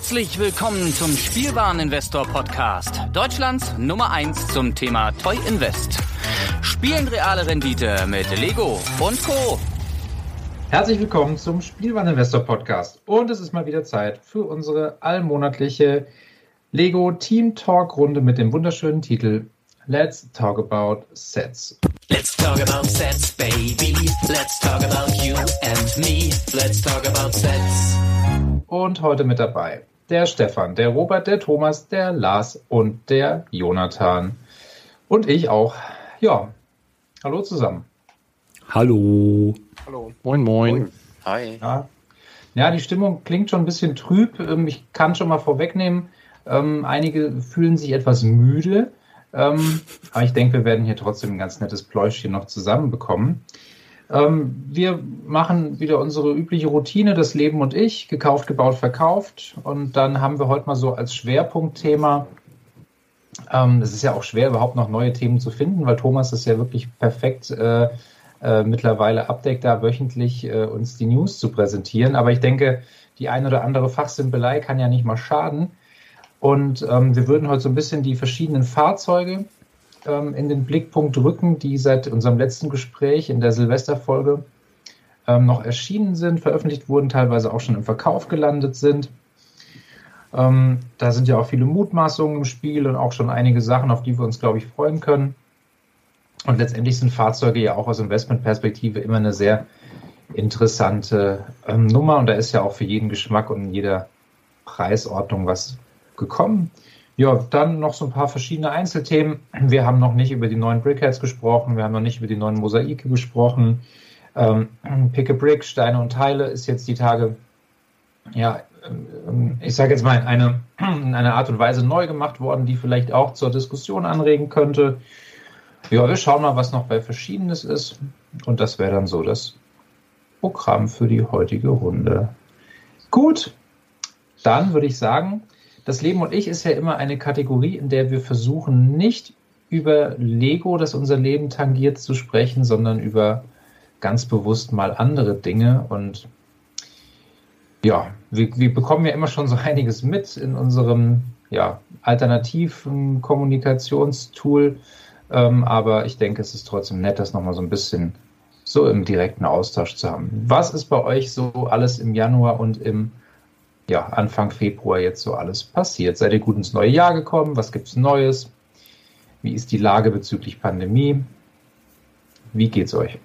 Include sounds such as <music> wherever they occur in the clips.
Herzlich willkommen zum Spielwareninvestor Podcast, Deutschlands Nummer 1 zum Thema Toy Invest. Spielen reale Rendite mit Lego und Co. Herzlich willkommen zum Spielwareninvestor Podcast. Und es ist mal wieder Zeit für unsere allmonatliche Lego Team Talk Runde mit dem wunderschönen Titel Let's Talk About Sets. Let's talk about sets, baby. Let's talk about you and me. Let's talk about sets. Und heute mit dabei der Stefan, der Robert, der Thomas, der Lars und der Jonathan. Und ich auch. Ja, hallo zusammen. Hallo. Hallo. Moin, moin. Hi. Ja. ja, die Stimmung klingt schon ein bisschen trüb. Ähm, Ich kann schon mal vorwegnehmen, ähm, einige fühlen sich etwas müde. Ähm, aber ich denke, wir werden hier trotzdem ein ganz nettes Pläuschchen noch zusammenbekommen. Ähm, wir machen wieder unsere übliche Routine, das Leben und ich, gekauft, gebaut, verkauft. Und dann haben wir heute mal so als Schwerpunktthema, ähm, es ist ja auch schwer, überhaupt noch neue Themen zu finden, weil Thomas ist ja wirklich perfekt äh, äh, mittlerweile abdeckt, da wöchentlich äh, uns die News zu präsentieren. Aber ich denke, die ein oder andere Fachsimpelei kann ja nicht mal schaden. Und ähm, wir würden heute so ein bisschen die verschiedenen Fahrzeuge ähm, in den Blickpunkt rücken, die seit unserem letzten Gespräch in der Silvesterfolge ähm, noch erschienen sind, veröffentlicht wurden, teilweise auch schon im Verkauf gelandet sind. Ähm, da sind ja auch viele Mutmaßungen im Spiel und auch schon einige Sachen, auf die wir uns, glaube ich, freuen können. Und letztendlich sind Fahrzeuge ja auch aus Investmentperspektive immer eine sehr interessante ähm, Nummer und da ist ja auch für jeden Geschmack und in jeder Preisordnung was gekommen. Ja, dann noch so ein paar verschiedene Einzelthemen. Wir haben noch nicht über die neuen Brickheads gesprochen, wir haben noch nicht über die neuen Mosaike gesprochen. Ähm, Pick a Brick, Steine und Teile ist jetzt die Tage, ja, ähm, ich sage jetzt mal, in eine, in eine Art und Weise neu gemacht worden, die vielleicht auch zur Diskussion anregen könnte. Ja, wir schauen mal, was noch bei Verschiedenes ist. Und das wäre dann so das Programm für die heutige Runde. Gut, dann würde ich sagen, das Leben und ich ist ja immer eine Kategorie, in der wir versuchen, nicht über Lego, das unser Leben tangiert, zu sprechen, sondern über ganz bewusst mal andere Dinge. Und ja, wir, wir bekommen ja immer schon so <laughs> einiges mit in unserem ja, alternativen Kommunikationstool. Ähm, aber ich denke, es ist trotzdem nett, das nochmal so ein bisschen so im direkten Austausch zu haben. Was ist bei euch so alles im Januar und im ja, Anfang Februar jetzt so alles passiert? Seid ihr gut ins neue Jahr gekommen? Was gibt's Neues? Wie ist die Lage bezüglich Pandemie? Wie geht's euch?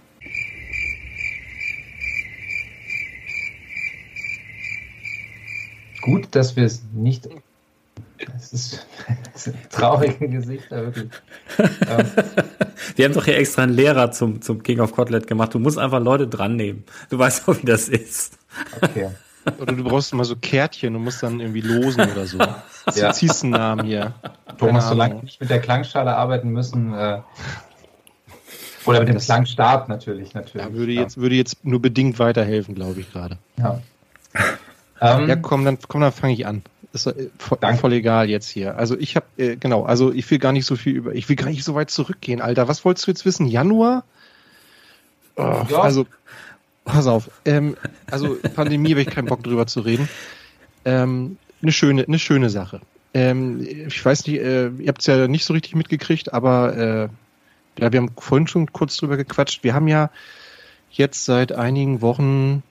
Gut, dass wir es nicht. Es ist, <laughs> es sind traurige Gesichter, wirklich. ähm, <laughs> Wir haben doch hier extra einen Lehrer zum, zum King of Kotlet gemacht. Du musst einfach Leute dran nehmen. Du weißt auch, wie das ist. okay. Oder du brauchst immer so Kärtchen und musst dann irgendwie losen oder so. Du <laughs> Ja. ziehst einen Namen hier. Thomas, solange wir nicht mit der Klangschale arbeiten müssen, äh, oder mit dem Das- Klangstab natürlich, natürlich. Ja, würde, jetzt, würde jetzt nur bedingt weiterhelfen, glaube ich gerade. Ja. Ähm, Ja, komm, dann, komm, dann fange ich an. Ist äh, voll, voll egal jetzt hier. Also ich habe, äh, genau, also ich will gar nicht so viel über, ich will gar nicht so weit zurückgehen, Alter. Was wolltest du jetzt wissen? Januar? Oh, Ja. Also, pass auf. Ähm, also Pandemie habe ich keinen Bock drüber zu reden. Ähm, eine schöne, eine schöne Sache. Ähm, ich weiß nicht, äh, ihr habt es ja nicht so richtig mitgekriegt, aber äh, ja, wir haben vorhin schon kurz drüber gequatscht. Wir haben ja jetzt seit einigen Wochen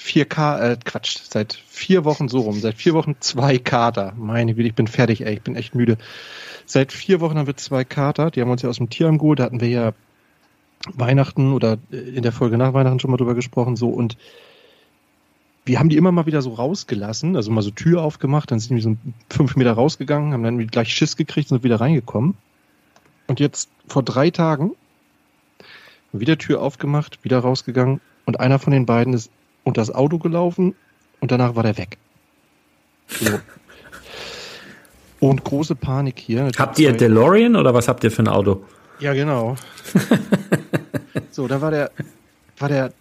4K, äh, Quatsch, seit vier Wochen so rum, seit vier Wochen zwei Kater. Meine Güte, ich bin fertig, ey, ich bin echt müde. Seit vier Wochen haben wir zwei Kater, die haben uns ja aus dem Tierheim geholt, da hatten wir ja Weihnachten oder äh, in der Folge nach Weihnachten schon mal drüber gesprochen, so und wir haben die immer mal wieder so rausgelassen, also mal so Tür aufgemacht, dann sind wir so fünf Meter rausgegangen, haben dann gleich Schiss gekriegt und sind wieder reingekommen. Und jetzt vor drei Tagen wieder Tür aufgemacht, wieder rausgegangen und einer von den beiden ist unter das Auto gelaufen und danach war der weg. So. <laughs> Und große Panik hier. Habt ihr DeLorean oder was habt ihr für ein Auto? Ja, genau. <laughs> so, dann war der, war der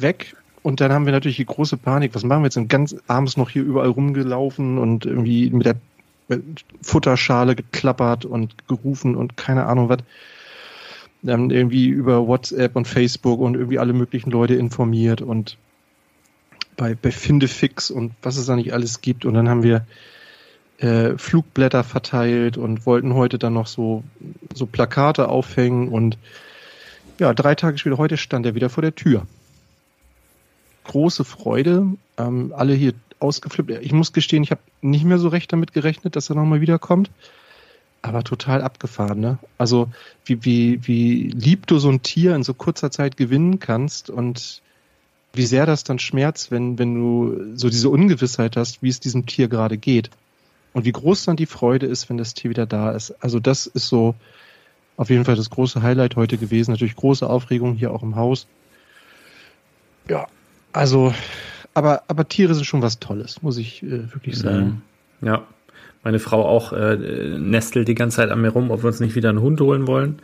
weg und dann haben wir natürlich die große Panik. Was machen wir jetzt? Sind ganz abends noch hier überall rumgelaufen und irgendwie mit der Futterschale geklappert und gerufen und keine Ahnung was. Dann irgendwie über WhatsApp und Facebook und irgendwie alle möglichen Leute informiert und bei, bei Findefix und was es da nicht alles gibt. Und dann haben wir äh, Flugblätter verteilt und wollten heute dann noch so, so Plakate aufhängen und ja, drei Tage später, heute stand er wieder vor der Tür. Große Freude, ähm, alle hier ausgeflippt. Ich muss gestehen, ich habe nicht mehr so recht damit gerechnet, dass er nochmal wiederkommt. Aber total abgefahren, ne? Also, wie, wie, wie lieb du so ein Tier in so kurzer Zeit gewinnen kannst und wie sehr das dann schmerzt, wenn, wenn du so diese Ungewissheit hast, wie es diesem Tier gerade geht. Und wie groß dann die Freude ist, wenn das Tier wieder da ist. Also das ist so auf jeden Fall das große Highlight heute gewesen. Natürlich große Aufregung hier auch im Haus. Ja, also, aber, aber Tiere sind schon was Tolles, muss ich äh, wirklich sagen. Ja. Meine Frau auch äh, nestelt die ganze Zeit an mir rum, ob wir uns nicht wieder einen Hund holen wollen.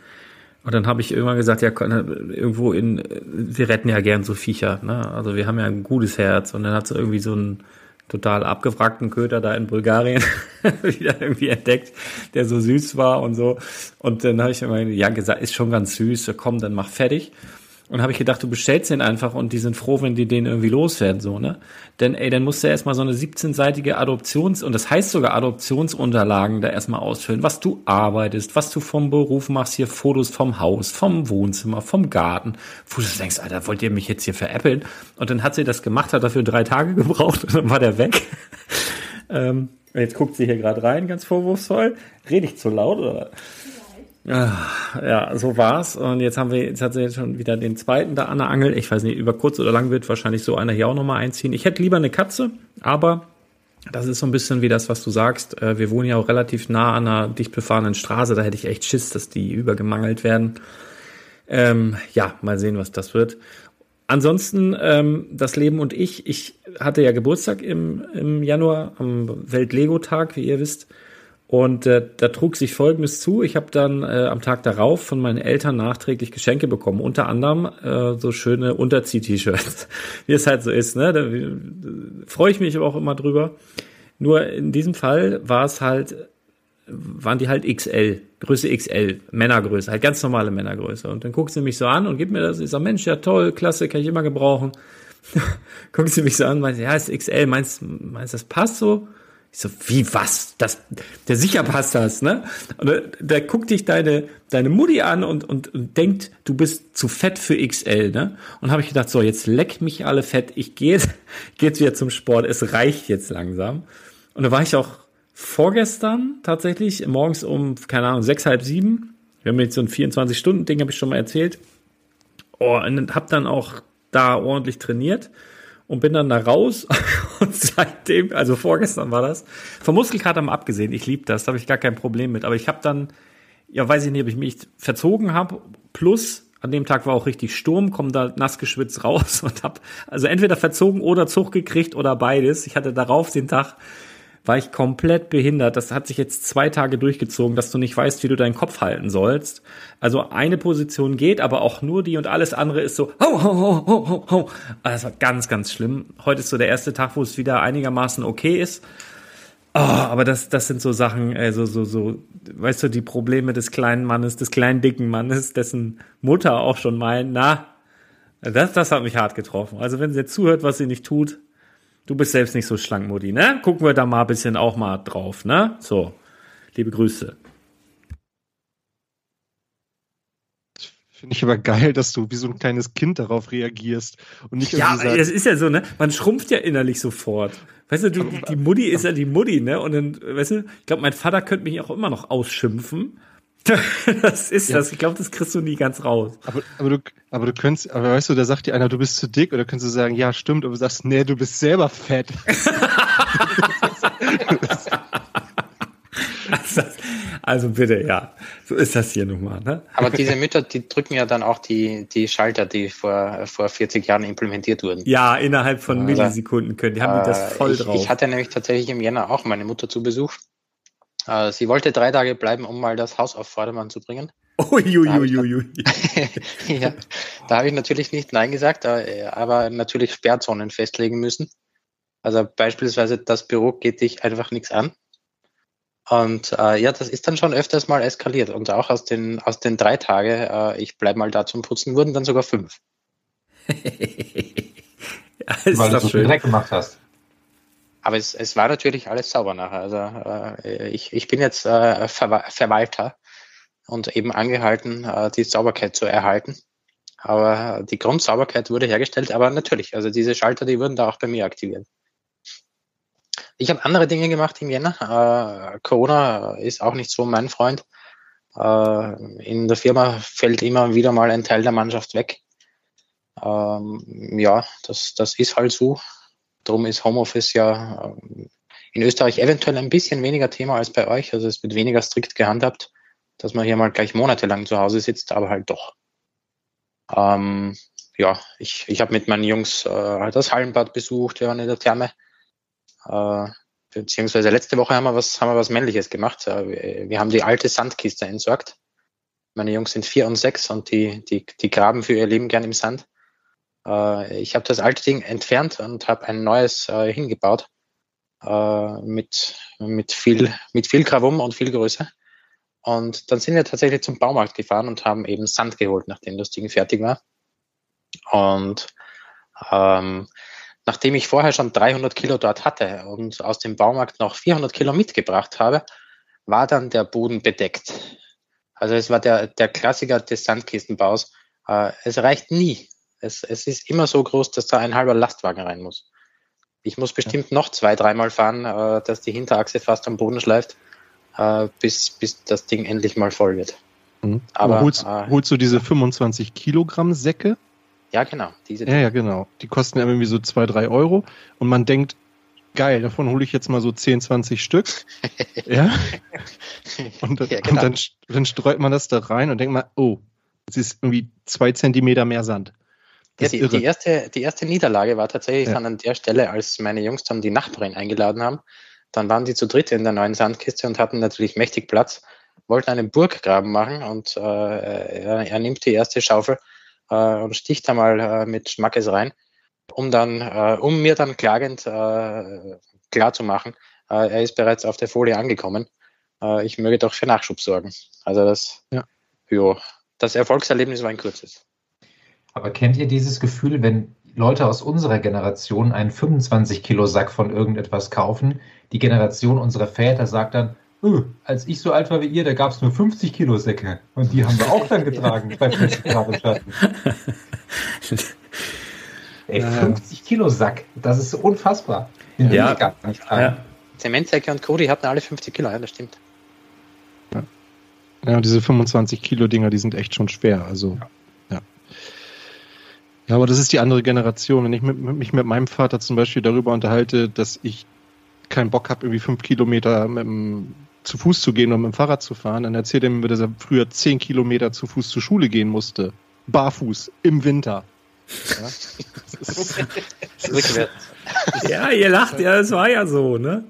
Und dann habe ich irgendwann gesagt, ja, irgendwo in, wir retten ja gern so Viecher, ne? Also wir haben ja ein gutes Herz. Und dann hat sie irgendwie so einen total abgewrackten Köter da in Bulgarien <laughs> wieder irgendwie entdeckt, der so süß war und so. Und dann habe ich immer ja gesagt, ist schon ganz süß, komm, dann mach fertig. Und habe ich gedacht, du bestellst den einfach und die sind froh, wenn die den irgendwie loswerden, so, ne? Denn, ey, dann musst du erstmal so eine 17-seitige Adoptions- und das heißt sogar Adoptionsunterlagen da erstmal ausfüllen, was du arbeitest, was du vom Beruf machst, hier Fotos vom Haus, vom Wohnzimmer, vom Garten, wo du denkst, Alter, wollt ihr mich jetzt hier veräppeln? Und dann hat sie das gemacht, hat dafür drei Tage <laughs> gebraucht und dann war der weg. <laughs> ähm, jetzt guckt sie hier gerade rein, ganz vorwurfsvoll. Rede ich zu laut, oder? Ja, so war's. Und jetzt haben wir, jetzt hat sie jetzt schon wieder den zweiten da an der Angel. Ich weiß nicht, über kurz oder lang wird wahrscheinlich so einer hier auch nochmal einziehen. Ich hätte lieber eine Katze, aber das ist so ein bisschen wie das, was du sagst. Äh, wir wohnen ja auch relativ nah an einer dicht befahrenen Straße. Da hätte ich echt Schiss, dass die übergemangelt werden. Ähm, ja, mal sehen, was das wird. Ansonsten, ähm, das Leben und ich. Ich hatte ja Geburtstag im, im Januar am Welt-Lego-Tag, wie ihr wisst. Und äh, da trug sich Folgendes zu. Ich habe dann äh, am Tag darauf von meinen Eltern nachträglich Geschenke bekommen. Unter anderem äh, so schöne Unterzieh-T-Shirts. <laughs> Wie es halt so ist. Ne? Da äh, freue ich mich aber auch immer drüber. Nur in diesem Fall war es halt, waren die halt XL, Größe XL, Männergröße, halt ganz normale Männergröße. Und dann guckt sie mich so an und gibt mir das. Ich sage, Mensch, ja toll, klasse, kann ich immer gebrauchen. <laughs> guckt sie mich so an und meint, ja, ist XL, meinst, meinst das passt so? Ich so, wie was? Das, der sicher passt das, ne? Und da, da guckt dich deine, deine Mutti an und, und, und denkt, du bist zu fett für XL, ne? Und habe ich gedacht, so, jetzt leck mich alle fett, ich gehe jetzt, <laughs> geh jetzt wieder zum Sport, es reicht jetzt langsam. Und da war ich auch vorgestern tatsächlich, morgens um, keine Ahnung, sechs, halb sieben. Wir haben jetzt so ein 24-Stunden-Ding, habe ich schon mal erzählt. Oh, und hab dann auch da ordentlich trainiert und bin dann da raus. <laughs> Und seitdem, also vorgestern war das, vom Muskelkater mal abgesehen, ich liebe das, da habe ich gar kein Problem mit, aber ich habe dann, ja weiß ich nicht, ob ich mich verzogen habe, plus an dem Tag war auch richtig Sturm, komme da nass geschwitzt raus <laughs> und habe also entweder verzogen oder Zug gekriegt oder beides. Ich hatte darauf den Tag war ich komplett behindert. Das hat sich jetzt zwei Tage durchgezogen, dass du nicht weißt, wie du deinen Kopf halten sollst. Also eine Position geht, aber auch nur die und alles andere ist so, ho, ho, ho, ho, ho, ho. Das war ganz, ganz schlimm. Heute ist so der erste Tag, wo es wieder einigermaßen okay ist. Oh, aber das, das sind so Sachen, also so, so, weißt du, die Probleme des kleinen Mannes, des kleinen dicken Mannes, dessen Mutter auch schon meint, na, das, das hat mich hart getroffen. Also wenn sie jetzt zuhört, was sie nicht tut, Du bist selbst nicht so schlank, Mutti, ne? Gucken wir da mal ein bisschen auch mal drauf, ne? So, liebe Grüße. Finde ich aber geil, dass du wie so ein kleines Kind darauf reagierst und nicht Ja, irgendwie es sagst, ist ja so, ne? Man schrumpft ja innerlich sofort. Weißt du, du die Mutti ist ja die Mutti, ne? Und dann, weißt du, ich glaube, mein Vater könnte mich auch immer noch ausschimpfen. <laughs> das ist Ja. das. Ich glaube, das kriegst du nie ganz raus. aber, aber du, aber du könntest, aber weißt du, da sagt dir einer, du bist zu dick, oder könntest du sagen, ja, stimmt, aber du sagst, nee, du bist selber fett. <laughs> Also bitte, ja. So ist das hier nun mal, ne? Aber diese Mütter, die drücken ja dann auch die, die Schalter, die vor, vor 40 Jahren implementiert wurden. Ja, innerhalb von Also, Millisekunden können. Die haben die das Äh, voll ich, drauf. Ich hatte nämlich tatsächlich im Jänner auch meine Mutter zu Besuch. Äh, Sie wollte drei Tage bleiben, um mal das Haus auf Vordermann zu bringen. Uiuiuiui. <laughs> ja, da habe ich natürlich nicht Nein gesagt, äh, aber natürlich Sperrzonen festlegen müssen. Also beispielsweise das Büro geht dich einfach nichts an. Und äh, ja, das ist dann schon öfters mal eskaliert. Und auch aus den, aus den drei Tage, äh, ich bleib mal da zum Putzen, wurden dann sogar fünf. Ja, weil du das so viel schön. Dreck gemacht hast. Aber es, es war natürlich alles sauber nachher. Also äh, ich, ich bin jetzt äh, Verwa Verwalter und eben angehalten, äh, die Sauberkeit zu erhalten. Aber die Grundsauberkeit wurde hergestellt, aber natürlich, also diese Schalter, die wurden da auch bei mir aktiviert. Ich habe andere Dinge gemacht im Jänner. Äh, Corona ist auch nicht so mein Freund. Äh, in der Firma fällt immer wieder mal ein Teil der Mannschaft weg. Ähm, ja, das, das ist halt so. Darum ist Homeoffice ja ähm, in Österreich eventuell ein bisschen weniger Thema als bei euch. Also es wird weniger strikt gehandhabt, dass man hier mal gleich monatelang zu Hause sitzt, aber halt doch. Ähm, ja, ich, ich habe mit meinen Jungs äh, halt das Hallenbad besucht, wir waren in der Therme. Äh, beziehungsweise letzte Woche haben wir was, haben wir was Männliches gemacht. Äh, wir, haben die alte Sandkiste entsorgt. Meine Jungs sind vier und sechs und die, die, die graben für ihr Leben gern im Sand. Äh, ich habe das alte Ding entfernt und habe ein neues äh, hingebaut äh, mit, mit, viel, mit viel Krawum und viel Größe. Und dann sind wir tatsächlich zum Baumarkt gefahren und haben eben Sand geholt, nachdem das Ding fertig war. Und ähm, nachdem ich vorher schon 300 Kilo dort hatte und aus dem Baumarkt noch 400 Kilo mitgebracht habe, war dann der Boden bedeckt. Also es war der, der Klassiker des Sandkistenbaus. Äh, es reicht nie. Es, es ist immer so groß, dass da ein halber Lastwagen rein muss. Ich muss bestimmt noch zwei, dreimal fahren, äh, dass die Hinterachse fast am Boden schleift, äh, bis, bis das Ding endlich mal voll wird. Mhm. Aber, Aber holst, äh, holst du diese 25 Kilogramm Säcke? Ja, genau. Diese Ja, ja, genau. Die kosten ja irgendwie so zwei, drei Euro. Und man denkt, geil, davon hole ich jetzt mal so 10, 20 Stück. <laughs> ja. Und, dann, Ja, und genau. dann, dann streut man das da rein und denkt mal, oh, es ist irgendwie zwei Zentimeter mehr Sand. Ja, die, die, erste, die erste Niederlage war tatsächlich Ja. dann an der Stelle, als meine Jungs dann die Nachbarin eingeladen haben. Dann waren die zu dritt in der neuen Sandkiste und hatten natürlich mächtig Platz, wollten einen Burggraben machen und äh, er, er nimmt die erste Schaufel äh, und sticht da mal äh, mit Schmackes rein, um dann, äh, um mir dann klagend äh, klar zu machen, äh, er ist bereits auf der Folie angekommen. Ich möge doch für Nachschub sorgen. Also das, Ja. jo, das Erfolgserlebnis war ein kurzes. Aber kennt ihr dieses Gefühl, wenn Leute aus unserer Generation einen 25-Kilo-Sack von irgendetwas kaufen? Die Generation unserer Väter sagt dann, "Öh, als ich so alt war wie ihr, da gab es nur 50 Kilo Säcke. Und die haben wir auch dann getragen <laughs> bei 50 Grad im Schatten. Ey, 50 Kilo Sack, das ist so unfassbar. Den Ja. gar nicht tragen. Ja. Zementsäcke und Co., die hatten alle 50 Kilo, ja, das stimmt. Ja, und diese 25 Kilo Dinger, die sind echt schon schwer. Also, ja. Ja, aber das ist die andere Generation. Wenn ich mit, mich mit meinem Vater zum Beispiel darüber unterhalte, dass ich keinen Bock habe, irgendwie fünf Kilometer mit dem, zu Fuß zu gehen und mit dem Fahrrad zu fahren, dann erzählt er mir, dass er früher zehn Kilometer zu Fuß zur Schule gehen musste. Barfuß, im Winter. Ja, <laughs> das ist, Rückwärts. Ja, ihr lacht, ja, es war ja so, ne?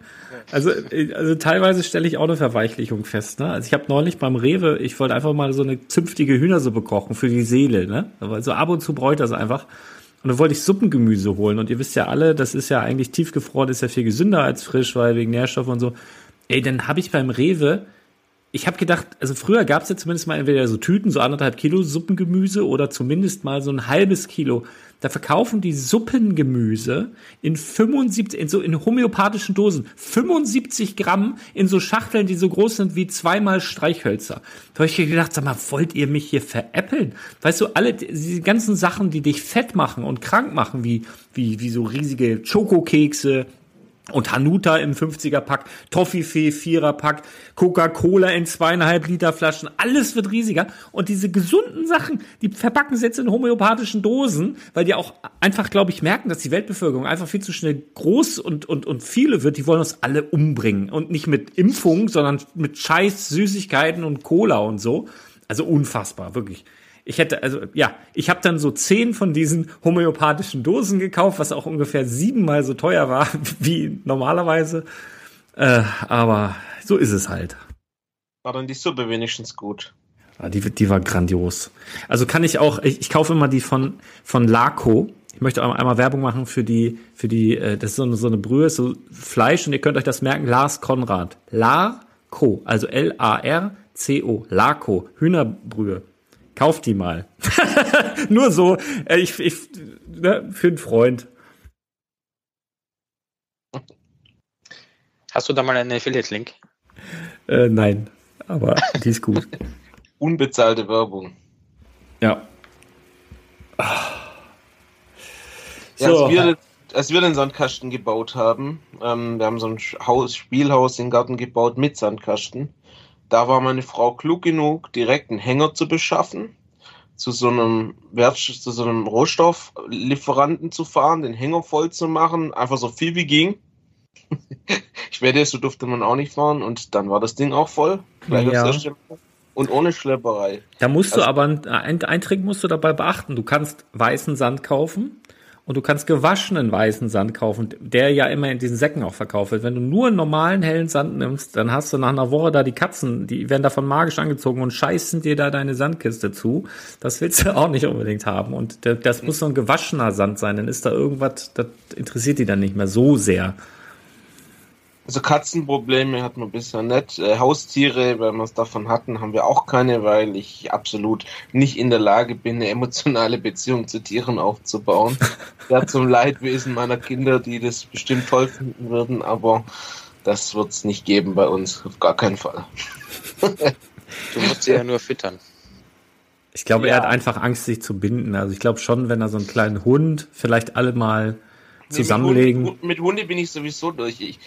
Also, äh, also teilweise stelle ich auch eine Verweichlichung fest, ne? Also ich habe neulich beim Rewe, ich wollte einfach mal so eine zünftige Hühnersuppe kochen für die Seele, ne? Aber so ab und zu bräut das einfach. Und dann wollte ich Suppengemüse holen. Und ihr wisst ja alle, das ist ja eigentlich tiefgefroren, ist ja viel gesünder als frisch, weil wegen Nährstoff und so. Ey, dann habe ich beim Rewe, ich habe gedacht, also früher gab es ja zumindest mal entweder so Tüten, so anderthalb Kilo Suppengemüse oder zumindest mal so ein halbes Kilo. Da verkaufen die Suppengemüse in 75, in so in homöopathischen Dosen, 75 Gramm in so Schachteln, die so groß sind wie zweimal Streichhölzer. Da habe ich gedacht, sag mal, wollt ihr mich hier veräppeln? Weißt du, alle diese ganzen Sachen, die dich fett machen und krank machen, wie, wie, wie so riesige Schokokekse, und Hanuta im 50er-Pack, Toffifee 4er-Pack, Coca-Cola in zweieinhalb Liter Flaschen, alles wird riesiger. Und diese gesunden Sachen, die verpacken sie jetzt in homöopathischen Dosen, weil die auch einfach, glaube ich, merken, dass die Weltbevölkerung einfach viel zu schnell groß und, und, und viele wird. Die wollen uns alle umbringen. Und nicht mit Impfung, sondern mit scheiß Süßigkeiten und Cola und so. Also unfassbar, wirklich. Ich hätte, also ja, ich habe dann so zehn von diesen homöopathischen Dosen gekauft, was auch ungefähr siebenmal so teuer war <laughs> wie normalerweise. Äh, aber so ist es halt. War dann die Suppe wenigstens gut. Ja, Die, die war grandios. Also kann ich auch, ich, ich kaufe immer die von, von Laco. Ich möchte auch einmal Werbung machen für die, für die, äh, das ist so eine, so eine Brühe, so Fleisch und ihr könnt euch das merken, Lars Konrad. Laco, also L-A-R-C-O, Laco, Hühnerbrühe. Kauft die mal. <laughs> Nur so. Äh, ich, ich, ne, für einen Freund. Hast du da mal einen Affiliate-Link? Äh, nein, aber die ist gut. <laughs> Unbezahlte Werbung. Ja. ja so. Als wir, als, wir, den Sandkasten gebaut haben, ähm, wir haben so ein Haus, Spielhaus im Garten gebaut mit Sandkasten. Da war meine Frau klug genug, direkt einen Hänger zu beschaffen, zu so einem Wert, zu so einem Rohstofflieferanten zu fahren, den Hänger voll zu machen, einfach so viel wie ging. <laughs> ich werde so durfte man auch nicht fahren und dann war das Ding auch voll. Gleich Ja. Und ohne Schlepperei. Da musst du Also- aber, ein, ein Trick musst du dabei beachten. Du kannst weißen Sand kaufen und du kannst gewaschenen weißen Sand kaufen, der ja immer in diesen Säcken auch verkauft wird. Wenn du nur normalen hellen Sand nimmst, dann hast du nach einer Woche da die Katzen, die werden davon magisch angezogen und scheißen dir da deine Sandkiste zu. Das willst du <laughs> auch nicht unbedingt haben. Und das muss so ein gewaschener Sand sein. Dann ist da irgendwas, das interessiert die dann nicht mehr so sehr. Also Katzenprobleme hat man bisher nicht. Äh, Haustiere, wenn wir es davon hatten, haben wir auch keine, weil ich absolut nicht in der Lage bin, eine emotionale Beziehung zu Tieren aufzubauen. <laughs> ja, zum Leidwesen meiner Kinder, die das bestimmt toll finden würden, aber das wird es nicht geben bei uns, auf gar keinen Fall. Du musst sie ja nur füttern. Ich glaube, Ja. er hat einfach Angst, sich zu binden. Also ich glaube schon, wenn er so einen kleinen Hund vielleicht alle mal zusammenlegen. Mit, Hunde, mit Hunde bin ich sowieso durch. Ich,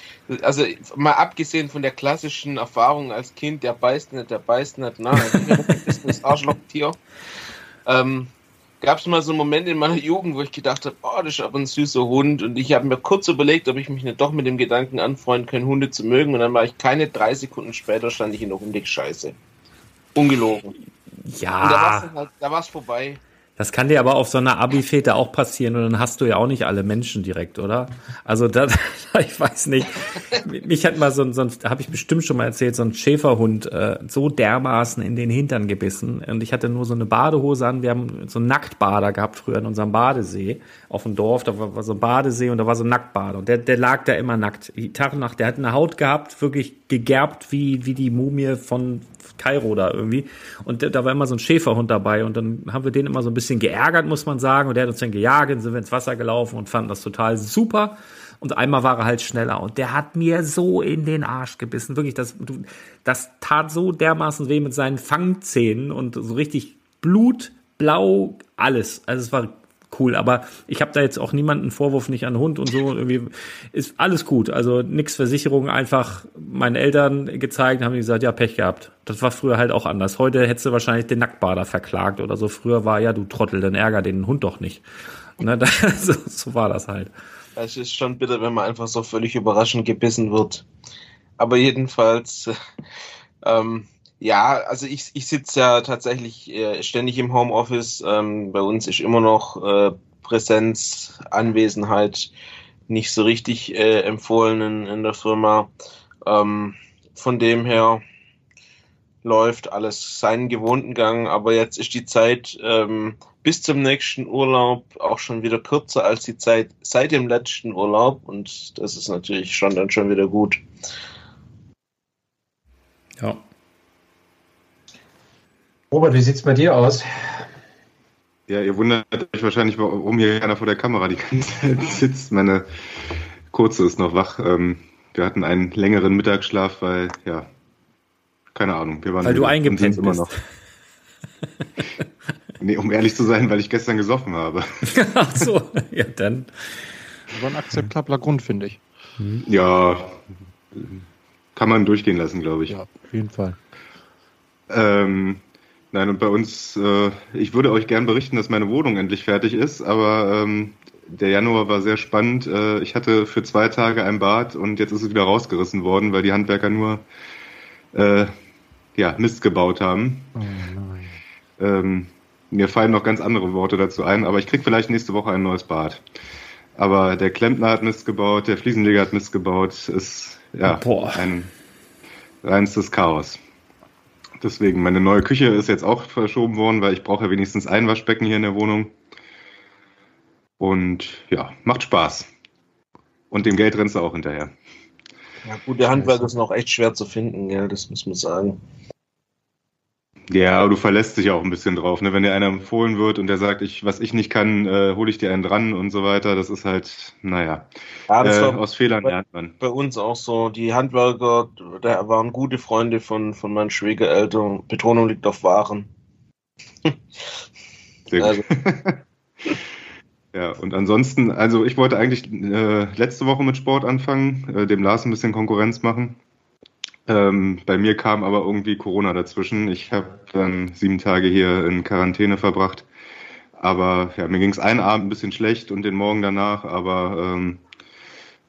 also mal abgesehen von der klassischen Erfahrung als Kind, der beißt nicht, der beißt nicht, na, das ist das <laughs> Arschlochtier. Ähm, Gab es mal so einen Moment in meiner Jugend, wo ich gedacht habe, oh, das ist aber ein süßer Hund. Und ich habe mir kurz überlegt, ob ich mich nicht doch mit dem Gedanken anfreunden kann, Hunde zu mögen. Und dann war ich keine drei Sekunden später, stand ich in der Hundescheiße. Ungelogen. Und da war Ja, es halt, vorbei. Das kann dir aber auf so einer Abi-Fete auch passieren und dann hast du ja auch nicht alle Menschen direkt, oder? Also da, <laughs> ich weiß nicht. Mich hat mal so ein, so ein habe ich bestimmt schon mal erzählt, so ein Schäferhund äh, so dermaßen in den Hintern gebissen und ich hatte nur so eine Badehose an. Wir haben so einen Nacktbader gehabt früher in unserem Badesee auf dem Dorf. Da war, war so ein Badesee und da war so ein Nacktbader und der, der lag da immer nackt. Die Tag und Nacht. Der hat eine Haut gehabt, wirklich gegerbt wie wie die Mumie von Kairo da irgendwie. Und da- war immer so ein Schäferhund dabei und dann haben wir den immer so ein bisschen geärgert, muss man sagen. Und der hat uns dann gejagt, dann sind wir ins Wasser gelaufen und fanden das total super. Und einmal war er halt schneller und der hat mir so in den Arsch gebissen. Wirklich, das, das tat so dermaßen weh mit seinen Fangzähnen und so richtig Blut, blau, alles. Also es war cool, aber ich habe da jetzt auch niemanden Vorwurf nicht an Hund und so. Irgendwie ist alles gut. Also nix Versicherung, einfach meinen Eltern gezeigt, haben gesagt, ja, Pech gehabt. Das war früher halt auch anders. Heute hättest du wahrscheinlich den Nacktbader verklagt oder so. Früher war ja, du Trottel, dann ärger den Hund doch nicht. Ne, <laughs> da, so, war das halt. Es ist schon bitter, wenn man einfach so völlig überraschend gebissen wird. Aber jedenfalls, äh, <laughs> ähm, ja, also ich, ich sitze ja tatsächlich äh, ständig im Homeoffice. Ähm, bei uns ist immer noch äh, Präsenz, Anwesenheit nicht so richtig äh, empfohlen in, der Firma. Ähm, von dem her läuft alles seinen gewohnten Gang, aber jetzt ist die Zeit ähm, bis zum nächsten Urlaub auch schon wieder kürzer als die Zeit seit dem letzten Urlaub und das ist natürlich schon dann schon wieder gut. Ja. Robert, wie sieht's bei dir aus? Ja, ihr wundert euch wahrscheinlich, warum hier keiner vor der Kamera die ganze Zeit <laughs> sitzt. Meine Kurze ist noch wach. Ähm, wir hatten einen längeren Mittagsschlaf, weil, ja, keine Ahnung, wir waren Weil du eingepennt sind's immer bist. noch. <laughs> Nee, um ehrlich zu sein, weil ich gestern gesoffen habe. <laughs> Ach so, ja dann. Aber ein akzeptabler Grund, finde ich. Ja, kann man durchgehen lassen, glaube ich. Ja, auf jeden Fall. Ähm, nein, und bei uns, äh, ich würde euch gern berichten, dass meine Wohnung endlich fertig ist, aber ähm, der Januar war sehr spannend. Äh, ich hatte für zwei Tage ein Bad und jetzt ist es wieder rausgerissen worden, weil die Handwerker nur äh, ja, Mist gebaut haben. Oh nein. Ähm, mir fallen noch ganz andere Worte dazu ein, aber ich krieg vielleicht nächste Woche ein neues Bad. Aber der Klempner hat Mist gebaut, der Fliesenleger hat Mist gebaut. Ist ja Boah. ein reinstes Chaos. Deswegen, meine neue Küche ist jetzt auch verschoben worden, weil ich brauche ja wenigstens ein Waschbecken hier in der Wohnung. Und ja, macht Spaß. Und dem Geld rennst du auch hinterher. Ja, gute Handwerker ist noch echt schwer zu finden, ja, das muss man sagen. Ja, aber du verlässt dich auch ein bisschen drauf, ne? Wenn dir einer empfohlen wird und der sagt, ich, was ich nicht kann, äh, hole ich dir einen dran und so weiter, das ist halt, naja. Ja, äh, aus Fehlern bei- lernt man. bei uns auch so. Die Handwerker, da waren gute Freunde von, von meinen Schwiegereltern. Betonung liegt auf Waren. Sehr gut. Also, <laughs> Ja, und ansonsten, also ich wollte eigentlich äh, letzte Woche mit Sport anfangen, äh, dem Lars ein bisschen Konkurrenz machen. Ähm, bei mir kam aber irgendwie Corona dazwischen. Ich habe dann sieben Tage hier in Quarantäne verbracht. Aber ja, mir ging es einen Abend ein bisschen schlecht und den Morgen danach, aber ähm,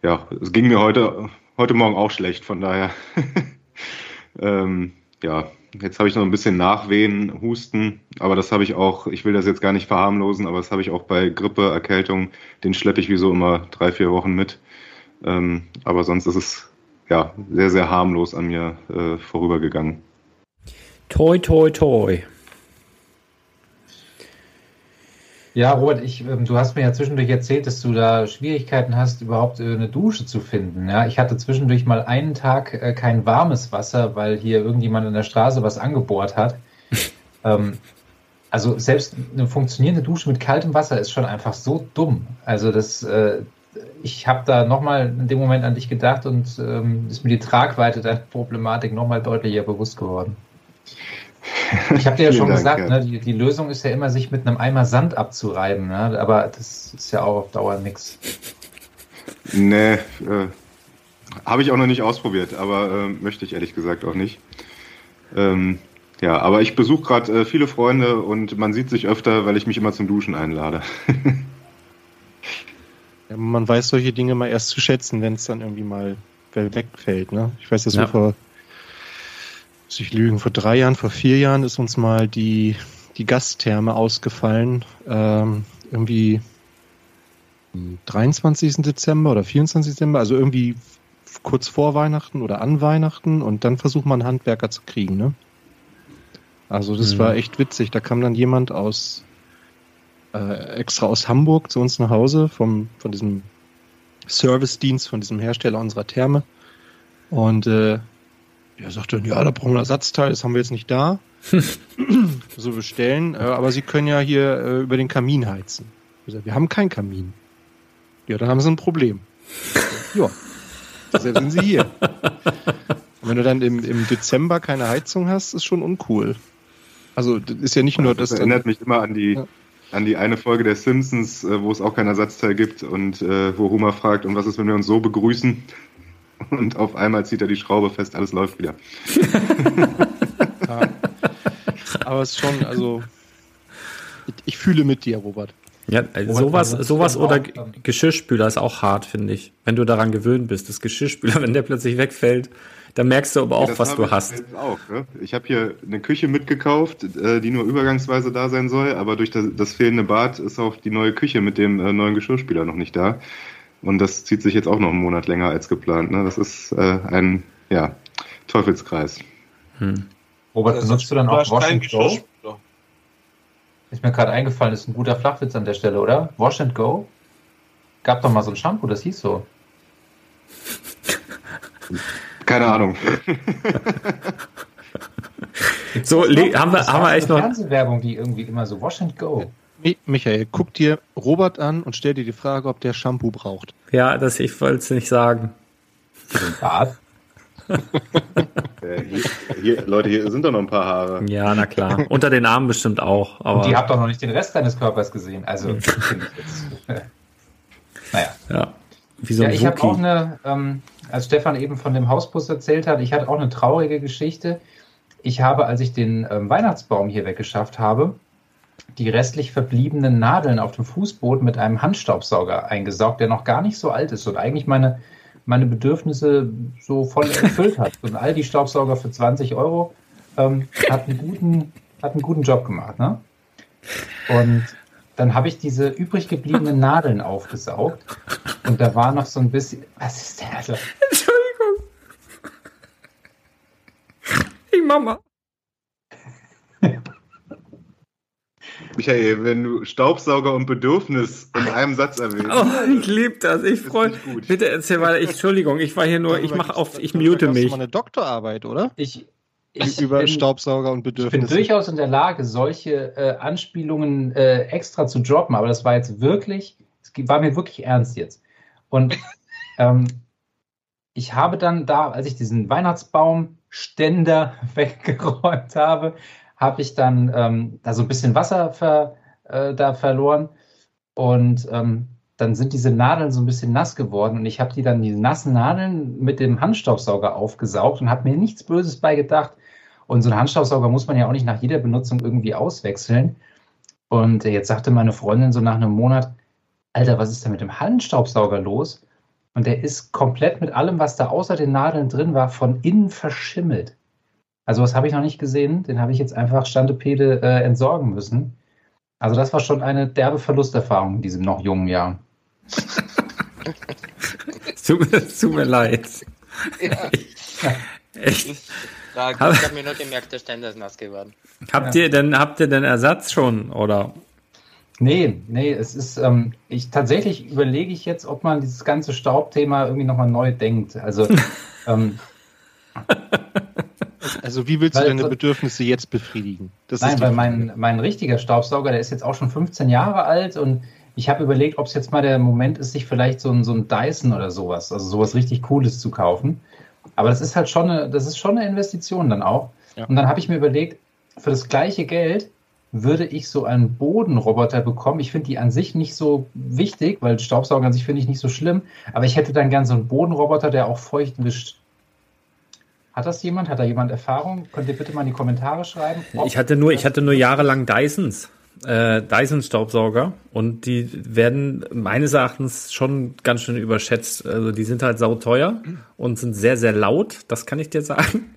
ja, es ging mir heute, heute Morgen auch schlecht, von daher. <laughs> ähm, ja, jetzt habe ich noch ein bisschen Nachwehen, Husten, aber das habe ich auch, ich will das jetzt gar nicht verharmlosen, aber das habe ich auch bei Grippe, Erkältung, den schleppe ich wie so immer drei, vier Wochen mit. Ähm, aber sonst ist es ja sehr, sehr harmlos an mir äh, vorübergegangen. Toi, toi, toi. Ja, Robert, ich, ähm, du hast mir ja zwischendurch erzählt, dass du da Schwierigkeiten hast, überhaupt äh, eine Dusche zu finden. Ja, ich hatte zwischendurch mal einen Tag äh, kein warmes Wasser, weil hier irgendjemand in der Straße was angebohrt hat. <laughs> ähm, also selbst eine funktionierende Dusche mit kaltem Wasser ist schon einfach so dumm. Also das, äh, ich habe da nochmal in dem Moment an dich gedacht und ähm, ist mir die Tragweite der Problematik nochmal deutlicher bewusst geworden. <laughs> Ich habe dir ja schon Dank, gesagt, ja. ne, die, die Lösung ist ja immer, sich mit einem Eimer Sand abzureiben. Ne? Aber das ist ja auch auf Dauer nix. Nee, äh, habe ich auch noch nicht ausprobiert, aber äh, möchte ich ehrlich gesagt auch nicht. Ähm, ja, aber ich besuche gerade äh, viele Freunde und man sieht sich öfter, weil ich mich immer zum Duschen einlade. <laughs> Ja, man weiß solche Dinge mal erst zu schätzen, wenn es dann irgendwie mal wegfällt. Ne? Ich weiß, dass Ja. wir vor, muss ich lügen, vor drei Jahren, vor vier Jahren ist uns mal die, die Gastherme ausgefallen. Ähm, irgendwie am 23. Dezember oder 24. Dezember, also irgendwie kurz vor Weihnachten oder an Weihnachten und dann versucht man Handwerker zu kriegen. Ne? Also das Mhm. war echt witzig. Da kam dann jemand aus äh, extra aus Hamburg zu uns nach Hause vom, von diesem Servicedienst, von diesem Hersteller unserer Therme. Und äh, er sagte, ja, da brauchen wir ein Ersatzteil, das haben wir jetzt nicht da. <laughs> so bestellen, äh, aber Sie können ja hier äh, über den Kamin heizen. Ich sag, wir haben keinen Kamin. Ja, dann haben Sie ein Problem. ja, deshalb sind Sie hier. Und wenn du dann im, im Dezember keine Heizung hast, ist schon uncool. Also das ist ja nicht nur das das. erinnert mich immer an die, Ja. An die eine Folge der Simpsons, äh, wo es auch kein Ersatzteil gibt und äh, wo Homer fragt, und was ist, wenn wir uns so begrüßen? Und auf einmal zieht er die Schraube fest, alles läuft wieder. <laughs> Ja. Aber es ist schon, also ich, ich fühle mit dir, Robert. Ja, also sowas, also, sowas oder Geschirrspüler ist auch hart, finde ich. Wenn du daran gewöhnt bist, das Geschirrspüler, <laughs> wenn der plötzlich wegfällt, dann merkst du aber auch, Das was du ich hast. jetzt Auch, ne? Ich habe hier eine Küche mitgekauft, äh, die nur übergangsweise da sein soll, aber durch das, das fehlende Bad ist auch die neue Küche mit dem äh, neuen Geschirrspüler noch nicht da. Und das zieht sich jetzt auch noch einen Monat länger als geplant. Ne? Das ist äh, ein ja, Teufelskreis. Hm. Robert, also, benutzt du dann auch Wash and Go? Ist mir gerade eingefallen, ist ein guter Flachwitz an der Stelle, oder? Wash and Go? Gab doch mal so ein Shampoo, das hieß so. <laughs> Keine Ahnung. <laughs> So, haben wir, haben wir echt eine noch. Fernsehwerbung, die irgendwie immer so Wash and Go. Mi- Michael, guck dir Robert an und stell dir die Frage, ob der Shampoo braucht. Ja, das, ich wollte es nicht sagen. Bad? Äh, hier, hier, Leute, hier sind doch noch ein paar Haare. Ja, na klar. Unter den Armen bestimmt auch. Und die Aber habt doch noch nicht den Rest deines Körpers gesehen. Also, <laughs> finde ich jetzt. <laughs> naja. ja, wie so Ja, ein ich habe auch eine, ähm, als Stefan eben von dem Hausbus erzählt hat, ich hatte auch eine traurige Geschichte. Ich habe, als ich den ähm, Weihnachtsbaum hier weggeschafft habe, die restlich verbliebenen Nadeln auf dem Fußboden mit einem Handstaubsauger eingesaugt, der noch gar nicht so alt ist und eigentlich meine, meine Bedürfnisse so voll <laughs> erfüllt hat. So ein Aldi-Staubsauger für 20 Euro ähm, hat, einen guten, hat einen guten Job gemacht. Ne? Und dann habe ich diese übrig gebliebenen <laughs> Nadeln aufgesaugt und da war noch so ein bisschen. Was ist denn also? <laughs> Entschuldigung. Ich Mama. Michael, wenn du Staubsauger und Bedürfnis in einem Satz erwähnst. Oh, ich liebe das. Ich ist freue gut. Bitte erzähl weiter. Ich, Entschuldigung, ich war hier nur, ich mache auf, ich mute mich. mal eine Doktorarbeit, oder? Ich, Ich über bin- Staubsauger und Ich bin Bedürfnisse. durchaus in der Lage, solche äh, Anspielungen äh, extra zu droppen, aber das war jetzt wirklich, es war mir wirklich ernst jetzt. Und <laughs> ähm, ich habe dann da, als ich diesen Weihnachtsbaumständer <laughs> weggeräumt habe, habe ich dann ähm, da so ein bisschen Wasser ver, äh, da verloren und ähm, dann sind diese Nadeln so ein bisschen nass geworden und ich habe die dann, die nassen Nadeln mit dem Handstaubsauger aufgesaugt und habe mir nichts Böses bei gedacht. Und so einen Handstaubsauger muss man ja auch nicht nach jeder Benutzung irgendwie auswechseln. Und äh, jetzt sagte meine Freundin so nach einem Monat, Alter, was ist denn mit dem Handstaubsauger los? Und der ist komplett mit allem, was da außer den Nadeln drin war, von innen verschimmelt. Also was habe ich noch nicht gesehen. Den habe ich jetzt einfach Standepede äh, entsorgen müssen. Also das war schon eine derbe Verlusterfahrung in diesem noch jungen Jahr. Es <laughs> tut, mir- es tut mir leid. Ja, <laughs> Echt. Ich habe mir nur gemerkt, der Ständer ist nass geworden. Habt ihr denn, habt ihr denn Ersatz schon, oder? Nee, nee, es ist, ähm, ich tatsächlich überlege ich jetzt, ob man dieses ganze Staubthema irgendwie nochmal neu denkt. Also, <laughs> ähm, Also wie willst du Weil- deine Bedürfnisse jetzt befriedigen? Das nein, weil mein, mein richtiger Staubsauger, der ist jetzt auch schon 15 Jahre alt und ich habe überlegt, ob es jetzt mal der Moment ist, sich vielleicht so ein, so ein Dyson oder sowas, also sowas richtig Cooles zu kaufen. Aber das ist halt schon eine, das ist schon eine Investition dann auch. Ja. Und dann habe ich mir überlegt, für das gleiche Geld würde ich so einen Bodenroboter bekommen. Ich finde die an sich nicht so wichtig, weil Staubsauger an sich finde ich nicht so schlimm. Aber ich hätte dann gern so einen Bodenroboter, der auch feucht wischt. Hat das jemand? Hat da jemand Erfahrung? Könnt ihr bitte mal in die Kommentare schreiben? Ich hatte nur, ich hatte nur jahrelang Dysons, äh, Dyson-Staubsauger und die werden meines Erachtens schon ganz schön überschätzt. Also die sind halt sauteuer und sind sehr, sehr laut, das kann ich dir sagen.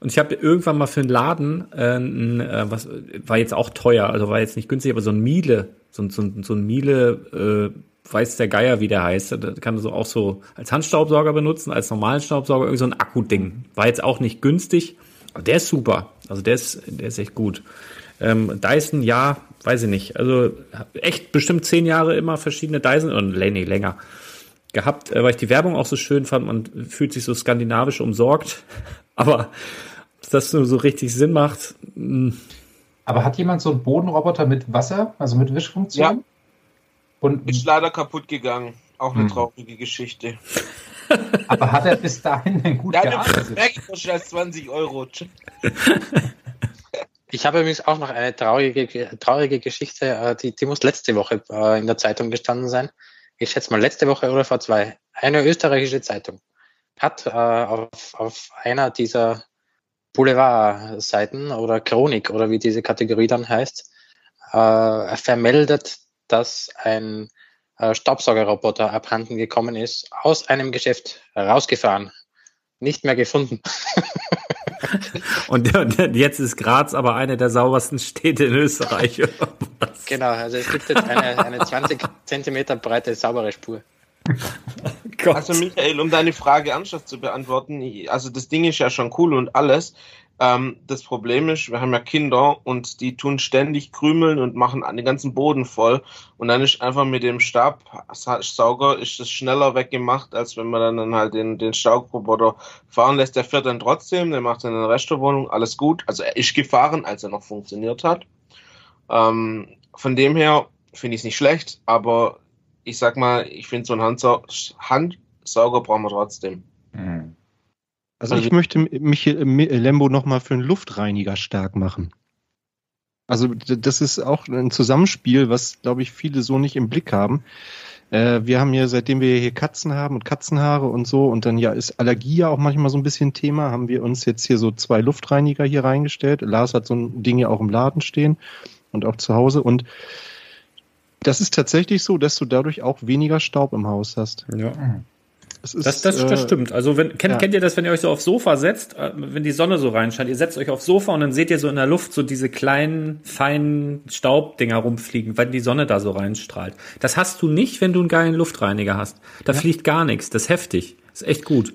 Und ich habe irgendwann mal für einen Laden, äh, äh, was war jetzt auch teuer, also war jetzt nicht günstig, aber so ein Miele, so, ein- so, so ein Miele, äh, weiß der Geier, wie der heißt. Da kann du so auch so als Handstaubsauger benutzen, als normalen Staubsauger, irgendwie so ein Akkuding. War jetzt auch nicht günstig, aber der ist super. Also der ist, der ist echt gut. Ähm, Dyson, ja, weiß ich nicht. Also echt bestimmt zehn Jahre immer verschiedene Dyson und nee, länger gehabt, äh, weil ich die Werbung auch so schön fand. Man fühlt sich so skandinavisch umsorgt. Aber ob das nur so richtig Sinn macht, mh, Aber hat jemand so einen Bodenroboter mit Wasser, also mit Wischfunktion? Ja. Und, Ist leider kaputt gegangen. Auch eine Hm. traurige Geschichte. <laughs> <laughs> aber hat er bis dahin denn gut Ja, gearbeitet? Kostet als 20 Euro. <laughs> Ich habe übrigens auch noch eine traurige, traurige Geschichte, äh, die, die muss letzte Woche äh, in der Zeitung gestanden sein. Ich schätze mal letzte Woche oder vor zwei. Eine österreichische Zeitung hat äh, auf, auf einer dieser Boulevardseiten oder Chronik oder wie diese Kategorie dann heißt, äh, vermeldet, dass ein äh, Staubsaugerroboter abhanden gekommen ist, aus einem Geschäft rausgefahren, nicht mehr gefunden. <laughs> und, und jetzt ist Graz aber eine der saubersten Städte in Österreich. Genau, also es gibt jetzt eine, eine 20 Zentimeter breite saubere Spur. Gott. Also Michael, um deine Frage ernsthaft zu beantworten, also das Ding ist ja schon cool und alles. Ähm, das Problem ist, wir haben ja Kinder und die tun ständig krümeln und machen den ganzen Boden voll. Und dann ist einfach mit dem Stabsauger ist das schneller weggemacht, als wenn man dann, halt den, den Staubroboter fahren lässt. Der fährt dann trotzdem, der macht dann der Rest der Wohnung alles gut. Also er ist gefahren, als er noch funktioniert hat. Ähm, von dem her finde ich es nicht schlecht, aber ich sag mal, ich finde so einen Handsau Handsauger brauchen wir trotzdem. Hm. Also ich möchte mich äh, Lembo nochmal für einen Luftreiniger stark machen. Also das ist auch ein Zusammenspiel, was, glaube ich, viele so nicht im Blick haben. Äh, wir haben ja, seitdem wir hier Katzen haben und Katzenhaare und so, und dann ja ist Allergie ja auch manchmal so ein bisschen Thema, haben wir uns jetzt hier so zwei Luftreiniger hier reingestellt. Lars hat so ein Ding ja auch im Laden stehen und auch zu Hause. Und das ist tatsächlich so, dass du dadurch auch weniger Staub im Haus hast. Ja. Das, ist, Das, das, das äh, stimmt. Also wenn, kennt, ja. kennt ihr das, wenn ihr euch so aufs Sofa setzt, äh, wenn die Sonne so reinscheint, ihr setzt euch aufs Sofa und dann seht ihr so in der Luft so diese kleinen, feinen Staubdinger rumfliegen, weil die Sonne da so reinstrahlt. Das hast du nicht, wenn du einen geilen Luftreiniger hast. Da fliegt gar nichts. Das ist heftig. Das ist echt gut.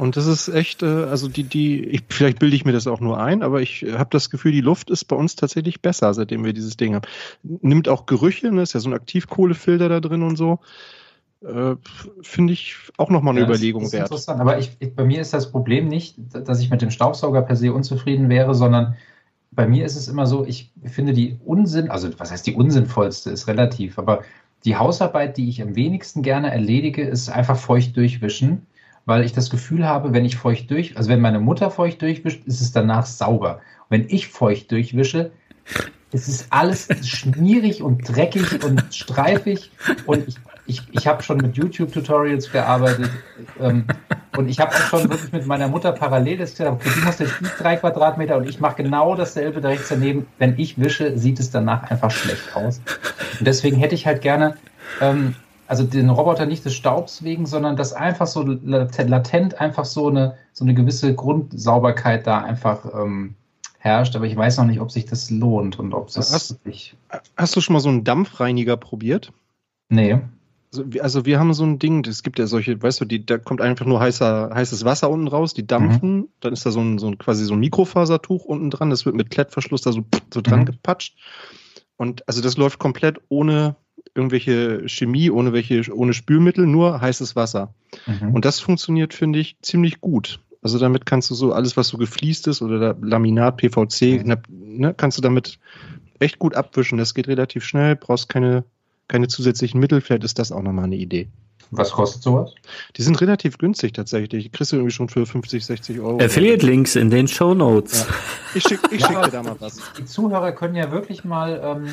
Und das ist echt, äh, also die, die, ich, vielleicht bilde ich mir das auch nur ein, aber ich habe das Gefühl, die Luft ist bei uns tatsächlich besser, seitdem wir dieses Ding haben. Nimmt auch Gerüche, ne? ist ja so ein Aktivkohlefilter da drin und so. äh, finde ich auch nochmal eine Ja, das- Überlegung das ist wert. Interessant. Aber ich, ich, bei mir ist das Problem nicht, dass ich mit dem Staubsauger per se unzufrieden wäre, sondern bei mir ist es immer so, ich finde die Unsinn, also was heißt die unsinnvollste, ist relativ, aber die Hausarbeit, die ich am wenigsten gerne erledige, ist einfach feucht durchwischen, weil ich das Gefühl habe, wenn ich feucht durch, also wenn meine Mutter feucht durchwischt, ist es danach sauber. Und wenn ich feucht durchwische, es ist alles schmierig und dreckig und streifig und ich, ich, ich habe schon mit YouTube-Tutorials gearbeitet ähm, und ich habe auch schon wirklich mit meiner Mutter parallel das gesagt, okay, du machst jetzt drei Quadratmeter und ich mache genau dasselbe da rechts daneben. Wenn ich wische, sieht es danach einfach schlecht aus. Und deswegen hätte ich halt gerne, ähm, also den Roboter nicht des Staubs wegen, sondern dass einfach so lat- latent einfach so eine, so eine gewisse Grundsauberkeit da einfach ähm, herrscht. Aber ich weiß noch nicht, ob sich das lohnt und ob das Hast- wirklich. Hast du schon mal so einen Dampfreiniger probiert? Nee. Also wir, also wir haben so ein Ding, es gibt ja solche, weißt du, die, da kommt einfach nur heißer, heißes Wasser unten raus, die dampfen, dann ist da so ein, so ein quasi so ein Mikrofasertuch unten dran, das wird mit Klettverschluss da so, so dran Mhm. gepatscht. Und also das läuft komplett ohne irgendwelche Chemie, ohne welche, ohne Spülmittel, nur heißes Wasser. Mhm. Und das funktioniert, finde ich, ziemlich gut. Also damit kannst du so alles, was so gefliest ist oder Laminat, PVC, Mhm. ne, ne, kannst du damit echt gut abwischen. Das geht relativ schnell, brauchst keine, keine zusätzlichen Mittel. Vielleicht ist das auch nochmal eine Idee. Was kostet sowas? Die sind relativ günstig tatsächlich. Die kriegst du irgendwie schon für 50, 60 Euro. Affiliate-Links in den Show Notes. Ja. Ich schicke ich Ja, schick aber dir da mal was. Die Zuhörer können ja wirklich mal, ähm,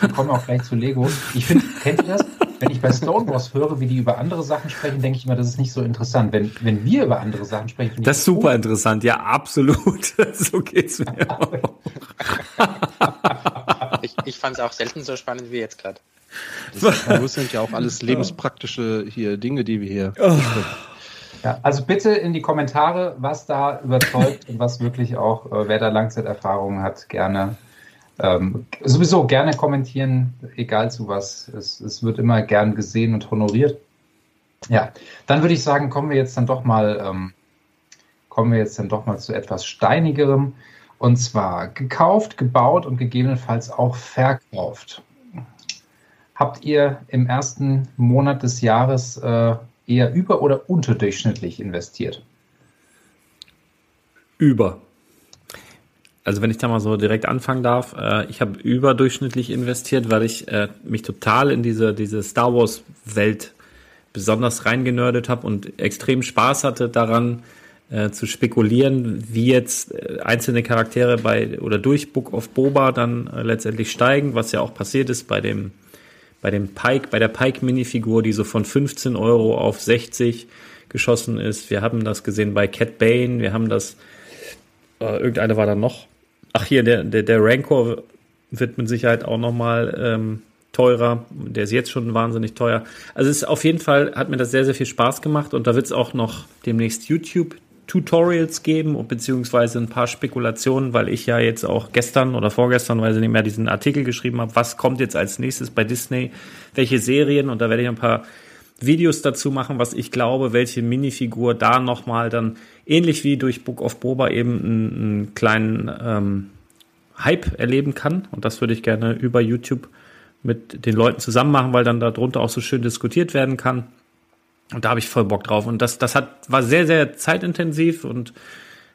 wir kommen auch gleich zu Lego. Ich finde, kennt ihr das? Wenn ich bei Stonewalls höre, wie die über andere Sachen sprechen, denke ich immer, das ist nicht so interessant. Wenn, wenn wir über andere Sachen sprechen, Das ist super interessant, ja, absolut. <laughs> so geht's mir <laughs> auch. Ich, ich fand es auch selten so spannend wie jetzt gerade. Das sind ja auch alles lebenspraktische hier Dinge, die wir hier. Ja, also bitte in die Kommentare, was da überzeugt und was wirklich auch, äh, wer da Langzeiterfahrungen hat, gerne. Ähm, sowieso gerne kommentieren, egal zu was. Es, es wird immer gern gesehen und honoriert. Ja, dann würde ich sagen, kommen wir jetzt dann doch mal, ähm, kommen wir jetzt dann doch mal zu etwas steinigerem. Und zwar gekauft, gebaut und gegebenenfalls auch verkauft. Habt ihr im ersten Monat des Jahres äh, eher über- oder unterdurchschnittlich investiert? Über. Also wenn ich da mal so direkt anfangen darf, äh, ich habe überdurchschnittlich investiert, weil ich äh, mich total in diese, diese Star Wars Welt besonders reingenördet habe und extrem Spaß hatte daran äh, zu spekulieren, wie jetzt äh, einzelne Charaktere bei oder durch Book of Boba dann äh, letztendlich steigen, was ja auch passiert ist bei dem bei dem Pike, bei der Pike Minifigur, die so von 15 Euro auf 60 geschossen ist. Wir haben das gesehen bei Cat Bane, wir haben das äh, irgendeine war da noch. Ach hier, der, der, der Rancor wird mit Sicherheit auch nochmal ähm, teurer. Der ist jetzt schon wahnsinnig teuer. Also es ist auf jeden Fall, hat mir das sehr, sehr viel Spaß gemacht und da wird es auch noch demnächst YouTube-Tutorials geben und beziehungsweise ein paar Spekulationen, weil ich ja jetzt auch gestern oder vorgestern, weil ich nicht mehr diesen Artikel geschrieben habe, was kommt jetzt als nächstes bei Disney, welche Serien und da werde ich ein paar Videos dazu machen, was ich glaube, welche Minifigur da nochmal dann ähnlich wie durch Book of Boba eben einen, einen kleinen ähm, Hype erleben kann. Und das würde ich gerne über YouTube mit den Leuten zusammen machen, weil dann darunter auch so schön diskutiert werden kann. Und da habe ich voll Bock drauf. Und das, das hat, war sehr, sehr zeitintensiv und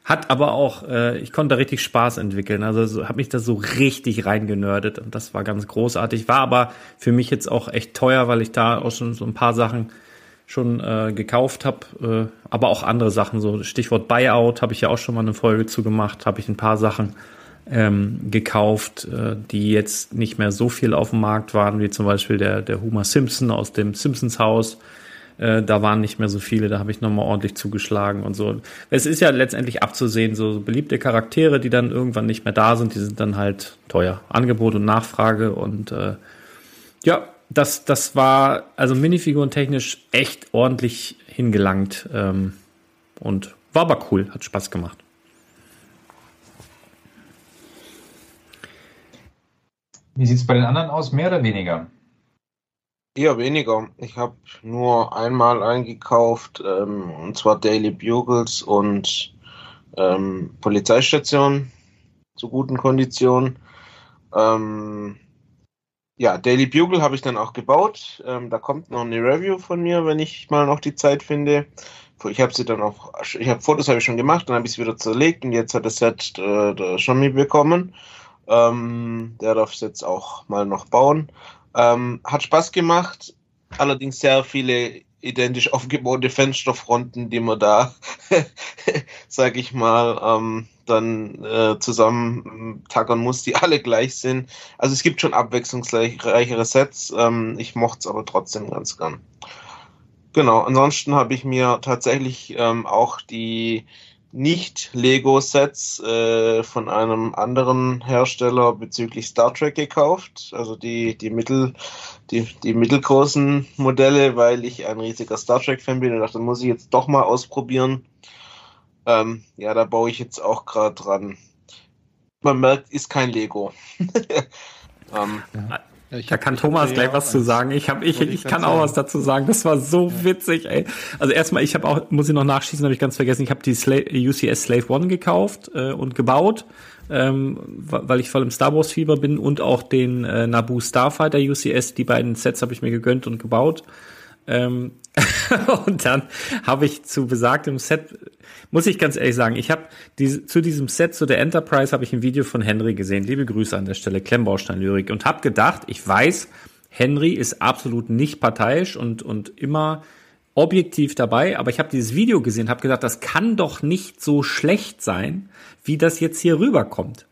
hat aber auch, äh, ich konnte da richtig Spaß entwickeln. Also so, habe mich da so richtig reingenördet und das war ganz großartig. War aber für mich jetzt auch echt teuer, weil ich da auch schon so ein paar Sachen schon äh, gekauft habe, äh, aber auch andere Sachen, so Stichwort Buyout, habe ich ja auch schon mal eine Folge zu gemacht, habe ich ein paar Sachen ähm, gekauft, äh, die jetzt nicht mehr so viel auf dem Markt waren, wie zum Beispiel der, der Homer Simpson aus dem Simpsons Haus. Äh, da waren nicht mehr so viele, da habe ich nochmal ordentlich zugeschlagen und so. Es ist ja letztendlich abzusehen, so beliebte Charaktere, die dann irgendwann nicht mehr da sind, die sind dann halt teuer. Angebot und Nachfrage und äh, ja, das, das war also Minifiguren technisch echt ordentlich hingelangt ähm, und war aber cool, hat Spaß gemacht. Wie sieht es bei den anderen aus? Mehr oder weniger? Eher weniger. Ich habe nur einmal eingekauft, ähm, und zwar Daily Bugles und ähm, Polizeistation zu guten Konditionen. Ähm, ja, Daily Bugle habe ich dann auch gebaut. Ähm, da kommt noch eine Review von mir, wenn ich mal noch die Zeit finde. Ich habe sie dann auch, ich habe Fotos habe ich schon gemacht, dann habe ich es wieder zerlegt und jetzt hat das Set äh, der Schami bekommen. Ähm, der darf es jetzt auch mal noch bauen. Ähm, hat Spaß gemacht, allerdings sehr viele identisch aufgebaute Fensterfronten, die man da, <laughs> sag ich mal, ähm, dann äh, zusammen muss, die alle gleich sind. Also es gibt schon abwechslungsreichere Sets. Ähm, ich mochte es aber trotzdem ganz gern. Genau, ansonsten habe ich mir tatsächlich ähm, auch die nicht-Lego-Sets äh, von einem anderen Hersteller bezüglich Star Trek gekauft. Also die, die, mittel, die, die mittelgroßen Modelle, weil ich ein riesiger Star Trek-Fan bin und dachte, muss ich jetzt doch mal ausprobieren. Ähm, ja, da baue ich jetzt auch gerade dran. Man merkt, ist kein Lego. <laughs> ähm, ja. Ja, da kann Thomas gleich was zu sagen. Ich habe ich, ich kann auch was dazu sagen. Das war so witzig, ey. Also erstmal, ich habe auch, muss ich noch nachschießen, habe ich ganz vergessen. Ich habe die Slave, UCS Slave One gekauft äh, und gebaut, ähm, weil ich voll im Star Wars Fieber bin und auch den äh, Naboo Starfighter UCS. Die beiden Sets habe ich mir gegönnt und gebaut. Ähm, <laughs> und dann habe ich zu besagtem Set, muss ich ganz ehrlich sagen, ich habe diese, zu diesem Set, zu der Enterprise, habe ich ein Video von Henry gesehen. Liebe Grüße an der Stelle, Klemmbaustein-Lyrik. Und habe gedacht, ich weiß, Henry ist absolut nicht parteiisch und, und immer objektiv dabei, aber ich habe dieses Video gesehen, habe gedacht, das kann doch nicht so schlecht sein, wie das jetzt hier rüberkommt.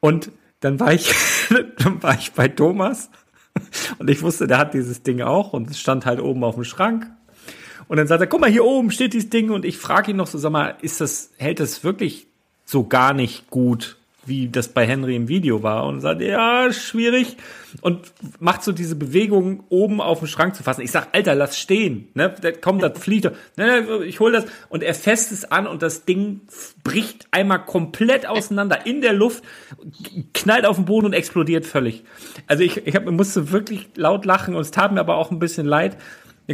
Und dann war ich, <laughs> dann war ich bei Thomas und ich wusste, der hat dieses Ding auch und es stand halt oben auf dem Schrank. Und dann sagt er, guck mal, hier oben steht dieses Ding und ich frage ihn noch so, sag mal, ist das, hält das wirklich so gar nicht gut? wie das bei Henry im Video war und sagt, ja, schwierig und macht so diese Bewegung oben auf dem Schrank zu fassen. Ich sag, Alter, lass stehen, ne? Komm, das fliegt. Ne, ne, ich hol das und er fässt es an und das Ding bricht einmal komplett auseinander in der Luft, knallt auf den Boden und explodiert völlig. Also ich, ich hab, musste wirklich laut lachen und es tat mir aber auch ein bisschen leid.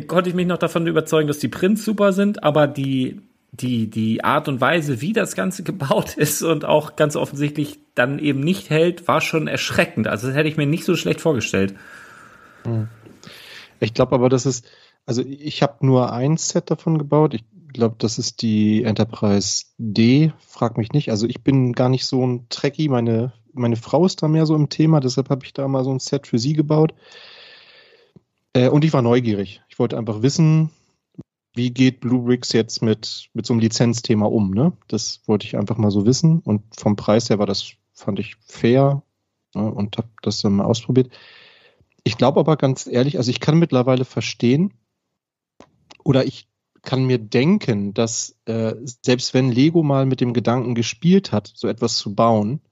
Konnte ich mich noch davon überzeugen, dass die Prints super sind, aber die die, die Art und Weise, wie das Ganze <laughs> gebaut ist und auch ganz offensichtlich dann eben nicht hält, war schon erschreckend. Also das hätte ich mir nicht so schlecht vorgestellt. Ich glaube aber, das ist, also ich habe nur ein Set davon gebaut. Ich glaube, das ist die Enterprise D. Frag mich nicht. Also ich bin gar nicht so ein Trekkie. Meine, meine Frau ist da mehr so im Thema, deshalb habe ich da mal so ein Set für sie gebaut. Äh, und ich war neugierig. Ich wollte einfach wissen, wie geht Bluebricks jetzt mit, mit so einem Lizenzthema um? Ne? Das wollte ich einfach mal so wissen. Und vom Preis her war das, fand ich fair ne? und habe das dann mal ausprobiert. Ich glaube aber ganz ehrlich, also ich kann mittlerweile verstehen oder ich kann mir denken, dass äh, selbst wenn Lego mal mit dem Gedanken gespielt hat, so etwas zu bauen,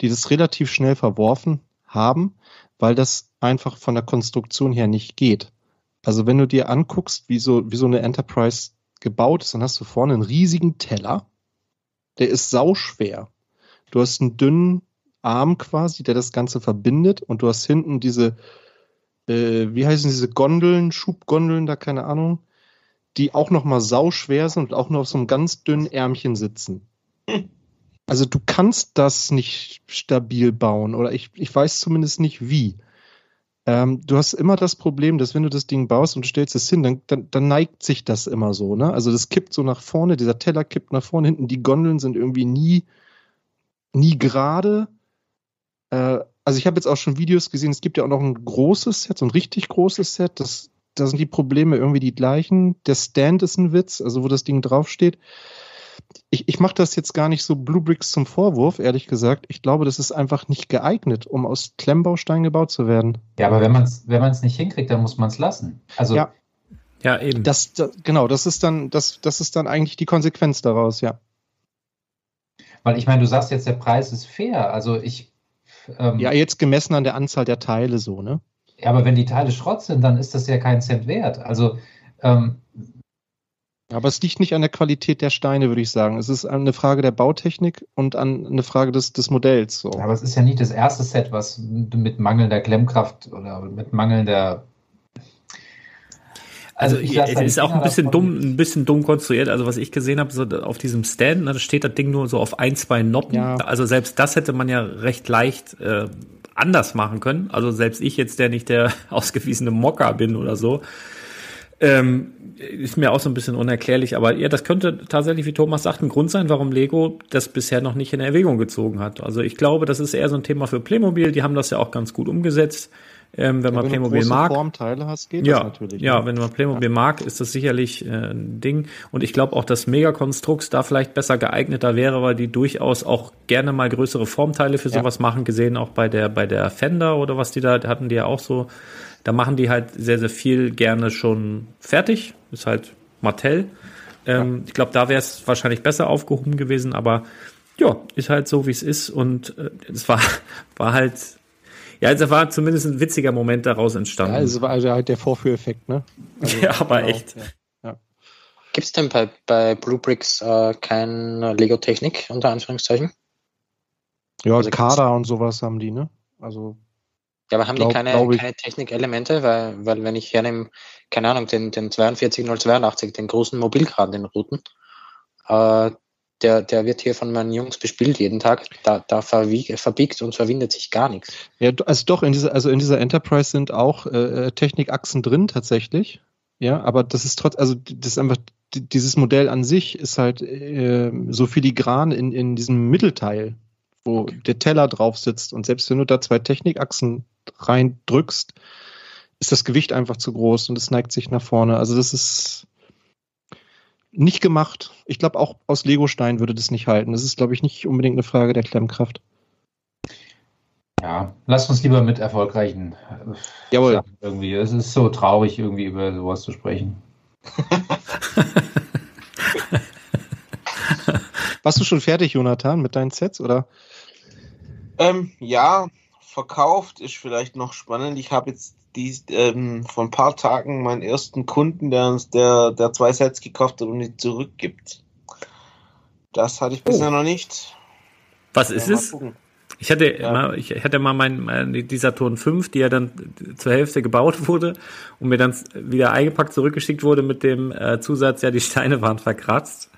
die das relativ schnell verworfen haben, weil das einfach von der Konstruktion her nicht geht. Also wenn du dir anguckst, wie so, wie so eine Enterprise gebaut ist, dann hast du vorne einen riesigen Teller. Der ist sauschwer. Du hast einen dünnen Arm quasi, der das Ganze verbindet und du hast hinten diese, äh, wie heißen diese Gondeln, Schubgondeln, da keine Ahnung, die auch nochmal sauschwer sind und auch nur auf so einem ganz dünnen Ärmchen sitzen. Also du kannst das nicht stabil bauen oder ich, ich weiß zumindest nicht wie. Ähm, du hast immer das Problem, dass wenn du das Ding baust und stellst es hin, dann, dann, dann neigt sich das immer so. Ne? Also das kippt so nach vorne, dieser Teller kippt nach vorne, hinten die Gondeln sind irgendwie nie, nie gerade. Äh, also ich habe jetzt auch schon Videos gesehen, es gibt ja auch noch ein großes Set, so ein richtig großes Set, das, da sind die Probleme irgendwie die gleichen. Der Stand ist ein Witz, also wo das Ding draufsteht ich, ich mache das jetzt gar nicht so Bluebricks zum Vorwurf, ehrlich gesagt. Ich glaube, das ist einfach nicht geeignet, um aus Klemmbaustein gebaut zu werden. Ja, aber wenn man es wenn man's nicht hinkriegt, dann muss man es lassen. Also ja. Ja, eben. Das, das, genau, das ist dann, das, das ist dann eigentlich die Konsequenz daraus, ja. Weil ich meine, du sagst jetzt, der Preis ist fair. Also ich. Ähm, ja, jetzt gemessen an der Anzahl der Teile so, ne? Ja, aber wenn die Teile Schrott sind, dann ist das ja kein Cent wert. Also ähm, aber es liegt nicht an der Qualität der Steine, würde ich sagen. Es ist eine Frage der Bautechnik und an eine Frage des, des Modells. So. Aber es ist ja nicht das erste Set, was mit mangelnder Klemmkraft oder mit mangelnder also, also es ist auch ein bisschen dumm, ein bisschen dumm konstruiert. Also was ich gesehen habe, so auf diesem Stand, ne, da steht das Ding nur so auf ein, zwei Noppen. Ja. Also selbst das hätte man ja recht leicht äh, anders machen können. Also selbst ich jetzt, der nicht der <laughs> ausgewiesene Mocker bin oder so, ähm, ist mir auch so ein bisschen unerklärlich, aber ja, das könnte tatsächlich, wie Thomas sagt, ein Grund sein, warum Lego das bisher noch nicht in Erwägung gezogen hat. Also ich glaube, das ist eher so ein Thema für Playmobil, die haben das ja auch ganz gut umgesetzt. Ähm, wenn Ja, man wenn Playmobil du mag. Formteile hast, geht Ja, das natürlich. ja, ne? wenn man Playmobil mag, ist das sicherlich äh, ein Ding. Und ich glaube auch, dass Megakonstructs da vielleicht besser geeigneter wäre, weil die durchaus auch gerne mal größere Formteile für Ja. sowas machen, gesehen auch bei der, bei der Fender oder was die da hatten, die ja auch so. Da machen die halt sehr, sehr viel gerne schon fertig. Ist halt Mattel. Ähm, Ich glaube, da wäre es wahrscheinlich besser aufgehoben gewesen, aber ja, ist halt so, wie es ist. Und äh, es war, <laughs> war halt, ja, es war zumindest ein witziger Moment daraus entstanden. Ja, es war also halt der Vorführeffekt, ne? Also, Ja, aber genau, echt. Ja. Gibt es denn bei, bei Blue Bricks äh, kein Lego-Technik, unter Anführungszeichen? Ja, Also Kader und sowas haben die, ne? Also, Ja, aber haben Glaub- die keine, keine Technikelemente? Weil, weil wenn ich hernehme, keine Ahnung, den, den 42082, den großen Mobilkran, den roten, äh, der, der wird hier von meinen Jungs bespielt jeden Tag. Da, da verwieg, verbiegt und verwindet sich gar nichts. ja, also doch, in dieser, also in dieser Enterprise sind auch äh, Technikachsen drin tatsächlich. Ja, aber das ist trotz, also das ist einfach, dieses Modell an sich ist halt äh, so filigran in, in diesem Mittelteil, wo der Teller drauf sitzt. Und selbst wenn du da zwei Technikachsen reindrückst, ist das Gewicht einfach zu groß und es neigt sich nach vorne. Also das ist nicht gemacht. Ich glaube, auch aus Legostein würde das nicht halten. Das ist, glaube ich, nicht unbedingt eine Frage der Klemmkraft. Ja, lasst uns lieber mit erfolgreichen äh, Jawohl. Sachen irgendwie. Es ist so traurig, irgendwie über sowas zu sprechen. <laughs> Warst du schon fertig, Jonathan, mit deinen Sets, oder? Ähm, ja, verkauft ist vielleicht noch spannend. Ich habe jetzt dies, ähm, vor ein paar Tagen meinen ersten Kunden, der uns der, der zwei Sets gekauft hat und die zurückgibt. Das hatte ich bisher noch nicht. Was ist es? gucken. Ich hatte, Ja. mal, ich hatte mal mein, mein, die Saturn 5, die ja dann zur Hälfte gebaut wurde und mir dann wieder eingepackt zurückgeschickt wurde mit dem äh, Zusatz, ja, die Steine waren verkratzt.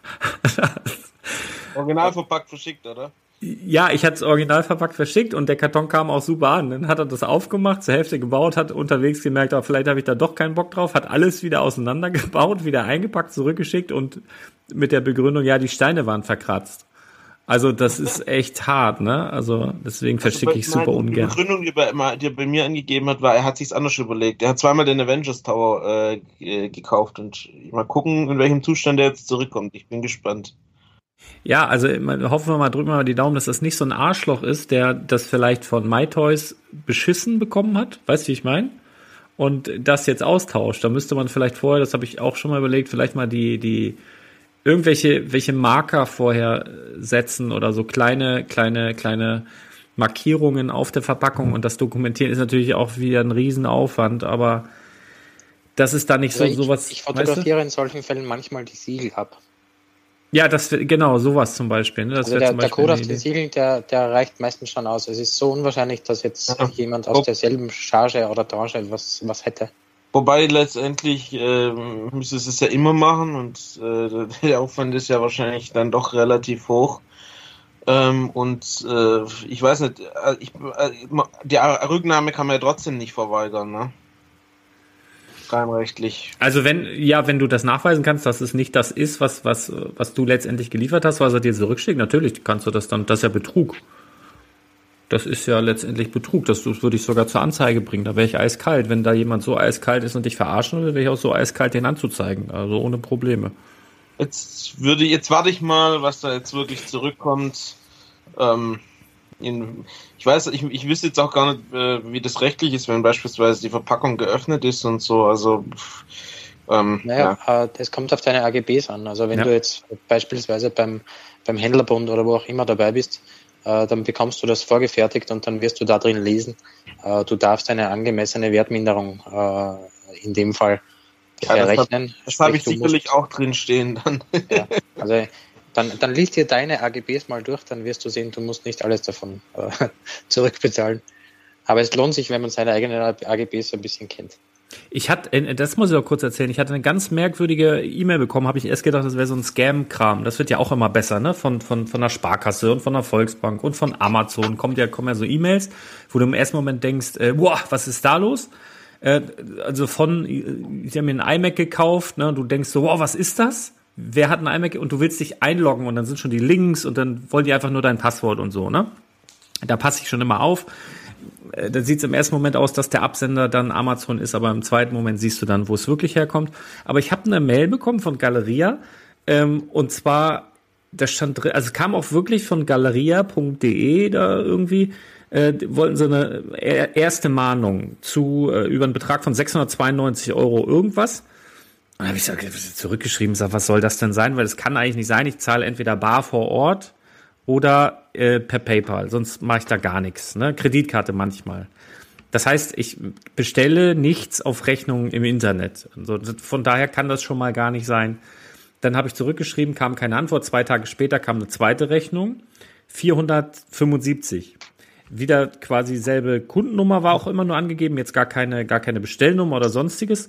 <laughs> Original verpackt verschickt, oder? Ja, ich hatte es original verpackt verschickt und der Karton kam auch super an. Dann hat er das aufgemacht, zur Hälfte gebaut, hat unterwegs gemerkt, oh, vielleicht habe ich da doch keinen Bock drauf, hat alles wieder auseinandergebaut, wieder eingepackt, zurückgeschickt und mit der Begründung, ja, die Steine waren verkratzt. Also das ist echt hart, ne? Also deswegen verschicke ich super Meine ungern. Die Begründung, die er, immer- die er bei mir angegeben hat, war, er hat sich's anders überlegt. Er hat zweimal den Avengers Tower äh, gekauft und mal gucken, in welchem Zustand er jetzt zurückkommt. Ich bin gespannt. Ja, also man- hoffen wir mal, drücken wir mal die Daumen, dass das nicht so ein Arschloch ist, der das vielleicht von MyToys beschissen bekommen hat. Weißt du, wie ich meine? Und das jetzt austauscht. Da müsste man vielleicht vorher, das habe ich auch schon mal überlegt, vielleicht mal die, die irgendwelche welche Marker vorher setzen oder so kleine, kleine, kleine Markierungen auf der Verpackung und das dokumentieren ist natürlich auch wieder ein Riesenaufwand, aber das ist da nicht so Also ich, sowas. ich weißt du? fotografiere in solchen Fällen manchmal die Siegel ab. Ja, das genau sowas zum Beispiel. Ne? Das Also der, zum der Beispiel Code eine auf den. Siegeln, der, der reicht meistens schon aus. Es ist so unwahrscheinlich, dass jetzt Ja. jemand aus derselben Charge oder Branche was, was hätte. Wobei letztendlich ähm, müsste es es ja immer machen und äh, <laughs> der Aufwand ist ja wahrscheinlich dann doch relativ hoch. Ähm, und äh, ich weiß nicht, äh, ich, äh, die Rücknahme kann man ja trotzdem nicht verweigern, ne? Rein rechtlich. Also wenn, ja, wenn du das nachweisen kannst, dass es nicht das ist, was, was, was du letztendlich geliefert hast, was er dir zurückschickt, natürlich kannst du das dann, das ist ja Betrug. Das ist ja letztendlich Betrug. Das, das würde ich sogar zur Anzeige bringen. Da wäre ich eiskalt. Wenn da jemand so eiskalt ist und dich verarschen würde, wäre ich auch so eiskalt, den anzuzeigen. Also ohne Probleme. Jetzt würde, jetzt warte ich mal, was da jetzt wirklich zurückkommt. Ähm, in, ich weiß, ich, ich wüsste jetzt auch gar nicht, äh, wie das rechtlich ist, wenn beispielsweise die Verpackung geöffnet ist und so. Also, pff, ähm, Naja, ja. äh, es kommt auf deine AGBs an. Also wenn Ja. du jetzt beispielsweise beim, beim Händlerbund oder wo auch immer dabei bist, äh, dann bekommst du das vorgefertigt und dann wirst du da drin lesen, äh, du darfst eine angemessene Wertminderung äh, in dem Fall Ja, das hab- verrechnen. Das habe Sprich, ich sicherlich musst- auch drin stehen dann. Ja, also dann, dann liest dir deine AGBs mal durch, dann wirst du sehen, du musst nicht alles davon äh, <laughs> zurückbezahlen. Aber es lohnt sich, wenn man seine eigenen AGBs ein bisschen kennt. Ich hatte, äh, das muss ich auch kurz erzählen, ich hatte eine ganz merkwürdige E-Mail bekommen, habe ich erst gedacht, das wäre so ein Scam-Kram. Das wird ja auch immer besser, ne? Von, von, von der Sparkasse und von der Volksbank und von Amazon kommt ja, kommen ja so E-Mails, wo du im ersten Moment denkst, äh, boah, was ist da los? Äh, also von, ich habe mir ein iMac gekauft, ne? Und du denkst so, wow, was ist das? Wer hat ein iMac? Und du willst dich einloggen und dann sind schon die Links und dann wollen die einfach nur dein Passwort und so, ne? Da passe ich schon immer auf äh, da sieht es im ersten Moment aus, dass der Absender dann Amazon ist, aber im zweiten Moment siehst du dann, wo es wirklich herkommt. Aber ich habe eine Mail bekommen von Galeria ähm, und zwar, da stand drin, also es kam auch wirklich von galeria.de da irgendwie, äh, wollten sie eine erste Mahnung zu äh, über einen Betrag von 692 Euro irgendwas. Und dann habe ich zurückgeschrieben, sag, was soll das denn sein? Weil es kann eigentlich nicht sein. Ich zahle entweder bar vor Ort oder äh, per PayPal, sonst mache ich da gar nichts. Ne? Kreditkarte manchmal. Das heißt, ich bestelle nichts auf Rechnung im Internet. Also von daher kann das schon mal gar nicht sein. Dann habe ich zurückgeschrieben, kam keine Antwort. Zwei Tage später kam eine zweite Rechnung. 475. Wieder quasi dieselbe Kundennummer war auch immer nur angegeben, jetzt gar keine, gar keine Bestellnummer oder sonstiges.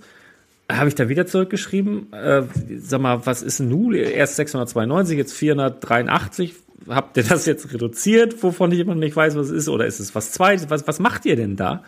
Habe ich da wieder zurückgeschrieben, äh, sag mal, was ist denn nun? Erst 692, jetzt 483 habt ihr das jetzt reduziert, wovon jemand nicht weiß, was es ist, oder ist es was Zweites? Was, was macht ihr denn da?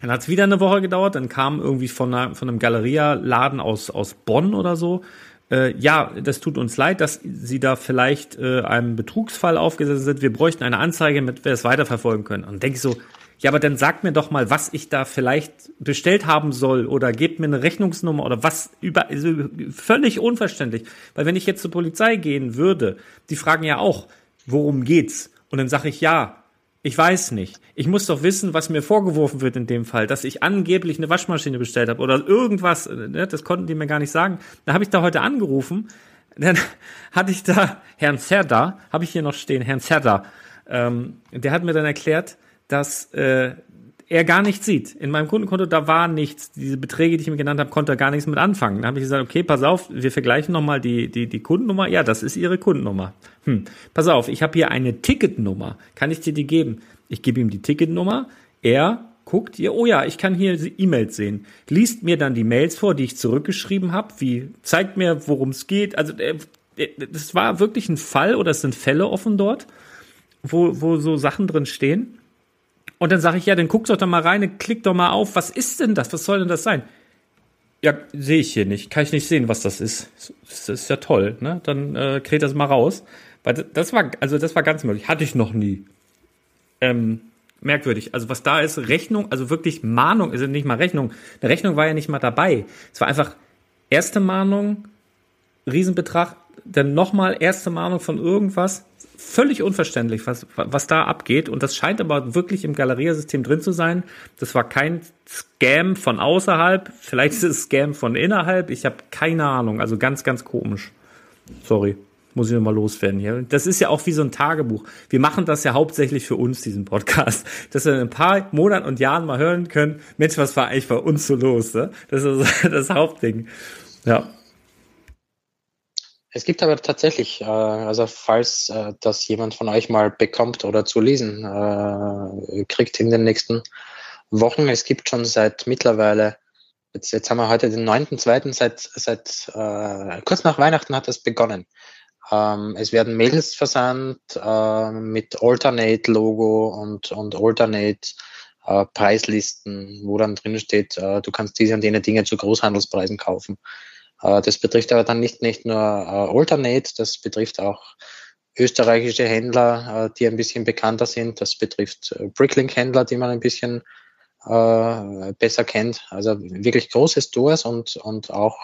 Dann hat es wieder eine Woche gedauert, dann kam irgendwie von, einer, von einem Galeria-Laden aus, aus Bonn oder so, äh, ja, das tut uns leid, dass Sie da vielleicht äh, einem Betrugsfall aufgesetzt sind. Wir bräuchten eine Anzeige, mit wir es weiterverfolgen können. Und denke ich so, ja, aber dann sag mir doch mal, was ich da vielleicht bestellt haben soll oder gebt mir eine Rechnungsnummer oder was über, also völlig unverständlich. Weil wenn ich jetzt zur Polizei gehen würde, die fragen ja auch, worum geht's? Und dann sage ich, ja, ich weiß nicht. Ich muss doch wissen, was mir vorgeworfen wird in dem Fall, dass ich angeblich eine Waschmaschine bestellt habe oder irgendwas. Ne, das konnten die mir gar nicht sagen. Da habe ich da heute angerufen. Dann <laughs> hatte ich da Herrn Zerda, habe ich hier noch stehen, Herrn Zerda. Ähm, der hat mir dann erklärt, dass äh, er gar nichts sieht. In meinem Kundenkonto, da war nichts. Diese Beträge, die ich ihm genannt habe, konnte er gar nichts mit anfangen. Dann habe ich gesagt, okay, pass auf, wir vergleichen nochmal die, die, die Kundennummer. Ja, das ist Ihre Kundennummer. Hm, pass auf, ich habe hier eine Ticketnummer. Kann ich dir die geben? Ich gebe ihm die Ticketnummer. Er guckt ihr, oh ja, ich kann hier E-Mails sehen. Liest mir dann die Mails vor, die ich zurückgeschrieben habe, wie zeigt mir, worum es geht. Also äh, äh, das war wirklich ein Fall oder es sind Fälle offen dort, wo, wo so Sachen drin stehen. Und dann sage ich, ja, dann guck doch da mal rein, klick doch mal auf, was ist denn das? Was soll denn das sein? Ja, sehe ich hier nicht. Kann ich nicht sehen, was das ist. Das ist ja toll, ne? Dann äh, kriegt das mal raus. Weil das war, also das war ganz möglich. Hatte ich noch nie. Ähm, merkwürdig. Also was da ist, Rechnung, also wirklich Mahnung, ist also nicht mal Rechnung. Eine Rechnung war ja nicht mal dabei. Es war einfach erste Mahnung, Riesenbetrag, dann nochmal erste Mahnung von irgendwas, völlig unverständlich, was, was da abgeht. Und das scheint aber wirklich im Galeria-System drin zu sein. Das war kein Scam von außerhalb. Vielleicht ist es Scam von innerhalb. Ich habe keine Ahnung. Also ganz, ganz komisch. Sorry. Muss ich nochmal loswerden hier. Das ist ja auch wie so ein Tagebuch. Wir machen das ja hauptsächlich für uns, diesen Podcast. <laughs> Dass wir in ein paar Monaten und Jahren mal hören können, Mensch, was war eigentlich bei uns so los? Ne? Das ist <laughs> das Hauptding. Ja. Es gibt aber tatsächlich, äh, also falls äh, das jemand von euch mal bekommt oder zu lesen äh, kriegt in den nächsten Wochen, es gibt schon seit mittlerweile, jetzt, jetzt haben wir heute den 9.2., seit, seit äh, kurz nach Weihnachten hat das begonnen. Ähm, es werden Mails versandt äh, mit Alternate-Logo und, und Alternate äh, Preislisten, wo dann drin steht, äh, du kannst diese und jene Dinge zu Großhandelspreisen kaufen. Äh, das betrifft aber dann nicht, nicht nur äh, Alternate, das betrifft auch österreichische Händler, äh, die ein bisschen bekannter sind. Das betrifft Bricklink-Händler, die man ein bisschen besser kennt. Also wirklich große Stores und, und auch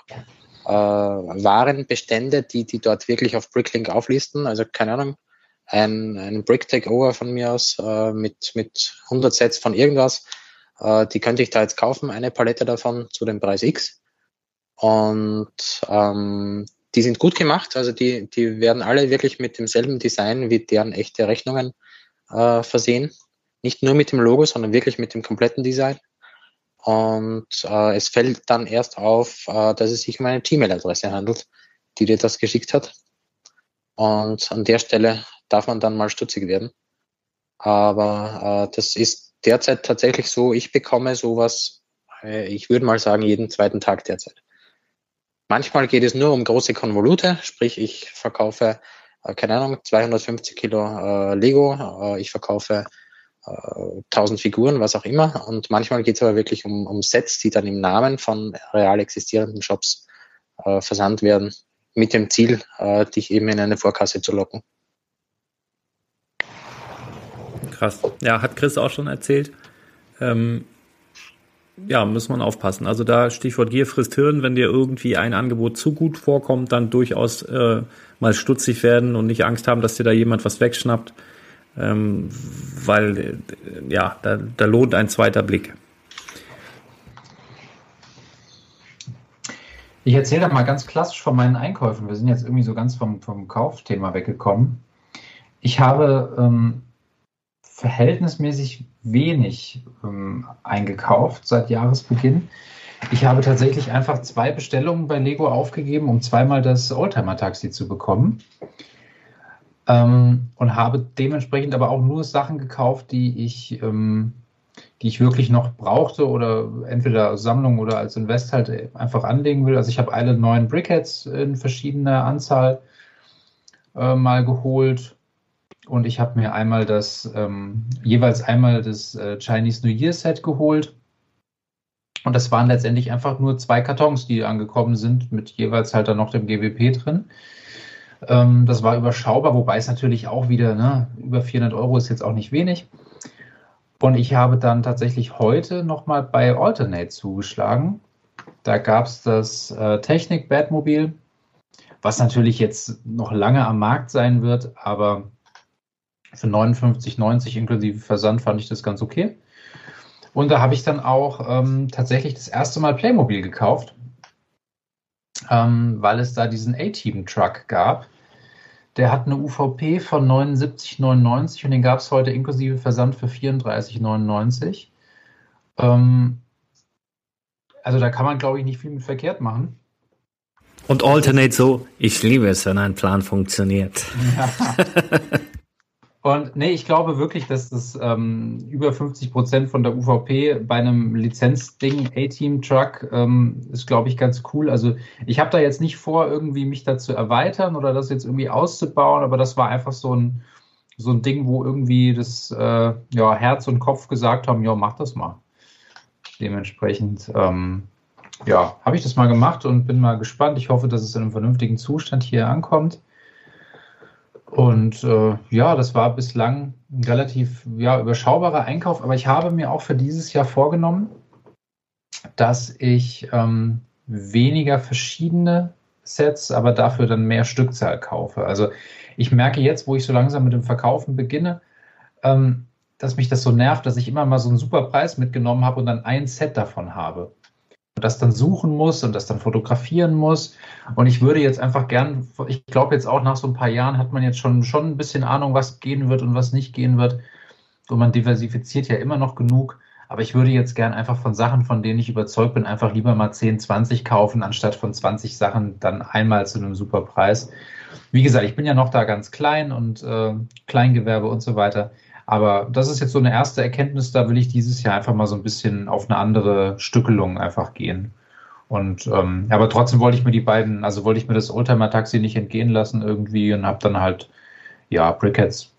äh, Warenbestände, die, die dort wirklich auf Bricklink auflisten. Also keine Ahnung, ein, ein Brick Takeover von mir aus äh, mit, mit 100 Sets von irgendwas. Äh, die könnte ich da jetzt kaufen, eine Palette davon zu dem Preis X. Und ähm, die sind gut gemacht, also die, die werden alle wirklich mit demselben Design wie deren echte Rechnungen äh, versehen. Nicht nur mit dem Logo, sondern wirklich mit dem kompletten Design. Und äh, es fällt dann erst auf, äh, dass es sich um eine Gmail-Adresse handelt, die dir das geschickt hat. Und an der Stelle darf man dann mal stutzig werden. Aber äh, das ist derzeit tatsächlich so, ich bekomme sowas äh, ich würde mal sagen, jeden zweiten Tag derzeit. Manchmal geht es nur um große Konvolute, sprich ich verkaufe, äh, keine Ahnung, 250 Kilo äh, Lego, äh, ich verkaufe äh, 1000 Figuren, was auch immer. Und manchmal geht es aber wirklich um, um Sets, die dann im Namen von real existierenden Shops äh, versandt werden, mit dem Ziel, äh, dich eben in eine Vorkasse zu locken. Krass. Ja, hat Chris auch schon erzählt. Ähm, ja, muss man aufpassen. Also da Stichwort Gier frisst Hirn, wenn dir irgendwie ein Angebot zu gut vorkommt, dann durchaus äh, mal stutzig werden und nicht Angst haben, dass dir da jemand was wegschnappt, ähm, weil äh, ja, da, da lohnt ein zweiter Blick. Ich erzähle doch mal ganz klassisch von meinen Einkäufen. Wir sind jetzt irgendwie so ganz vom, vom Kaufthema weggekommen. Ich habe ähm, verhältnismäßig wenig ähm, eingekauft seit Jahresbeginn. Ich habe tatsächlich einfach zwei Bestellungen bei Lego aufgegeben, um zweimal das Oldtimer-Taxi zu bekommen. Ähm, und habe dementsprechend aber auch nur Sachen gekauft, die ich, ähm, die ich wirklich noch brauchte oder entweder Sammlung oder als Invest halt einfach anlegen will. Also ich habe alle neuen Brickheads in verschiedener Anzahl äh, mal geholt und ich habe mir einmal das, ähm, jeweils einmal das äh, Chinese New Year Set geholt. Und das waren letztendlich einfach nur zwei Kartons, die angekommen sind, mit jeweils halt dann noch dem GWP drin. Ähm, das war überschaubar, wobei es natürlich auch wieder, ne, über 400 Euro ist jetzt auch nicht wenig. Und ich habe dann tatsächlich heute nochmal bei Alternate zugeschlagen. Da gab es das äh, Technik Batmobil, was natürlich jetzt noch lange am Markt sein wird, aber für 59,90 inklusive Versand fand ich das ganz okay. Und da habe ich dann auch ähm, tatsächlich das erste Mal Playmobil gekauft, ähm, weil es da diesen A-Team-Truck gab. Der hat eine UVP von 79,99 und den gab es heute inklusive Versand für 34,99. Ähm, also da kann man, glaube ich, nicht viel mit verkehrt machen. Und Alternate so, ich liebe es, wenn ein Plan funktioniert. Ja. <laughs> Und nee, ich glaube wirklich, dass das ähm, über 50 Prozent von der UVP bei einem Lizenzding A-Team-Truck ähm, ist, glaube ich, ganz cool. Also ich habe da jetzt nicht vor, irgendwie mich da zu erweitern oder das jetzt irgendwie auszubauen, aber das war einfach so ein, so ein Ding, wo irgendwie das äh, ja, Herz und Kopf gesagt haben, ja, mach das mal. Dementsprechend, ähm, ja, habe ich das mal gemacht und bin mal gespannt. Ich hoffe, dass es in einem vernünftigen Zustand hier ankommt. Und äh, ja, das war bislang ein relativ ja, überschaubarer Einkauf, aber ich habe mir auch für dieses Jahr vorgenommen, dass ich ähm, weniger verschiedene Sets, aber dafür dann mehr Stückzahl kaufe. Also ich merke jetzt, wo ich so langsam mit dem Verkaufen beginne, ähm, dass mich das so nervt, dass ich immer mal so einen super Preis mitgenommen habe und dann ein Set davon habe das dann suchen muss und das dann fotografieren muss. Und ich würde jetzt einfach gern, ich glaube jetzt auch nach so ein paar Jahren hat man jetzt schon, schon ein bisschen Ahnung, was gehen wird und was nicht gehen wird. Und man diversifiziert ja immer noch genug. Aber ich würde jetzt gern einfach von Sachen, von denen ich überzeugt bin, einfach lieber mal 10, 20 kaufen, anstatt von 20 Sachen dann einmal zu einem super Preis. Wie gesagt, ich bin ja noch da ganz klein und äh, Kleingewerbe und so weiter. Aber das ist jetzt so eine erste Erkenntnis, da will ich dieses Jahr einfach mal so ein bisschen auf eine andere Stückelung einfach gehen. Und ähm, aber trotzdem wollte ich mir die beiden, also wollte ich mir das Oldtimer-Taxi nicht entgehen lassen irgendwie und habe dann halt, ja, Brickheads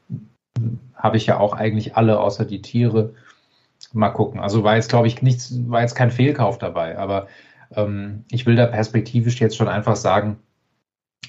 habe ich ja auch eigentlich alle außer die Tiere. Mal gucken. Also war jetzt, glaube ich, nichts, war jetzt kein Fehlkauf dabei, aber ähm, ich will da perspektivisch jetzt schon einfach sagen,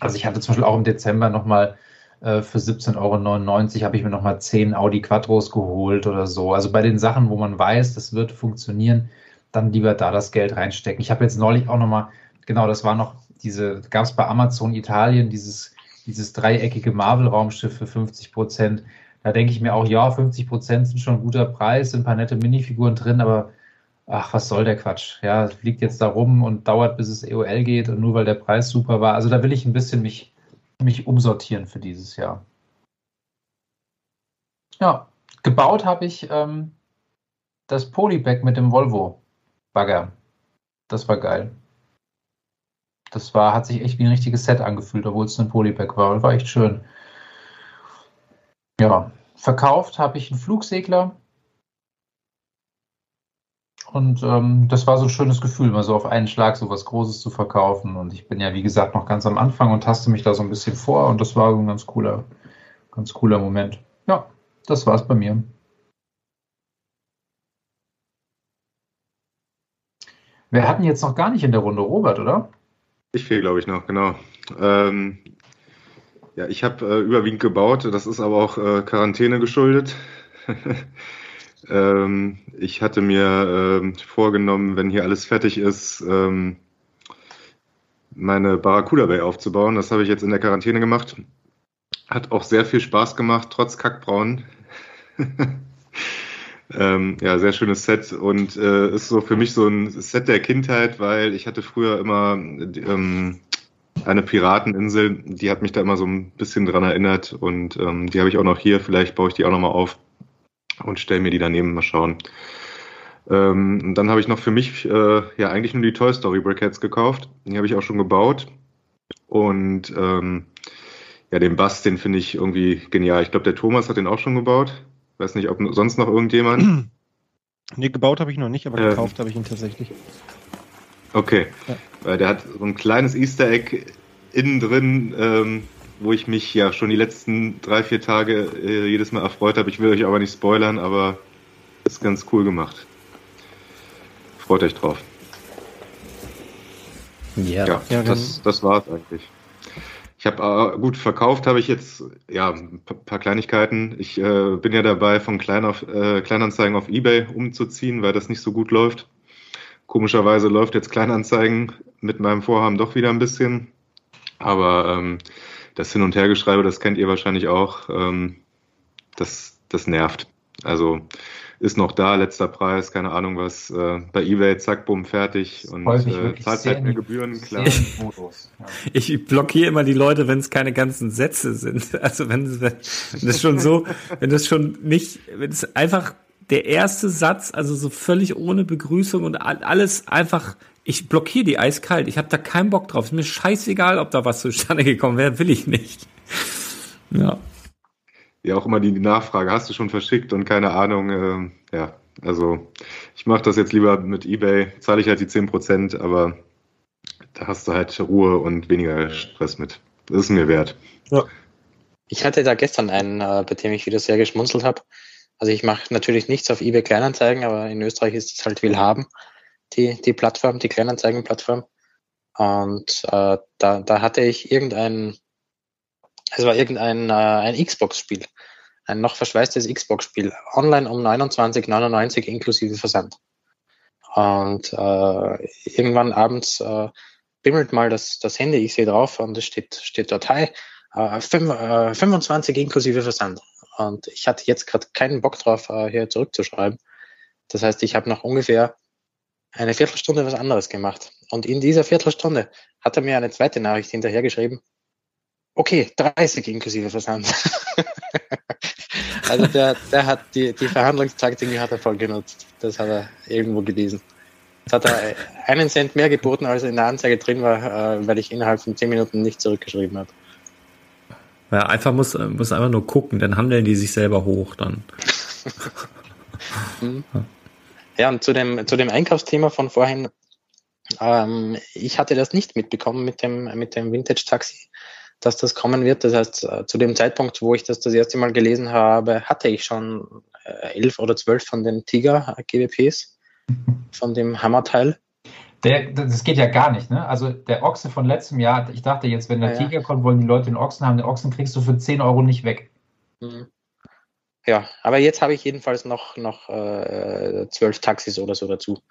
also ich hatte zum Beispiel auch im Dezember nochmal äh, für 17,99 Euro habe ich mir nochmal 10 Audi Quattros geholt oder so. Also bei den Sachen, wo man weiß, das wird funktionieren, dann lieber da das Geld reinstecken. Ich habe jetzt neulich auch nochmal, genau, das war noch diese, gab es bei Amazon Italien dieses, dieses dreieckige Marvel-Raumschiff für 50 Prozent. Da denke ich mir auch, ja, 50 Prozent sind schon ein guter Preis, sind ein paar nette Minifiguren drin, aber ach, was soll der Quatsch? Ja, fliegt jetzt da rum und dauert, bis es EOL geht und nur weil der Preis super war. Also da will ich ein bisschen mich mich umsortieren für dieses Jahr. Ja, gebaut habe ich ähm, das Polybag mit dem Volvo Bagger. Das war geil. Das war, hat sich echt wie ein richtiges Set angefühlt, obwohl es ein Polybag war. Das war echt schön. Ja, verkauft habe ich einen Flugsegler. Und ähm, das war so ein schönes Gefühl, mal so auf einen Schlag so was Großes zu verkaufen. Und ich bin ja, wie gesagt, noch ganz am Anfang und taste mich da so ein bisschen vor. Und das war so ein ganz cooler, ganz cooler Moment. Ja, das war's bei mir. Wir hatten jetzt noch gar nicht in der Runde Robert, oder? Ich fehl, glaube ich, noch, genau. Ähm, ja, ich habe äh, überwiegend gebaut, das ist aber auch äh, Quarantäne geschuldet. <laughs> ähm, ich hatte mir ähm, vorgenommen, wenn hier alles fertig ist, ähm, meine Barracuda Bay aufzubauen. Das habe ich jetzt in der Quarantäne gemacht. Hat auch sehr viel Spaß gemacht, trotz Kackbraun. <laughs> Ähm, ja, sehr schönes Set und äh, ist so für mich so ein Set der Kindheit, weil ich hatte früher immer ähm, eine Pirateninsel, die hat mich da immer so ein bisschen dran erinnert und ähm, die habe ich auch noch hier. Vielleicht baue ich die auch noch mal auf und stelle mir die daneben mal schauen. Ähm, dann habe ich noch für mich äh, ja eigentlich nur die Toy Story Brickheads gekauft. Die habe ich auch schon gebaut und ähm, ja, den Bass, den finde ich irgendwie genial. Ich glaube, der Thomas hat den auch schon gebaut. Weiß nicht, ob sonst noch irgendjemand. <clears throat> Nee, gebaut habe ich noch nicht, aber Ähm. gekauft habe ich ihn tatsächlich. Okay. Ja. Weil der hat so ein kleines Easter Egg innen drin, ähm, wo ich mich ja schon die letzten drei, vier Tage äh, jedes Mal erfreut habe. Ich will euch aber nicht spoilern, aber ist ganz cool gemacht. Freut euch drauf. Ja. Ja, Ja, das, das war's eigentlich. Ich habe äh, gut verkauft, habe ich jetzt ja ein pa- paar Kleinigkeiten. Ich äh, bin ja dabei, von Klein auf, äh, Kleinanzeigen auf eBay umzuziehen, weil das nicht so gut läuft. Komischerweise läuft jetzt Kleinanzeigen mit meinem Vorhaben doch wieder ein bisschen. Aber ähm, das Hin- und Hergeschreibe, das kennt ihr wahrscheinlich auch. Ähm, das, das nervt. Also ist noch da, letzter Preis, keine Ahnung was. Äh, bei eBay, zack, bumm, fertig. Und äh, zahlt halt mehr Gebühren, klar. Ja. <laughs> Ich blockiere immer die Leute, wenn es keine ganzen Sätze sind. <laughs> Also wenn, wenn das schon so, wenn das schon nicht, wenn es einfach der erste Satz, also so völlig ohne Begrüßung und all- alles einfach, ich blockiere die eiskalt. Ich habe da keinen Bock drauf. Ist mir scheißegal, ob da was zustande gekommen wäre, will ich nicht. Ja. ja auch immer die, Nachfrage, hast du schon verschickt und keine Ahnung, ähm, ja, also ich mache das jetzt lieber mit eBay, zahle ich halt die 10%, aber da hast du halt Ruhe und weniger Stress mit. Das ist mir wert. Ich hatte da gestern einen, äh, bei dem ich wieder sehr geschmunzelt habe. Also ich mache natürlich nichts auf eBay Kleinanzeigen, aber in Österreich ist es halt Willhaben, die, die Plattform, die Kleinanzeigenplattform. Und äh, da, da hatte ich irgendein, es war irgendein äh, ein Xbox-Spiel, ein noch verschweißtes Xbox-Spiel, online um 29,99 inklusive Versand. Und äh, irgendwann abends äh, bimmelt mal das, das Handy, ich sehe drauf und es steht, steht dort, hi, äh, fünf- äh, 25 inklusive Versand. Und ich hatte jetzt gerade keinen Bock drauf, äh, hier zurückzuschreiben. Das heißt, ich habe noch ungefähr eine Viertelstunde was anderes gemacht. Und in dieser Viertelstunde hat er mir eine zweite Nachricht hinterhergeschrieben. Okay, 30 inklusive Versand. <laughs> also der, der hat die, die Verhandlungstaktik die hat er voll genutzt. Das hat er irgendwo gelesen. Jetzt hat er einen Cent mehr geboten, als in der Anzeige drin war, äh, weil ich innerhalb von 10 Minuten nicht zurückgeschrieben habe. Ja, einfach muss, muss einfach nur gucken, dann handeln die sich selber hoch dann. <laughs> Ja, und zu dem, zu dem Einkaufsthema von vorhin, ähm, ich hatte das nicht mitbekommen mit dem, mit dem Vintage-Taxi, dass das kommen wird. Das heißt, äh, zu dem Zeitpunkt, wo ich das das erste Mal gelesen habe, hatte ich schon äh, elf oder zwölf von den Tiger GWPs, von dem Hammerteil. Der, das geht ja gar nicht, ne? Also der Ochse von letztem Jahr, ich dachte jetzt, wenn der ja. Tiger kommt, wollen die Leute den Ochsen haben. Den Ochsen kriegst du für 10 Euro nicht weg. Mhm. Ja, aber jetzt habe ich jedenfalls noch, noch äh, zwölf Taxis oder so dazu.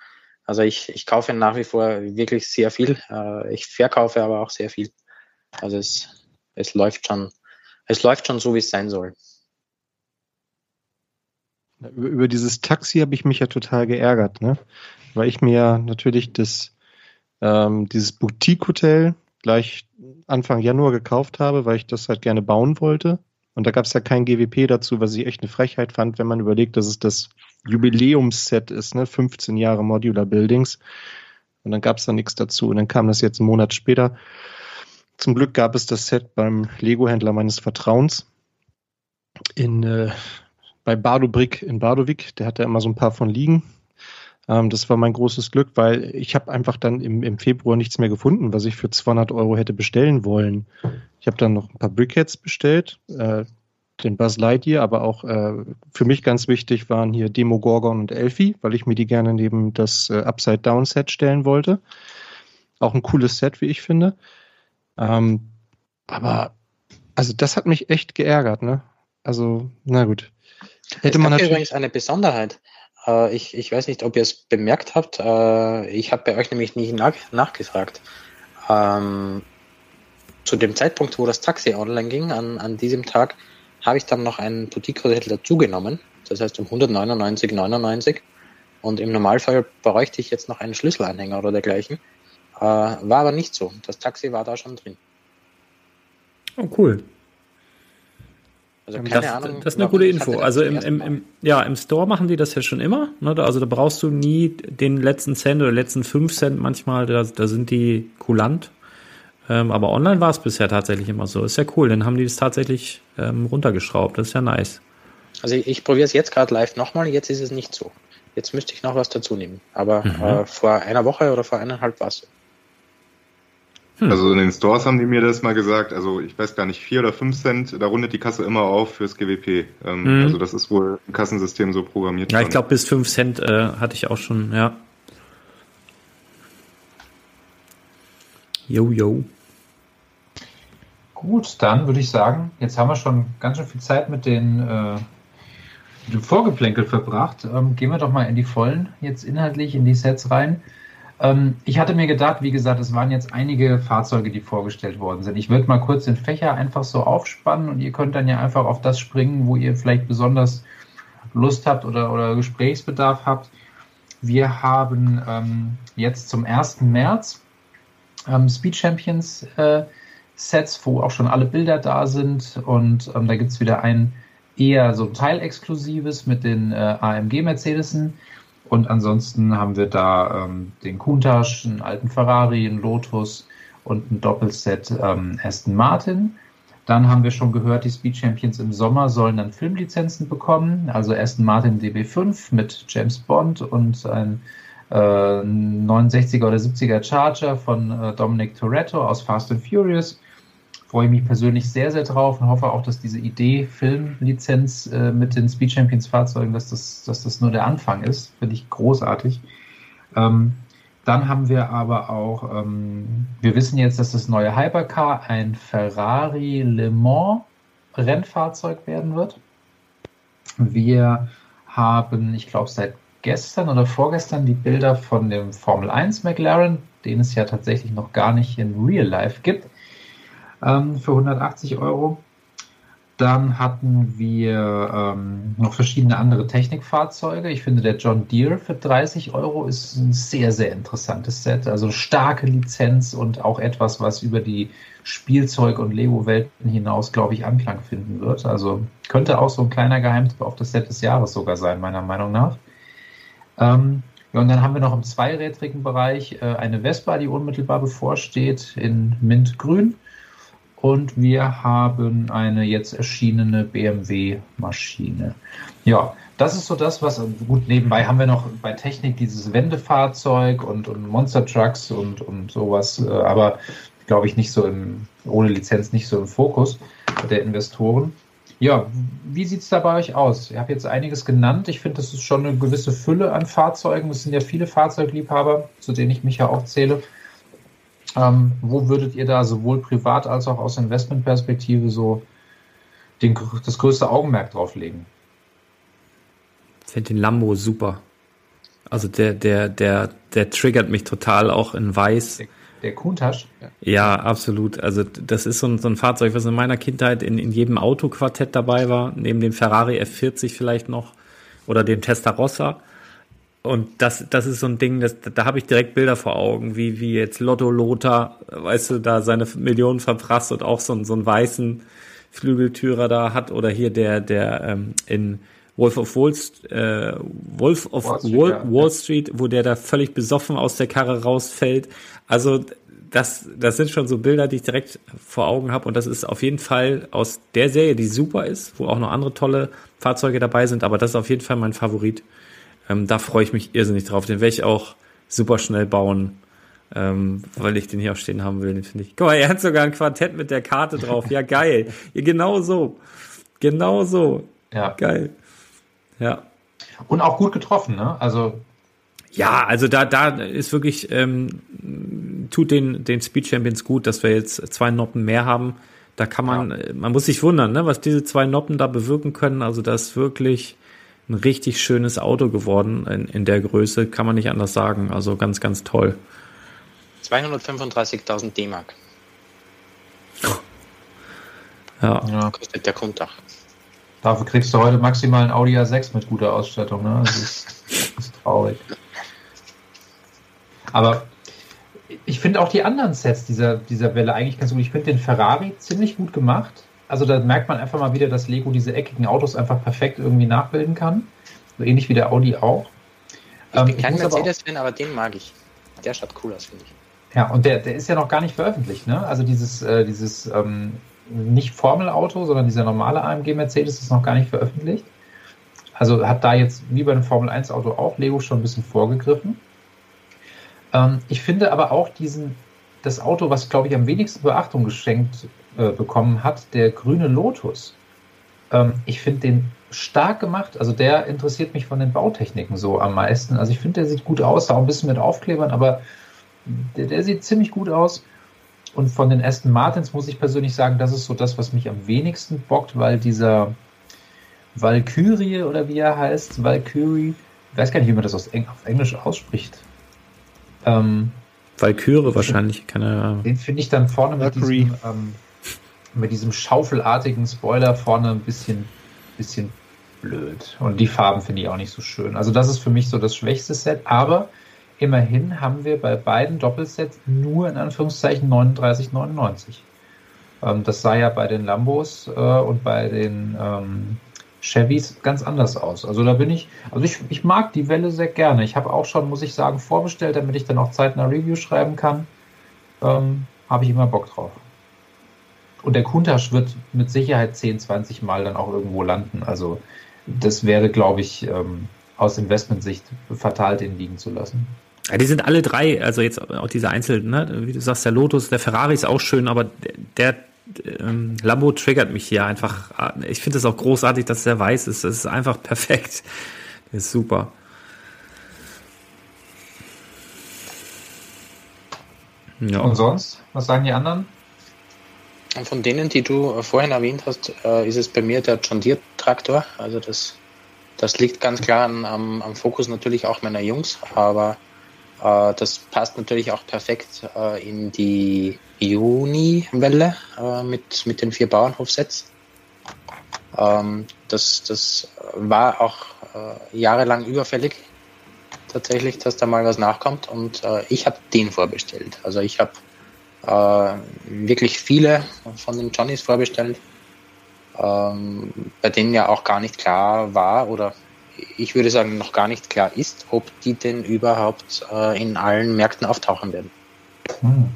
Also ich, ich kaufe nach wie vor wirklich sehr viel. Äh, ich verkaufe aber auch sehr viel. Also es, es läuft schon, es läuft schon so, wie es sein soll. Über, über dieses Taxi habe ich mich ja total geärgert, ne? Weil ich mir natürlich das, ähm, dieses Boutique-Hotel gleich Anfang Januar gekauft habe, weil ich das halt gerne bauen wollte. Und da gab es ja kein GWP dazu, was ich echt eine Frechheit fand, wenn man überlegt, dass es das Jubiläumsset ist, ne? 15 Jahre Modular Buildings. Und dann gab es da nichts dazu. Und dann kam das jetzt einen Monat später. Zum Glück gab es das Set beim Lego-Händler meines Vertrauens in, äh, bei Bardo Brick in Bardovik. Der hat da immer so ein paar von liegen. Ähm, das war mein großes Glück, weil ich habe einfach dann im, im Februar nichts mehr gefunden, was ich für 200 Euro hätte bestellen wollen. Ich habe dann noch ein paar Brickheads bestellt, äh, den Buzz Lightyear, aber auch äh, für mich ganz wichtig waren hier Demogorgon und Elfie, weil ich mir die gerne neben das äh, Upside Down Set stellen wollte. Auch ein cooles Set, wie ich finde. Ähm, aber also das hat mich echt geärgert, ne? Also, na gut. Hätte man natürlich übrigens eine Besonderheit. Äh, ich, ich weiß nicht, ob ihr es bemerkt habt. Äh, ich habe bei euch nämlich nicht nach, nachgefragt. Ähm, zu dem Zeitpunkt, wo das Taxi online ging, an, an diesem Tag, habe ich dann noch einen Boutique-Hotel dazugenommen. Das heißt um 199,99. Und im Normalfall bräuchte ich jetzt noch einen Schlüsselanhänger oder dergleichen. Äh, war aber nicht so. Das Taxi war da schon drin. Oh, cool. Also keine das, Ahnung. Das ist eine gute Info. Also im, im, im, ja, im Store machen die das ja schon immer. Ne? Also da brauchst du nie den letzten Cent oder letzten fünf Cent manchmal. Da, da sind die kulant. Ähm, aber online war es bisher tatsächlich immer so. Ist ja cool. Dann haben die es tatsächlich ähm, runtergeschraubt. Das ist ja nice. Also ich, ich probiere es jetzt gerade live nochmal. Jetzt ist es nicht so. Jetzt müsste ich noch was dazu nehmen. Aber mhm. äh, vor einer Woche oder vor eineinhalb war es so. Hm. Also in den Stores haben die mir das mal gesagt, also ich weiß gar nicht, vier oder fünf Cent, da rundet die Kasse immer auf fürs GWP. Ähm, hm. Also das ist wohl im Kassensystem so programmiert. Ja, ich glaube bis fünf Cent äh, hatte ich auch schon, ja. Jo, jo. Gut, dann würde ich sagen, jetzt haben wir schon ganz schön viel Zeit mit den äh, mit dem Vorgeplänkel verbracht. Ähm, gehen wir doch mal in die Vollen, jetzt inhaltlich in die Sets rein. Ähm, ich hatte mir gedacht, wie gesagt, es waren jetzt einige Fahrzeuge, die vorgestellt worden sind. Ich würde mal kurz den Fächer einfach so aufspannen und ihr könnt dann ja einfach auf das springen, wo ihr vielleicht besonders Lust habt oder, oder Gesprächsbedarf habt. Wir haben ähm, jetzt zum 1. März ähm, Speed Champions äh, Sets, wo auch schon alle Bilder da sind und ähm, da gibt es wieder ein eher so Teilexklusives mit den äh, AMG Mercedesen und ansonsten haben wir da ähm, den Countach, einen alten Ferrari, einen Lotus und ein Doppelset ähm, Aston Martin. Dann haben wir schon gehört, die Speed Champions im Sommer sollen dann Filmlizenzen bekommen. Also Aston Martin DB5 mit James Bond und ein äh, 69er oder 70er Charger von äh, Dominic Toretto aus Fast and Furious freue ich mich persönlich sehr, sehr drauf und hoffe auch, dass diese Idee Filmlizenz äh, mit den Speed Champions Fahrzeugen, dass das, dass das nur der Anfang ist. Finde ich großartig. Ähm, dann haben wir aber auch, ähm, wir wissen jetzt, dass das neue Hypercar ein Ferrari Le Mans Rennfahrzeug werden wird. Wir haben, ich glaube, seit gestern oder vorgestern die Bilder von dem Formel 1 McLaren, den es ja tatsächlich noch gar nicht in Real Life gibt ähm, für 180 Euro. Dann hatten wir ähm, noch verschiedene andere Technikfahrzeuge. Ich finde, der John Deere für 30 Euro ist ein sehr, sehr interessantes Set. Also starke Lizenz und auch etwas, was über die Spielzeug- und Lego-Welten hinaus, glaube ich, Anklang finden wird. Also könnte auch so ein kleiner Geheimtipp auf das Set des Jahres sogar sein, meiner Meinung nach. Ähm, ja, und dann haben wir noch im zweirädrigen Bereich äh, eine Vespa, die unmittelbar bevorsteht, in Mintgrün. Und wir haben eine jetzt erschienene BMW-Maschine. Ja, das ist so das, was gut nebenbei haben wir noch bei Technik dieses Wendefahrzeug und, und Monster Trucks und, und sowas, äh, aber glaube ich nicht so im, ohne Lizenz nicht so im Fokus der Investoren. Ja, wie sieht es da bei euch aus? Ihr habt jetzt einiges genannt. Ich finde, das ist schon eine gewisse Fülle an Fahrzeugen. Es sind ja viele Fahrzeugliebhaber, zu denen ich mich ja auch zähle. Ähm, wo würdet ihr da sowohl privat als auch aus Investmentperspektive so den, das größte Augenmerk drauf legen? Ich finde den Lambo super. Also der, der, der, der triggert mich total auch in weiß. Der? Ja. ja, absolut. Also das ist so ein, so ein Fahrzeug, was in meiner Kindheit in, in jedem Autoquartett dabei war, neben dem Ferrari F40 vielleicht noch oder dem Testarossa. Und das, das ist so ein Ding, das, da habe ich direkt Bilder vor Augen, wie, wie jetzt Lotto Lothar, weißt du, da seine Millionen verprasst und auch so, einen so einen weißen Flügeltürer da hat oder hier der, der ähm, in Wolf of Wall, äh, Wolf of Wall Street, Wall, ja. Wall Street, wo der da völlig besoffen aus der Karre rausfällt. Also das, das sind schon so Bilder, die ich direkt vor Augen habe. Und das ist auf jeden Fall aus der Serie, die super ist, wo auch noch andere tolle Fahrzeuge dabei sind. Aber das ist auf jeden Fall mein Favorit. Ähm, da freue ich mich irrsinnig drauf. Den werde ich auch super schnell bauen, ähm, weil ich den hier auch stehen haben will. Den finde ich. Guck mal, er hat sogar ein Quartett mit der Karte drauf. Ja, geil. Ja, genau so. Genau so. Ja. Geil. Ja. Und auch gut getroffen, ne? Also Ja, also da, da ist wirklich, ähm, tut den, den Speed Champions gut, dass wir jetzt zwei Noppen mehr haben. Da kann man, äh, man muss sich wundern, ne, was diese zwei Noppen da bewirken können. Also das ist wirklich ein richtig schönes Auto geworden in, in der Größe, kann man nicht anders sagen. Also ganz, ganz toll. 235.000 D-Mark Ja. ja, kostet der Kundach. dafür kriegst du heute maximal ein Audi A6 mit guter Ausstattung, ne? Das ist, das ist traurig. Aber ich finde auch die anderen Sets dieser, dieser Welle eigentlich ganz gut. Ich finde den Ferrari ziemlich gut gemacht. Also da merkt man einfach mal wieder, dass Lego diese eckigen Autos einfach perfekt irgendwie nachbilden kann. So ähnlich wie der Audi auch. Ich Ähm, bin kein muss aber Mercedes-Fan, aber den mag ich. Der schaut cool aus, finde ich. Ja, und der, der ist ja noch gar nicht veröffentlicht, ne? Also dieses, äh, dieses ähm, nicht Formelauto, sondern dieser normale AMG Mercedes ist noch gar nicht veröffentlicht. Also hat da jetzt wie bei einem Formel 1 Auto auch Lego schon ein bisschen vorgegriffen. Ähm, ich finde aber auch diesen, das Auto, was glaube ich am wenigsten Beachtung geschenkt äh, bekommen hat, der grüne Lotus. Ähm, ich finde den stark gemacht. Also der interessiert mich von den Bautechniken so am meisten. Also ich finde, der sieht gut aus, auch ein bisschen mit Aufklebern, aber der, der sieht ziemlich gut aus. Und von den Aston Martins muss ich persönlich sagen, das ist so das, was mich am wenigsten bockt, weil dieser Valkyrie oder wie er heißt, Valkyrie, ich weiß gar nicht, wie man das aus Eng auf Englisch ausspricht. Ähm, Valkyrie wahrscheinlich, keine Ahnung. den finde ich dann vorne mit Valkyrie. diesem, ähm, mit diesem schaufelartigen Spoiler vorne ein bisschen, bisschen blöd. Und die Farben finde ich auch nicht so schön. Also das ist für mich so das schwächste Set. Aber immerhin haben wir bei beiden Doppelsets nur in Anführungszeichen 39,99. Ähm, das sah ja bei den Lambos äh, und bei den ähm, Chevys ganz anders aus. Also da bin ich, also ich, ich mag die Welle sehr gerne. Ich habe auch schon, muss ich sagen, vorbestellt, damit ich dann auch zeitnah Review schreiben kann. Ähm, habe ich immer Bock drauf. Und der Countach wird mit Sicherheit 10, 20 Mal dann auch irgendwo landen. Also das wäre, glaube ich, ähm, aus Investmentsicht fatal, den liegen zu lassen. Ja, die sind alle drei, also jetzt auch diese einzelnen, ne? wie du sagst, der Lotus, der Ferrari ist auch schön, aber der, der ähm, Lambo triggert mich hier einfach. Ich finde es auch großartig, dass der weiß ist. Das ist einfach perfekt. <laughs> Der ist super. Ja. Und sonst? Was sagen die anderen? Von denen, die du äh, vorhin erwähnt hast, äh, ist es bei mir der John Deere Traktor. Also das, das liegt ganz klar am, am Fokus natürlich auch meiner Jungs, aber äh, das passt natürlich auch perfekt äh, in die Juni-Welle äh, mit, mit den vier Bauernhofsets. Ähm, das, das war auch äh, jahrelang überfällig, tatsächlich, dass da mal was nachkommt und ich habe den vorbestellt. Also ich habe äh, wirklich viele von den Johnnies vorbestellt, ähm, bei denen ja auch gar nicht klar war oder ich würde sagen noch gar nicht klar ist, ob die denn überhaupt äh, in allen Märkten auftauchen werden. Hm.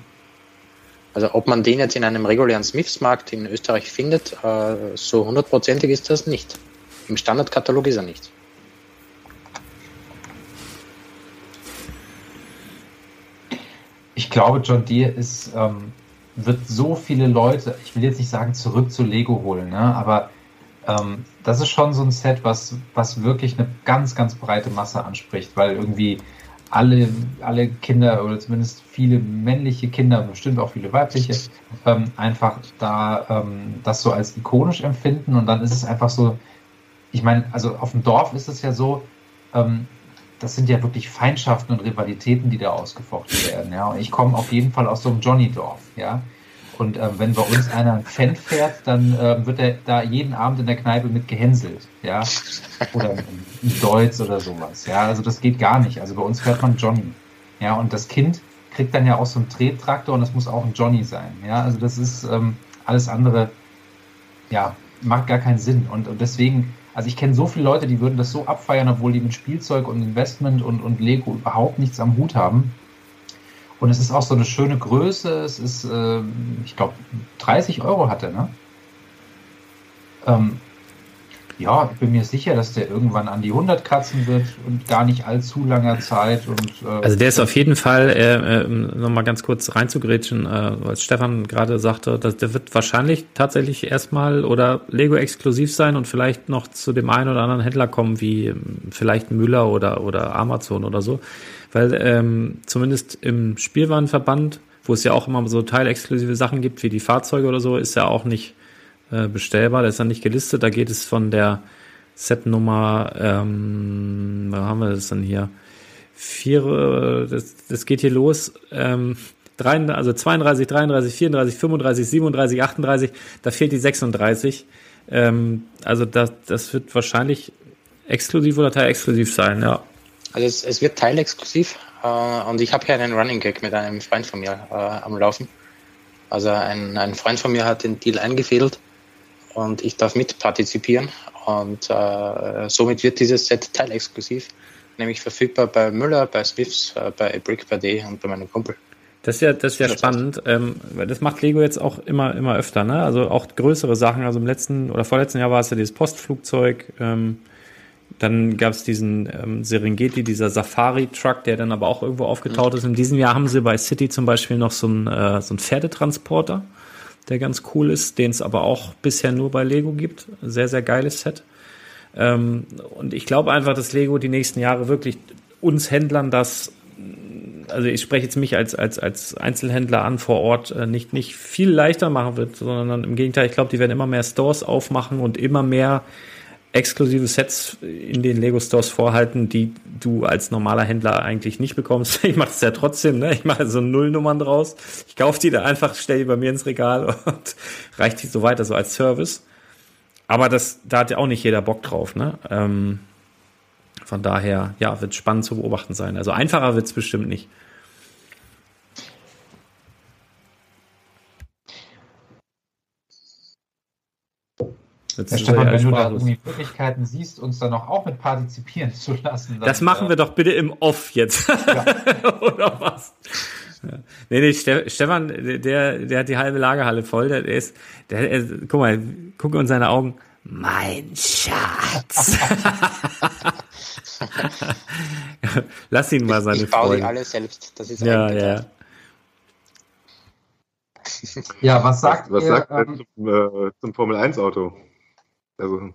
Also ob man den jetzt in einem regulären Smiths-Markt in Österreich findet, äh, so hundertprozentig ist das nicht. Im Standardkatalog ist er nicht. Ich glaube, John Deere ist, ähm, wird so viele Leute, ich will jetzt nicht sagen, zurück zu Lego holen, ne? aber ähm, das ist schon so ein Set, was, was wirklich eine ganz, ganz breite Masse anspricht, weil irgendwie alle, alle Kinder oder zumindest viele männliche Kinder, bestimmt auch viele weibliche, ähm, einfach da ähm, das so als ikonisch empfinden und dann ist es einfach so, ich meine, also auf dem Dorf ist es ja so, ähm, das sind ja wirklich Feindschaften und Rivalitäten, die da ausgefochten werden. Ja, und ich komme auf jeden Fall aus so einem Johnny-Dorf. Ja, und ähm, wenn bei uns einer ein Fan fährt, dann ähm, wird er da jeden Abend in der Kneipe mit gehänselt. Ja, oder ein Deutz oder sowas. Ja, also das geht gar nicht. Also bei uns fährt man Johnny. Ja, und das Kind kriegt dann ja auch so einen Trettraktor und das muss auch ein Johnny sein. Ja, also das ist ähm, alles andere, ja, macht gar keinen Sinn. Und, und deswegen, also ich kenne so viele Leute, die würden das so abfeiern, obwohl die mit Spielzeug und Investment und, und Lego überhaupt nichts am Hut haben. Und es ist auch so eine schöne Größe. Es ist, ähm, ich glaube, 30 Euro hat er, ne? Ähm, Ja, ich bin mir sicher, dass der irgendwann an die 100 kratzen wird und gar nicht allzu langer Zeit. Und, äh, Also der ist auf jeden Fall, äh, äh, nochmal ganz kurz reinzugrätschen, äh, was Stefan gerade sagte, dass der wird wahrscheinlich tatsächlich erstmal oder Lego exklusiv sein und vielleicht noch zu dem einen oder anderen Händler kommen, wie ähm, vielleicht Müller oder, oder Amazon oder so. Weil ähm, zumindest im Spielwarenverband, wo es ja auch immer so teilexklusive Sachen gibt, wie die Fahrzeuge oder so, ist ja auch nicht äh, bestellbar, das ist ja nicht gelistet. Da geht es von der Setnummer, ähm, wo haben wir das denn hier? Vier, äh, das, das geht hier los. Ähm, 33, also 32, 33, 34, 35, 37, 38, da fehlt die 36. Ähm, also das, das wird wahrscheinlich exklusiv oder teilexklusiv sein, ja. Also es, es wird teilexklusiv äh, und ich habe hier einen Running Gag mit einem Freund von mir äh, am Laufen. Also ein, ein Freund von mir hat den Deal eingefädelt und ich darf mitpartizipieren und äh, somit wird dieses Set teilexklusiv, nämlich verfügbar bei Müller, bei Smiths, äh, bei Brick by Day und bei meinem Kumpel. Das ist ja, das ist ja spannend, ähm, weil das macht Lego jetzt auch immer, immer öfter, ne? Also auch größere Sachen. Also im letzten oder vorletzten Jahr war es ja dieses Postflugzeug. Ähm, dann gab es diesen ähm, Serengeti, dieser Safari-Truck, der dann aber auch irgendwo aufgetaucht ist. In diesem Jahr haben sie bei City zum Beispiel noch so einen, äh, so einen Pferdetransporter, der ganz cool ist, den es aber auch bisher nur bei Lego gibt. Sehr, sehr geiles Set. Ähm, und ich glaube einfach, dass Lego die nächsten Jahre wirklich uns Händlern das also ich spreche jetzt mich als, als, als Einzelhändler an vor Ort äh, nicht, nicht viel leichter machen wird, sondern im Gegenteil, ich glaube, die werden immer mehr Stores aufmachen und immer mehr exklusive Sets in den Lego Stores vorhalten, die du als normaler Händler eigentlich nicht bekommst. <laughs> Ich mache es ja trotzdem, ne? Ich mache so Nullnummern draus. Ich kaufe die da einfach, stell die bei mir ins Regal und <laughs> reicht die so weiter, so als Service. Aber das, da hat ja auch nicht jeder Bock drauf, ne? Ähm, von daher, ja, wird spannend zu beobachten sein. Also einfacher wird's bestimmt nicht. Jetzt ist Stefan, er wenn du da irgendwie Möglichkeiten siehst, uns da noch auch mit partizipieren zu lassen. dann, Das machen äh, wir doch bitte im Off jetzt. <laughs> Oder was? Ja. Nee, nee, Ste Stefan, der, der hat die halbe Lagerhalle voll. Der, der ist, der, er, guck mal, guck in seine Augen. Mein Schatz. <laughs> Lass ihn mal seine ich baue die alle selbst. Das ist Ja, ja. Ja, was sagt Was ihr? sagt er ähm, zum, äh, zum Formel 1 Auto? Also,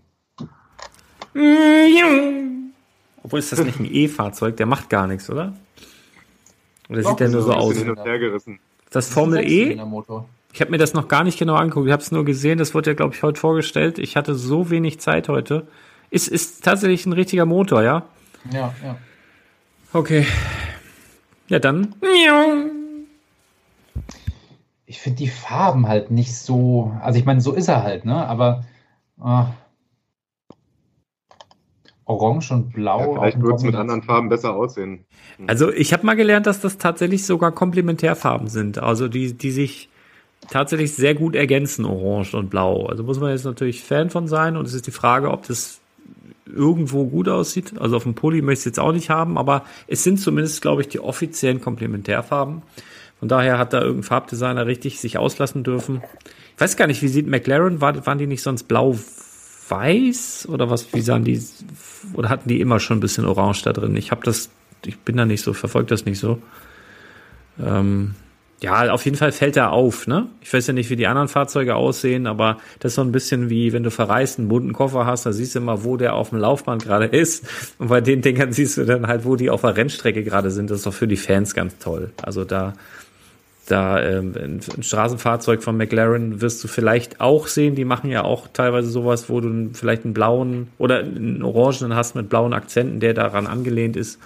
Obwohl ist das nicht ein E-Fahrzeug, der macht gar nichts, oder? Oder Doch, sieht der nur so aus? bisschen hin und her gerissen. Das Formel E? Ich habe mir das noch gar nicht genau angeguckt. Ich habe es nur gesehen. Das wurde ja, glaube ich, heute vorgestellt. Ich hatte so wenig Zeit heute. Ist, ist tatsächlich ein richtiger Motor, ja? Ja, ja. Okay. Ja, dann. Ich finde die Farben halt nicht so. Also ich meine, so ist er halt, ne? Aber ah, Orange und Blau. Ja, vielleicht wird es mit anderen Farben besser aussehen. Also ich habe mal gelernt, dass das tatsächlich sogar Komplementärfarben sind. Also die, die sich tatsächlich sehr gut ergänzen, Orange und Blau. Also muss man jetzt natürlich Fan von sein. Und es ist die Frage, ob das irgendwo gut aussieht. Also auf dem Pulli möchte ich es jetzt auch nicht haben, aber es sind zumindest, glaube ich, die offiziellen Komplementärfarben. Von daher hat da irgendein Farbdesigner richtig sich auslassen dürfen. Ich weiß gar nicht, wie sieht McLaren, war, waren die nicht sonst blau-weiß oder was, wie sahen die, oder hatten die immer schon ein bisschen orange da drin? Ich habe das, ich bin da nicht so, verfolge das nicht so. Ähm, ja, auf jeden Fall fällt er auf, ne? Ich weiß ja nicht, wie die anderen Fahrzeuge aussehen, aber das ist so ein bisschen wie, wenn du verreist, einen bunten Koffer hast, da siehst du immer, wo der auf dem Laufband gerade ist. Und bei den Dingern siehst du dann halt, wo die auf der Rennstrecke gerade sind. Das ist doch für die Fans ganz toll. Also da, da ähm, ein, Straßenfahrzeug von McLaren wirst du vielleicht auch sehen. Die machen ja auch teilweise sowas, wo du vielleicht einen blauen oder einen orangenen hast mit blauen Akzenten, der daran angelehnt ist.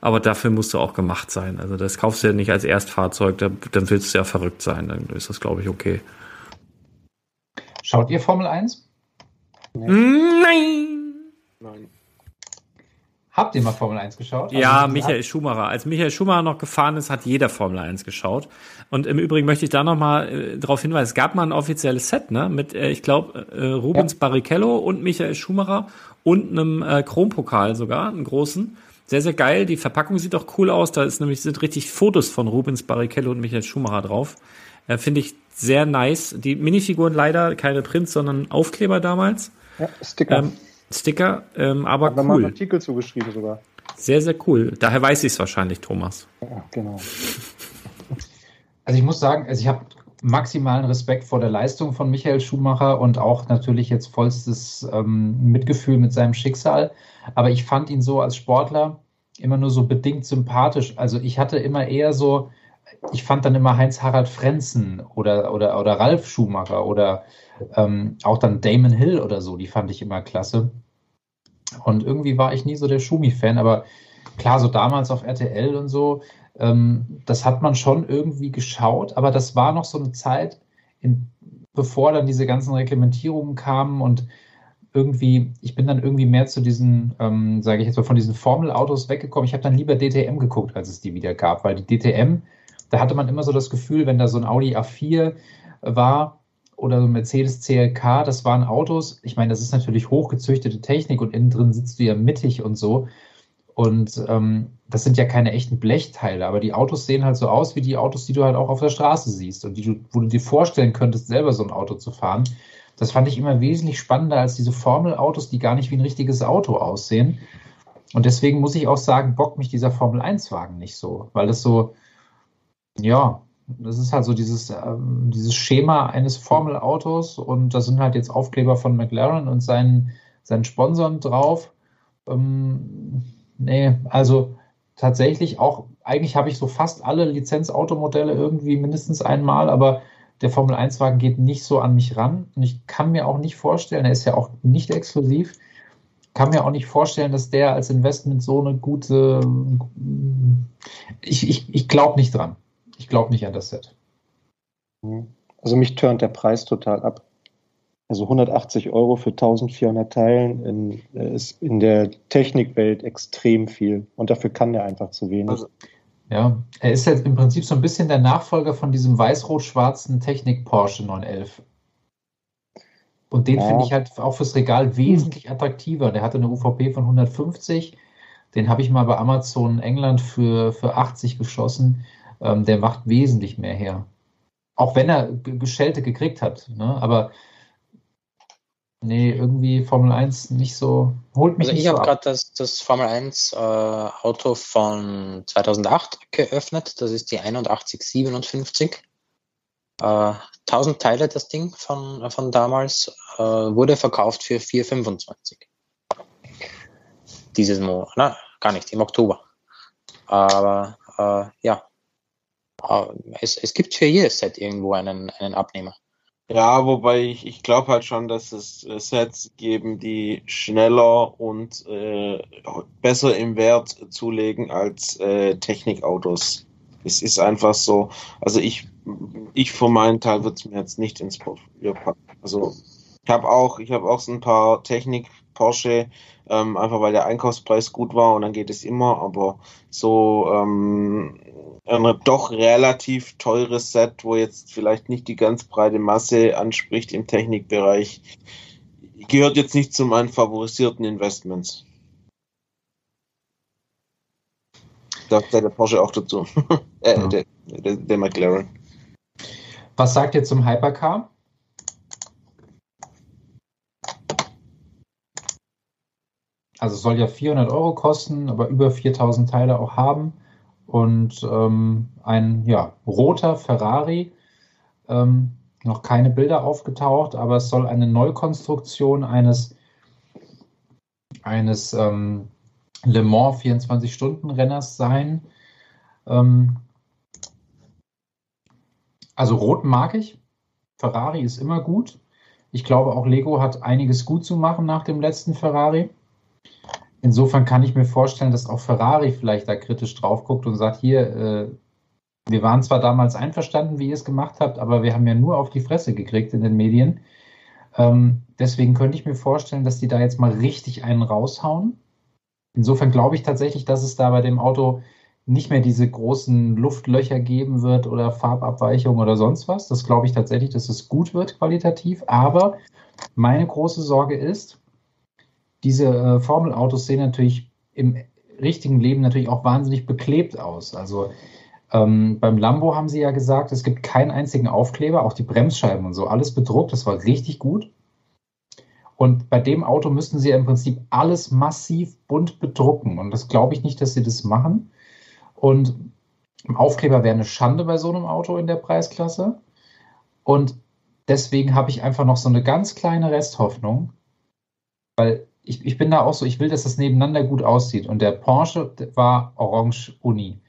Aber dafür musst du auch gemacht sein. Also das kaufst du ja nicht als Erstfahrzeug, da, dann willst du ja verrückt sein. Dann ist das, glaube ich, okay. Schaut ihr Formel 1? Nein! Nein. Habt ihr mal Formel 1 geschaut? Ja, Also, Michael Schumacher. Als Michael Schumacher noch gefahren ist, hat jeder Formel 1 geschaut. Und im Übrigen möchte ich da nochmal äh, darauf hinweisen, es gab mal ein offizielles Set, ne? Mit, äh, ich glaube, äh, Rubens Barrichello und Michael Schumacher und einem äh, Chrompokal sogar, einen großen. Sehr, sehr geil. Die Verpackung sieht auch cool aus. Da ist nämlich sind richtig Fotos von Rubens Barrichello und Michael Schumacher drauf. Äh, Finde ich sehr nice. Die Minifiguren leider keine Prints, sondern Aufkleber damals. Ja, Sticker. Ähm, Sticker, ähm, aber Haben wir mal einen cool. Artikel zugeschrieben sogar. Sehr, sehr cool. Daher weiß ich es wahrscheinlich, Thomas. Ja, genau. <laughs> Also ich muss sagen, also ich habe maximalen Respekt vor der Leistung von Michael Schumacher und auch natürlich jetzt vollstes ähm, Mitgefühl mit seinem Schicksal. Aber ich fand ihn so als Sportler immer nur so bedingt sympathisch. Also ich hatte immer eher so, ich fand dann immer Heinz-Harald Frenzen oder, oder, oder Ralf Schumacher oder ähm, auch dann Damon Hill oder so, die fand ich immer klasse. Und irgendwie war ich nie so der Schumi-Fan, aber klar, so damals auf RTL und so, ähm, das hat man schon irgendwie geschaut, aber das war noch so eine Zeit, in, bevor dann diese ganzen Reglementierungen kamen und irgendwie, ich bin dann irgendwie mehr zu diesen, ähm, sage ich jetzt mal, von diesen Formelautos weggekommen. Ich habe dann lieber DTM geguckt, als es die wieder gab, weil die DTM, da hatte man immer so das Gefühl, wenn da so ein Audi A4 war oder so ein Mercedes CLK, das waren Autos, ich meine, das ist natürlich hochgezüchtete Technik und innen drin sitzt du ja mittig und so. Und ähm, das sind ja keine echten Blechteile, aber die Autos sehen halt so aus wie die Autos, die du halt auch auf der Straße siehst und die du, wo du dir vorstellen könntest, selber so ein Auto zu fahren. Das fand ich immer wesentlich spannender als diese Formelautos, die gar nicht wie ein richtiges Auto aussehen. Und deswegen muss ich auch sagen, bockt mich dieser Formel 1-Wagen nicht so, weil das so, ja, das ist halt so dieses, ähm, dieses Schema eines Formelautos und da sind halt jetzt Aufkleber von McLaren und seinen, seinen Sponsoren drauf. Ähm, nee, also tatsächlich auch, eigentlich habe ich so fast alle Lizenzautomodelle irgendwie mindestens einmal, aber der Formel 1-Wagen geht nicht so an mich ran. Und ich kann mir auch nicht vorstellen, er ist ja auch nicht exklusiv, kann mir auch nicht vorstellen, dass der als Investment so eine gute. Ich, ich, ich glaube nicht dran. Ich glaube nicht an das Set. Also mich turnt der Preis total ab. Also 180 Euro für 1400 Teilen in, äh, ist in der Technikwelt extrem viel. Und dafür kann der einfach zu wenig. Also- Ja, er ist jetzt im Prinzip so ein bisschen der Nachfolger von diesem weiß-rot-schwarzen Technik Porsche 911. Und den Ja. finde ich halt auch fürs Regal wesentlich attraktiver. Der hatte eine UVP von 150. Den habe ich mal bei Amazon England für, für 80 geschossen. Ähm, der macht wesentlich mehr her. Auch wenn er Geschelte gekriegt hat. Ne? Aber nee, irgendwie Formel 1 nicht so, holt mich Also ich habe ab. gerade das, das Formel 1 äh, Auto von 2008 geöffnet. Das ist die 8157. Äh, 1000 Teile das Ding von, von damals. Äh, wurde verkauft für 4,25. Dieses Monat. Na, gar nicht, im Oktober. Aber äh, ja. Es, es gibt für jedes Set irgendwo einen, einen Abnehmer. Ja, wobei ich, ich glaube halt schon, dass es äh, Sets geben, die schneller und äh, besser im Wert zulegen als äh, Technikautos. Es ist einfach so. Also ich, ich für meinen Teil würde es mir jetzt nicht ins Portfolio packen. Also ich habe auch, ich habe auch so ein paar Technik Porsche, ähm, einfach weil der Einkaufspreis gut war und dann geht es immer, aber so ähm, ein doch relativ teures Set, wo jetzt vielleicht nicht die ganz breite Masse anspricht im Technikbereich, gehört jetzt nicht zu meinen favorisierten Investments. Da zählt der Porsche auch dazu. <laughs> äh, Ja. der, der, der McLaren. Was sagt ihr zum Hypercar? Also soll ja 400 Euro kosten, aber über 4000 Teile auch haben. Und ähm, ein ja, roter Ferrari, ähm, noch keine Bilder aufgetaucht, aber es soll eine Neukonstruktion eines, eines ähm, Le Mans 24-Stunden-Renners sein. Ähm, also rot mag ich. Ferrari ist immer gut. Ich glaube, auch Lego hat einiges gut zu machen nach dem letzten Ferrari. Insofern kann ich mir vorstellen, dass auch Ferrari vielleicht da kritisch drauf guckt und sagt, hier, äh, wir waren zwar damals einverstanden, wie ihr es gemacht habt, aber wir haben ja nur auf die Fresse gekriegt in den Medien. Ähm, deswegen könnte ich mir vorstellen, dass die da jetzt mal richtig einen raushauen. Insofern glaube ich tatsächlich, dass es da bei dem Auto nicht mehr diese großen Luftlöcher geben wird oder Farbabweichungen oder sonst was. Das glaube ich tatsächlich, dass es gut wird qualitativ. Aber meine große Sorge ist, diese äh, Formelautos sehen natürlich im richtigen Leben natürlich auch wahnsinnig beklebt aus. Also ähm, beim Lambo haben sie ja gesagt, es gibt keinen einzigen Aufkleber, auch die Bremsscheiben und so, alles bedruckt. Das war richtig gut. Und bei dem Auto müssten sie ja im Prinzip alles massiv bunt bedrucken. Und das glaube ich nicht, dass sie das machen. Und Aufkleber wäre eine Schande bei so einem Auto in der Preisklasse. Und deswegen habe ich einfach noch so eine ganz kleine Resthoffnung, weil ich, ich bin da auch so, ich will, dass das nebeneinander gut aussieht. Und der Porsche war orange Uni.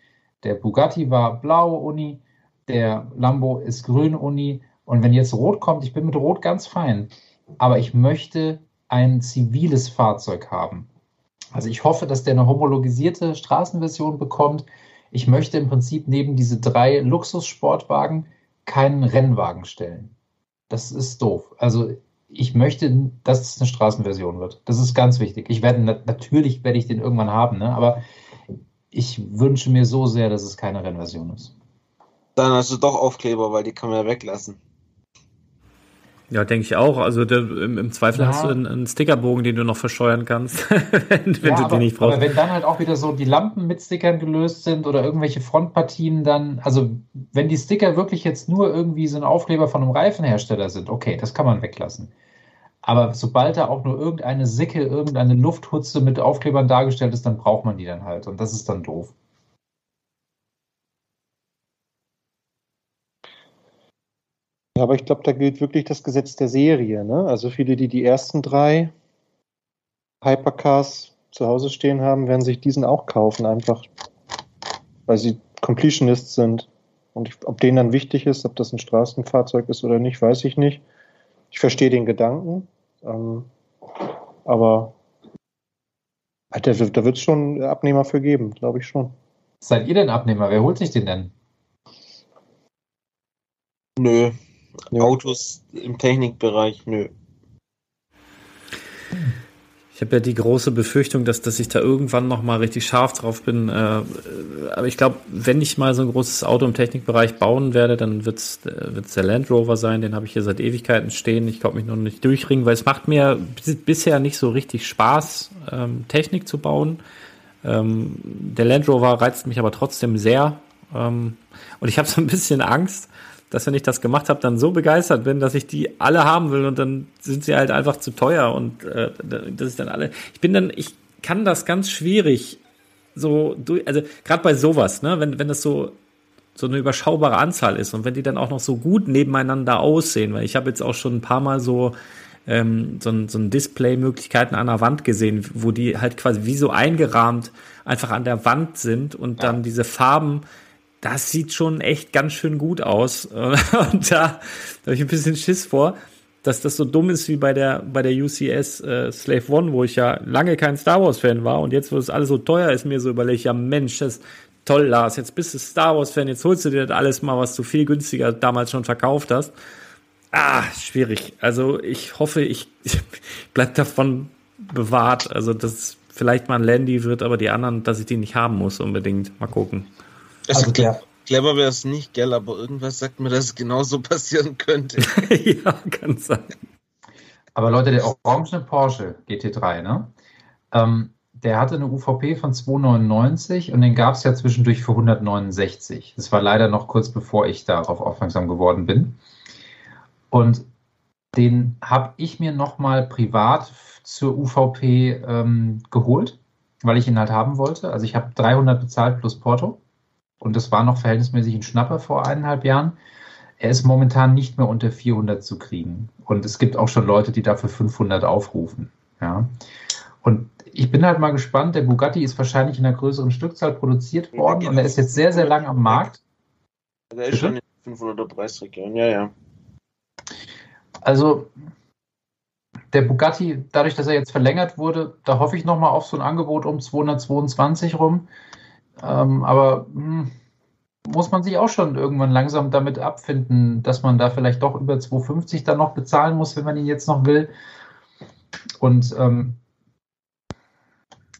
Der Bugatti war blau Uni. Der Lambo ist grün Uni. Und wenn jetzt rot kommt, ich bin mit rot ganz fein. Aber ich möchte ein ziviles Fahrzeug haben. Also ich hoffe, dass der eine homologisierte Straßenversion bekommt. Ich möchte im Prinzip neben diese drei Luxussportwagen keinen Rennwagen stellen. Das ist doof. Also ich möchte, dass es eine Straßenversion wird. Das ist ganz wichtig. Ich werde natürlich werde ich den irgendwann haben, ne? aber ich wünsche mir so sehr, dass es keine Rennversion ist. Dann hast du doch Aufkleber, weil die kann man ja weglassen. Ja, denke ich auch. Also der, im, im, Zweifel ja. hast du einen, einen, Stickerbogen, den du noch verscheuern kannst, <laughs> wenn, wenn ja, du aber, den nicht brauchst. Aber wenn dann halt auch wieder so die Lampen mit Stickern gelöst sind oder irgendwelche Frontpartien dann, also wenn die Sticker wirklich jetzt nur irgendwie so ein Aufkleber von einem Reifenhersteller sind, okay, das kann man weglassen. Aber sobald da auch nur irgendeine Sicke, irgendeine Lufthutze mit Aufklebern dargestellt ist, dann braucht man die dann halt. Und das ist dann doof. Ja, aber ich glaube, da gilt wirklich das Gesetz der Serie. Ne? Also viele, die die ersten drei Hypercars zu Hause stehen haben, werden sich diesen auch kaufen, einfach weil sie Completionists sind. Und ich, ob denen dann wichtig ist, ob das ein Straßenfahrzeug ist oder nicht, weiß ich nicht. Ich verstehe den Gedanken, ähm, aber da, da wird es schon Abnehmer für geben, glaube ich schon. Seid ihr denn Abnehmer? Wer holt sich den denn? Nö, ja. Autos im Technikbereich, nö. Ich habe ja die große Befürchtung, dass, dass ich da irgendwann noch mal richtig scharf drauf bin. Äh, aber ich glaube, wenn ich mal so ein großes Auto im Technikbereich bauen werde, dann wird es äh, der Land Rover sein. Den habe ich hier seit Ewigkeiten stehen. Ich glaube mich noch nicht durchringen, weil es macht mir bisher nicht so richtig Spaß, ähm, Technik zu bauen. Ähm, der Land Rover reizt mich aber trotzdem sehr. Ähm, und ich habe so ein bisschen Angst, dass wenn ich das gemacht habe, dann so begeistert bin, dass ich die alle haben will und dann sind sie halt einfach zu teuer und äh, das ist dann alle. Ich bin dann, ich kann das ganz schwierig so durch, also gerade bei sowas, ne, wenn wenn das so so eine überschaubare Anzahl ist und wenn die dann auch noch so gut nebeneinander aussehen, weil ich habe jetzt auch schon ein paar Mal so ähm, so ein, so ein Display-Möglichkeiten an der Wand gesehen, wo die halt quasi wie so eingerahmt einfach an der Wand sind und dann diese Farben das sieht schon echt ganz schön gut aus. <laughs> Und da, da habe ich ein bisschen Schiss vor, dass das so dumm ist wie bei der, bei der UCS äh, Slave One, wo ich ja lange kein Star Wars-Fan war und jetzt, wo es alles so teuer ist, mir so überlege ja Mensch, das toll, Lars, jetzt bist du Star Wars-Fan, jetzt holst du dir das alles mal, was du viel günstiger damals schon verkauft hast. Ah, schwierig. Also ich hoffe, ich, <laughs> ich bleib davon bewahrt. Also, dass vielleicht mal ein Landy wird, aber die anderen, dass ich die nicht haben muss unbedingt. Mal gucken. Also, also clever, clever wäre es nicht, gell, aber irgendwas sagt mir, dass es genauso <laughs> passieren könnte. <laughs> ja, kann sein. Aber Leute, der orangene Porsche GT3, ne? Ähm, der hatte eine UVP von 2,99 und den gab es ja zwischendurch für 169. Das war leider noch kurz bevor ich darauf aufmerksam geworden bin. Und den habe ich mir nochmal privat zur UVP ähm, geholt, weil ich ihn halt haben wollte. Also ich habe 300 bezahlt plus Porto. Und das war noch verhältnismäßig ein Schnapper vor eineinhalb Jahren. Er ist momentan nicht mehr unter 400 zu kriegen. Und es gibt auch schon Leute, die dafür 500 aufrufen. Ja. Und ich bin halt mal gespannt. Der Bugatti ist wahrscheinlich in einer größeren Stückzahl produziert worden und er ist jetzt sehr, sehr lang am Markt. Der ist Bitte? schon in 500er Preisregion, ja, ja. Also, der Bugatti, dadurch, dass er jetzt verlängert wurde, da hoffe ich nochmal auf so ein Angebot um 222 rum. Ähm, aber mh, hm, muss man sich auch schon irgendwann langsam damit abfinden, dass man da vielleicht doch über 2,50 dann noch bezahlen muss, wenn man ihn jetzt noch will. Und ähm,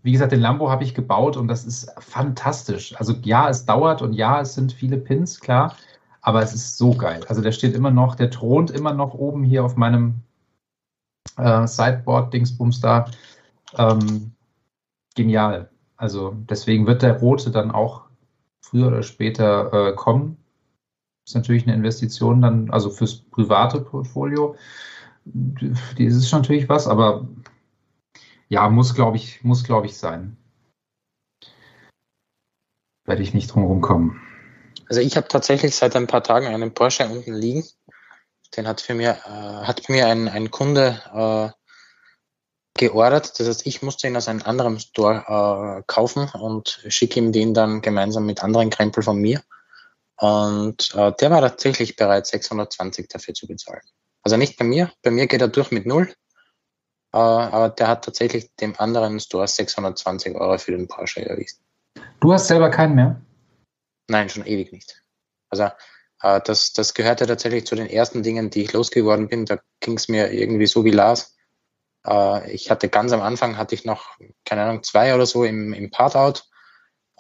wie gesagt, den Lambo habe ich gebaut und das ist fantastisch. Also ja, es dauert und ja, es sind viele Pins, klar, aber es ist so geil. Also der steht immer noch, der thront immer noch oben hier auf meinem äh, Sideboard-Dingsbums da. Ähm, genial. Also deswegen wird der rote dann auch früher oder später äh, kommen. Ist natürlich eine Investition dann, also fürs private Portfolio. das ist natürlich was, aber ja, muss, glaube ich, muss, glaube ich, sein. Werde ich nicht drum rumkommen. Also ich habe tatsächlich seit ein paar Tagen einen Porsche unten liegen. Den hat für mir, äh, hat mir ein, ein Kunde äh, geordert. Das heißt, ich musste ihn aus einem anderen Store äh, kaufen und schicke ihm den dann gemeinsam mit anderen Krempel von mir. Und äh, der war tatsächlich bereit, 620 dafür zu bezahlen. Also nicht bei mir. Bei mir geht er durch mit null. Äh, aber der hat tatsächlich dem anderen Store 620 Euro für den Porsche erwiesen. Du hast selber keinen mehr? Nein, schon ewig nicht. Also äh, das, das gehörte tatsächlich zu den ersten Dingen, die ich losgeworden bin. Da ging es mir irgendwie so wie Lars. Äh, ich hatte ganz am Anfang hatte ich noch, keine Ahnung, zwei oder so im, im Part-Out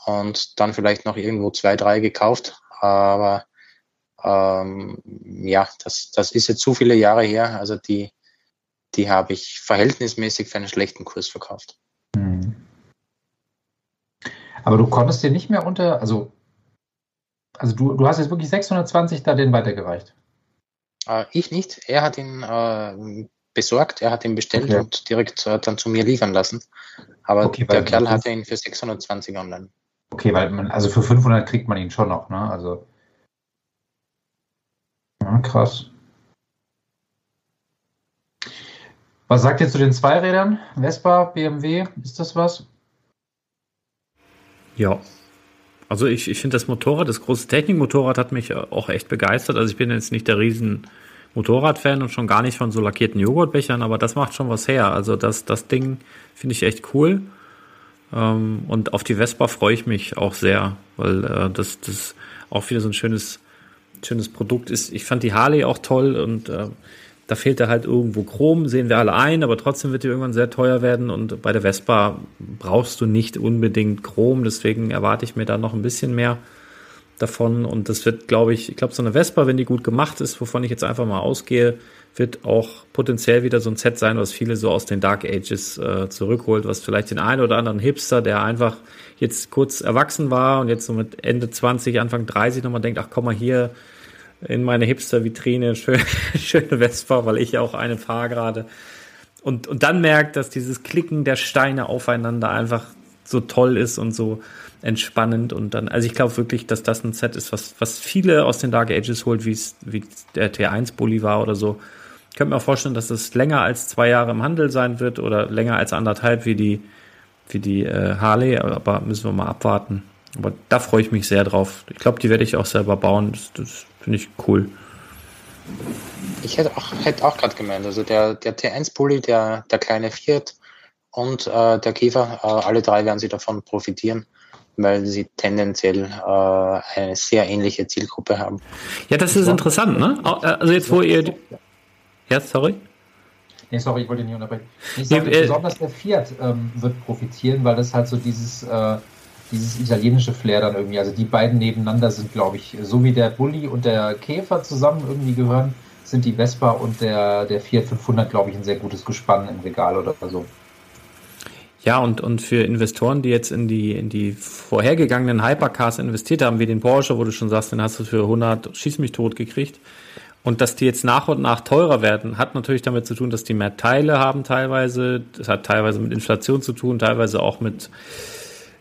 und dann vielleicht noch irgendwo zwei, drei gekauft. Aber ähm, ja, das, das ist jetzt zu viele Jahre her. Also die, die habe ich verhältnismäßig für einen schlechten Kurs verkauft. Hm. Aber du konntest dir nicht mehr unter, also, also du, du hast jetzt wirklich 620 da den weitergereicht. Äh, ich nicht. Er hat ihn äh, besorgt, er hat ihn bestellt Okay. und direkt äh, dann zu mir liefern lassen. Aber Okay, der Kerl hatte ihn für 620 online. Okay, weil man, also für 500 kriegt man ihn schon noch, ne? Also. Ja, krass. Was sagt ihr zu den Zweirädern? Vespa, BMW, ist das was? Ja. Also ich, ich finde das Motorrad, das große Technikmotorrad hat mich auch echt begeistert. Also ich bin jetzt nicht der riesen Motorradfan und schon gar nicht von so lackierten Joghurtbechern, aber das macht schon was her. Also das, das Ding finde ich echt cool. Ähm, und auf die Vespa freue ich mich auch sehr, weil äh, das, das auch wieder so ein schönes, schönes Produkt ist. Ich fand die Harley auch toll und äh, da fehlt da halt irgendwo Chrom, sehen wir alle ein, aber trotzdem wird die irgendwann sehr teuer werden und bei der Vespa brauchst du nicht unbedingt Chrom, deswegen erwarte ich mir da noch ein bisschen mehr davon und das wird, glaube ich, ich glaube, so eine Vespa, wenn die gut gemacht ist, wovon ich jetzt einfach mal ausgehe, wird auch potenziell wieder so ein Set sein, was viele so aus den Dark Ages äh, zurückholt, was vielleicht den einen oder anderen Hipster, der einfach jetzt kurz erwachsen war und jetzt so mit Ende 20, Anfang 30 nochmal denkt, ach komm mal hier in meine Hipster-Vitrine, schön, <laughs> schöne Vespa, weil ich ja auch eine fahre gerade. Und, und dann merkt, dass dieses Klicken der Steine aufeinander einfach so toll ist und so entspannend und dann, also ich glaube wirklich, dass das ein Set ist, was, was viele aus den Dark Ages holt, wie es, wie der T1-Bully war oder so. Ich könnte mir auch vorstellen, dass es länger als zwei Jahre im Handel sein wird oder länger als anderthalb wie die, wie die äh, Harley, aber müssen wir mal abwarten. Aber da freue ich mich sehr drauf. Ich glaube, die werde ich auch selber bauen. Das, das finde ich cool. Ich hätte auch, hätte auch gerade gemeint, also der, der T1-Bully, der, der kleine Fiat und äh, der Käfer, äh, alle drei werden sie davon profitieren, weil sie tendenziell äh, eine sehr ähnliche Zielgruppe haben. Ja, das ist interessant, ne? Also jetzt, wo ihr. Ja, sorry. Nee, sorry, ich wollte nicht unterbrechen. Ich sage, Nee, äh, besonders der Fiat ähm, wird profitieren, weil das halt so dieses, äh, dieses italienische Flair dann irgendwie, also die beiden nebeneinander sind, glaube ich, so wie der Bulli und der Käfer zusammen irgendwie gehören, sind die Vespa und der, der Fiat 500, glaube ich, ein sehr gutes Gespann im Regal oder so. Ja, und, und für Investoren, die jetzt in die, in die vorhergegangenen Hypercars investiert haben, wie den Porsche, wo du schon sagst, den hast du für 100 Schieß mich tot gekriegt. Und dass die jetzt nach und nach teurer werden, hat natürlich damit zu tun, dass die mehr Teile haben teilweise. Das hat teilweise mit Inflation zu tun, teilweise auch mit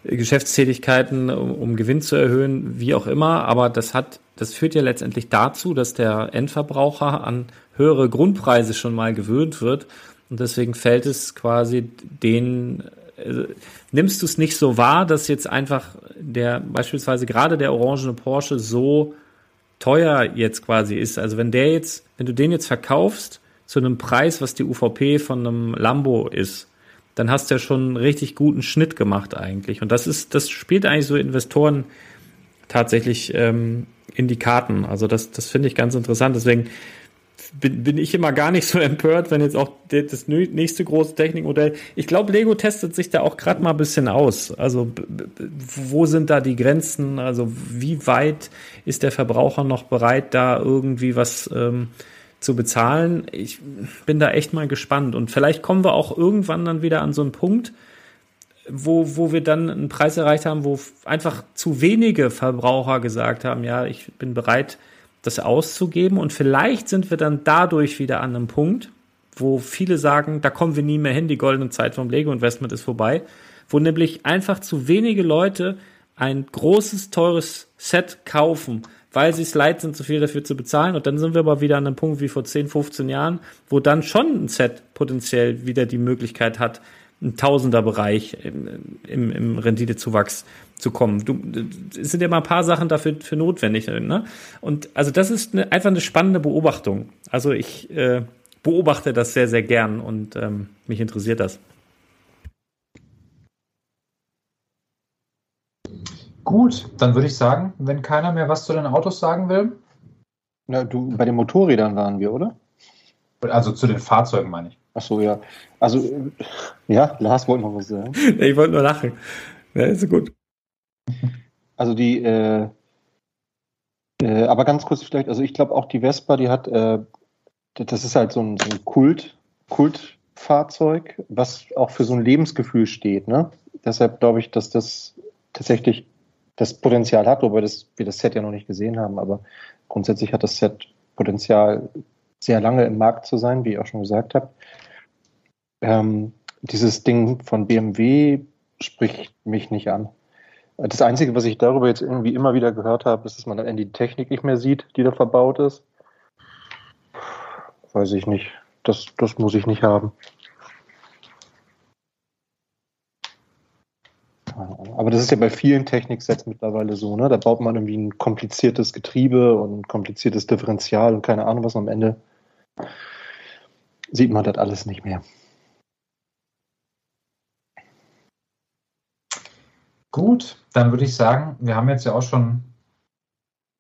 Geschäftstätigkeiten, um, um Gewinn zu erhöhen, wie auch immer. Aber das hat, das führt ja letztendlich dazu, dass der Endverbraucher an höhere Grundpreise schon mal gewöhnt wird. Und deswegen fällt es quasi den, äh, nimmst du es nicht so wahr, dass jetzt einfach der, beispielsweise gerade der orangene Porsche so teuer jetzt quasi ist. Also wenn der jetzt, wenn du den jetzt verkaufst zu einem Preis, was die UVP von einem Lambo ist, dann hast du ja schon einen richtig guten Schnitt gemacht eigentlich. Und das ist, das spielt eigentlich so Investoren tatsächlich ähm, in die Karten. Also das, das finde ich ganz interessant. Deswegen bin, bin ich immer gar nicht so <laughs> empört, wenn jetzt auch das nächste große Technikmodell. Ich glaube, Lego testet sich da auch gerade mal ein bisschen aus. Also wo sind da die Grenzen? Also wie weit ist der Verbraucher noch bereit, da irgendwie was ähm, zu bezahlen? Ich bin da echt mal gespannt. Und vielleicht kommen wir auch irgendwann dann wieder an so einen Punkt, wo, wo wir dann einen Preis erreicht haben, wo einfach zu wenige Verbraucher gesagt haben, ja, ich bin bereit, das auszugeben. Und vielleicht sind wir dann dadurch wieder an einem Punkt, wo viele sagen, da kommen wir nie mehr hin, die goldene Zeit vom Lego Investment ist vorbei, wo nämlich einfach zu wenige Leute ein großes, teures Set kaufen, weil sie es leid sind, so viel dafür zu bezahlen. Und dann sind wir aber wieder an einem Punkt wie vor 10, 15 Jahren, wo dann schon ein Set potenziell wieder die Möglichkeit hat, ein Tausenderbereich im, im, im Renditezuwachs zu kommen. Du, es sind ja mal ein paar Sachen dafür für notwendig. Ne? Und also das ist eine, einfach eine spannende Beobachtung. Also ich äh, beobachte das sehr, sehr gern und ähm, mich interessiert das. Gut, dann würde ich sagen, wenn keiner mehr was zu den Autos sagen will, Na, du, bei den Motorrädern waren wir, oder? also zu den Fahrzeugen meine ich. Ach so, ja. Also, äh, ja, Lars wollte noch was sagen. <laughs> Ich wollte nur lachen. Ja, ist gut. Also die, äh, äh, aber ganz kurz vielleicht, also ich glaube auch die Vespa, die hat, äh, das ist halt so ein, so ein Kult, Kultfahrzeug, was auch für so ein Lebensgefühl steht, ne? Deshalb glaube ich, dass das tatsächlich das Potenzial hat, wobei das, wir das Set ja noch nicht gesehen haben, aber grundsätzlich hat das Set Potenzial, sehr lange im Markt zu sein, wie ich auch schon gesagt habe. Ähm, dieses Ding von BMW spricht mich nicht an. Das Einzige, was ich darüber jetzt irgendwie immer wieder gehört habe, ist, dass man dann die Technik nicht mehr sieht, die da verbaut ist. Weiß ich nicht. Das, das muss ich nicht haben. Aber das ist ja bei vielen Techniksets mittlerweile so, ne? Da baut man irgendwie ein kompliziertes Getriebe und ein kompliziertes Differential und keine Ahnung was. Am Ende sieht man das alles nicht mehr. Gut, dann würde ich sagen, wir haben jetzt ja auch schon,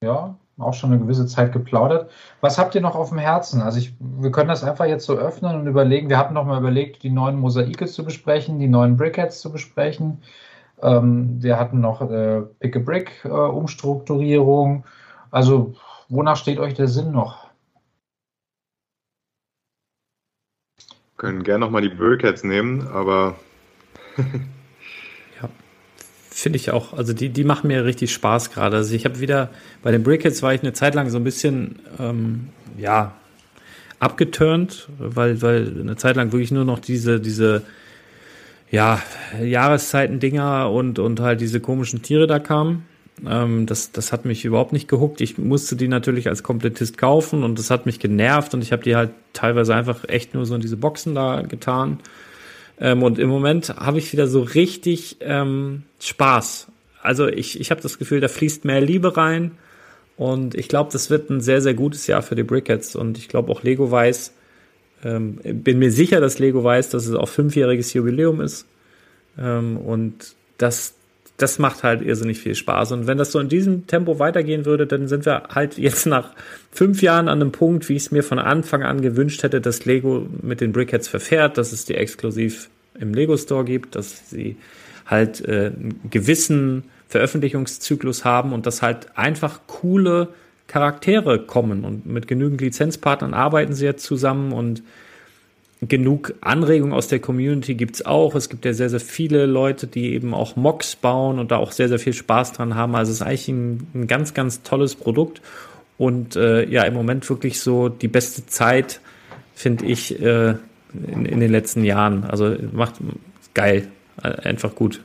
ja, auch schon eine gewisse Zeit geplaudert. Was habt ihr noch auf dem Herzen? Also ich, wir können das einfach jetzt so öffnen und überlegen. Wir hatten noch mal überlegt, die neuen Mosaike zu besprechen, die neuen Brickheads zu besprechen. Ähm, wir hatten noch äh, Pick-a-Brick-Umstrukturierung. Äh, also wonach steht euch der Sinn noch? Können gerne nochmal die Brickheads nehmen, aber <laughs> Finde ich auch. Also die, die machen mir richtig Spaß gerade. Also ich habe wieder, bei den Brickheads war ich eine Zeit lang so ein bisschen, ähm, ja, abgeturnt, weil, weil eine Zeit lang wirklich nur noch diese, diese, ja, Jahreszeiten-Dinger und, und halt diese komischen Tiere da kamen. Ähm, das, das hat mich überhaupt nicht gehuckt. Ich musste die natürlich als Komplettist kaufen und das hat mich genervt und ich habe die halt teilweise einfach echt nur so in diese Boxen da getan. Ähm, und im Moment habe ich wieder so richtig ähm, Spaß. Also ich, ich habe das Gefühl, da fließt mehr Liebe rein. Und ich glaube, das wird ein sehr, sehr gutes Jahr für die Brickheads. Und ich glaube auch Lego weiß, ähm, bin mir sicher, dass Lego weiß, dass es auch fünfjähriges Jubiläum ist. Ähm, und das, das macht halt irrsinnig viel Spaß. Und wenn das so in diesem Tempo weitergehen würde, dann sind wir halt jetzt nach fünf Jahren an einem Punkt, wie ich es mir von Anfang an gewünscht hätte, dass Lego mit den Brickheads verfährt, dass es die exklusiv im Lego Store gibt, dass sie halt äh, einen gewissen Veröffentlichungszyklus haben und dass halt einfach coole Charaktere kommen und mit genügend Lizenzpartnern arbeiten sie jetzt zusammen und genug Anregungen aus der Community gibt's auch. Es gibt ja sehr, sehr viele Leute, die eben auch Mocks bauen und da auch sehr, sehr viel Spaß dran haben. Also es ist eigentlich ein, ein ganz, ganz tolles Produkt und äh, ja, im Moment wirklich so die beste Zeit, finde ich, äh, in, in den letzten Jahren. Also macht geil, einfach gut.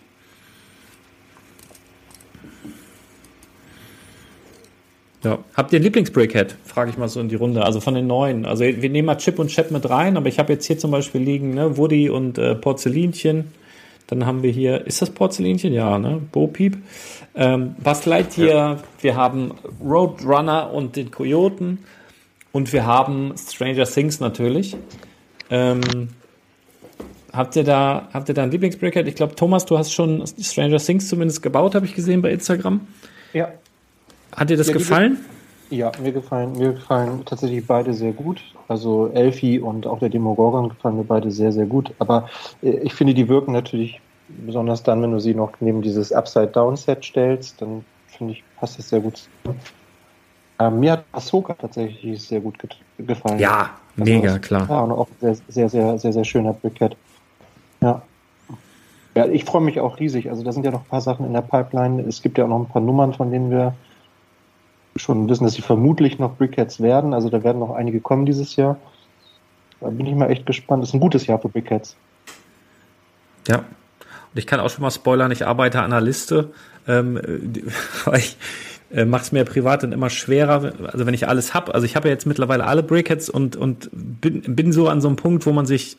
Ja. Habt ihr ein Lieblingsbrickhead? Frage ich mal so in die Runde. Also von den neuen. Also wir nehmen mal Chip und Chap mit rein, aber ich habe jetzt hier zum Beispiel liegen ne, Woody und äh, Porzellinchen. Dann haben wir hier, ist das Porzellinchen? Ja, ne? Bo Peep. Ähm, Buzz Lightyear. Ja. Wir haben Roadrunner und den Kojoten. Und wir haben Stranger Things natürlich. Ähm, habt ihr da, habt ihr da ein Lieblingsbrickhead? Ich glaube, Thomas, du hast schon Stranger Things zumindest gebaut, habe ich gesehen bei Instagram. Ja, hat dir das Ja, die gefallen? Ja, mir gefallen, mir gefallen tatsächlich beide sehr gut. Also Elfie und auch der Demogorgon gefallen mir beide sehr, sehr gut. Aber äh, ich finde, die wirken natürlich, besonders dann, wenn du sie noch neben dieses Upside-Down-Set stellst, dann finde ich, passt das sehr gut. zusammen. Ähm, mir hat Ahsoka tatsächlich sehr gut gefallen. Ja, Also mega, das klar. war auch ein sehr, sehr, sehr, sehr, sehr schöner Brickhead. Ja. Ja, ich freue mich auch riesig. Also da sind ja noch ein paar Sachen in der Pipeline. Es gibt ja auch noch ein paar Nummern, von denen wir schon wissen, dass sie vermutlich noch Brickheads werden. Also da werden noch einige kommen dieses Jahr. Da bin ich mal echt gespannt. Das ist ein gutes Jahr für Brickheads. Ja. Und ich kann auch schon mal spoilern, ich arbeite an einer Liste, ähm, <laughs> ich äh, mache es mir privat dann immer schwerer, also wenn ich alles hab. Also ich habe ja jetzt mittlerweile alle Brickheads und, und bin, bin so an so einem Punkt, wo man sich,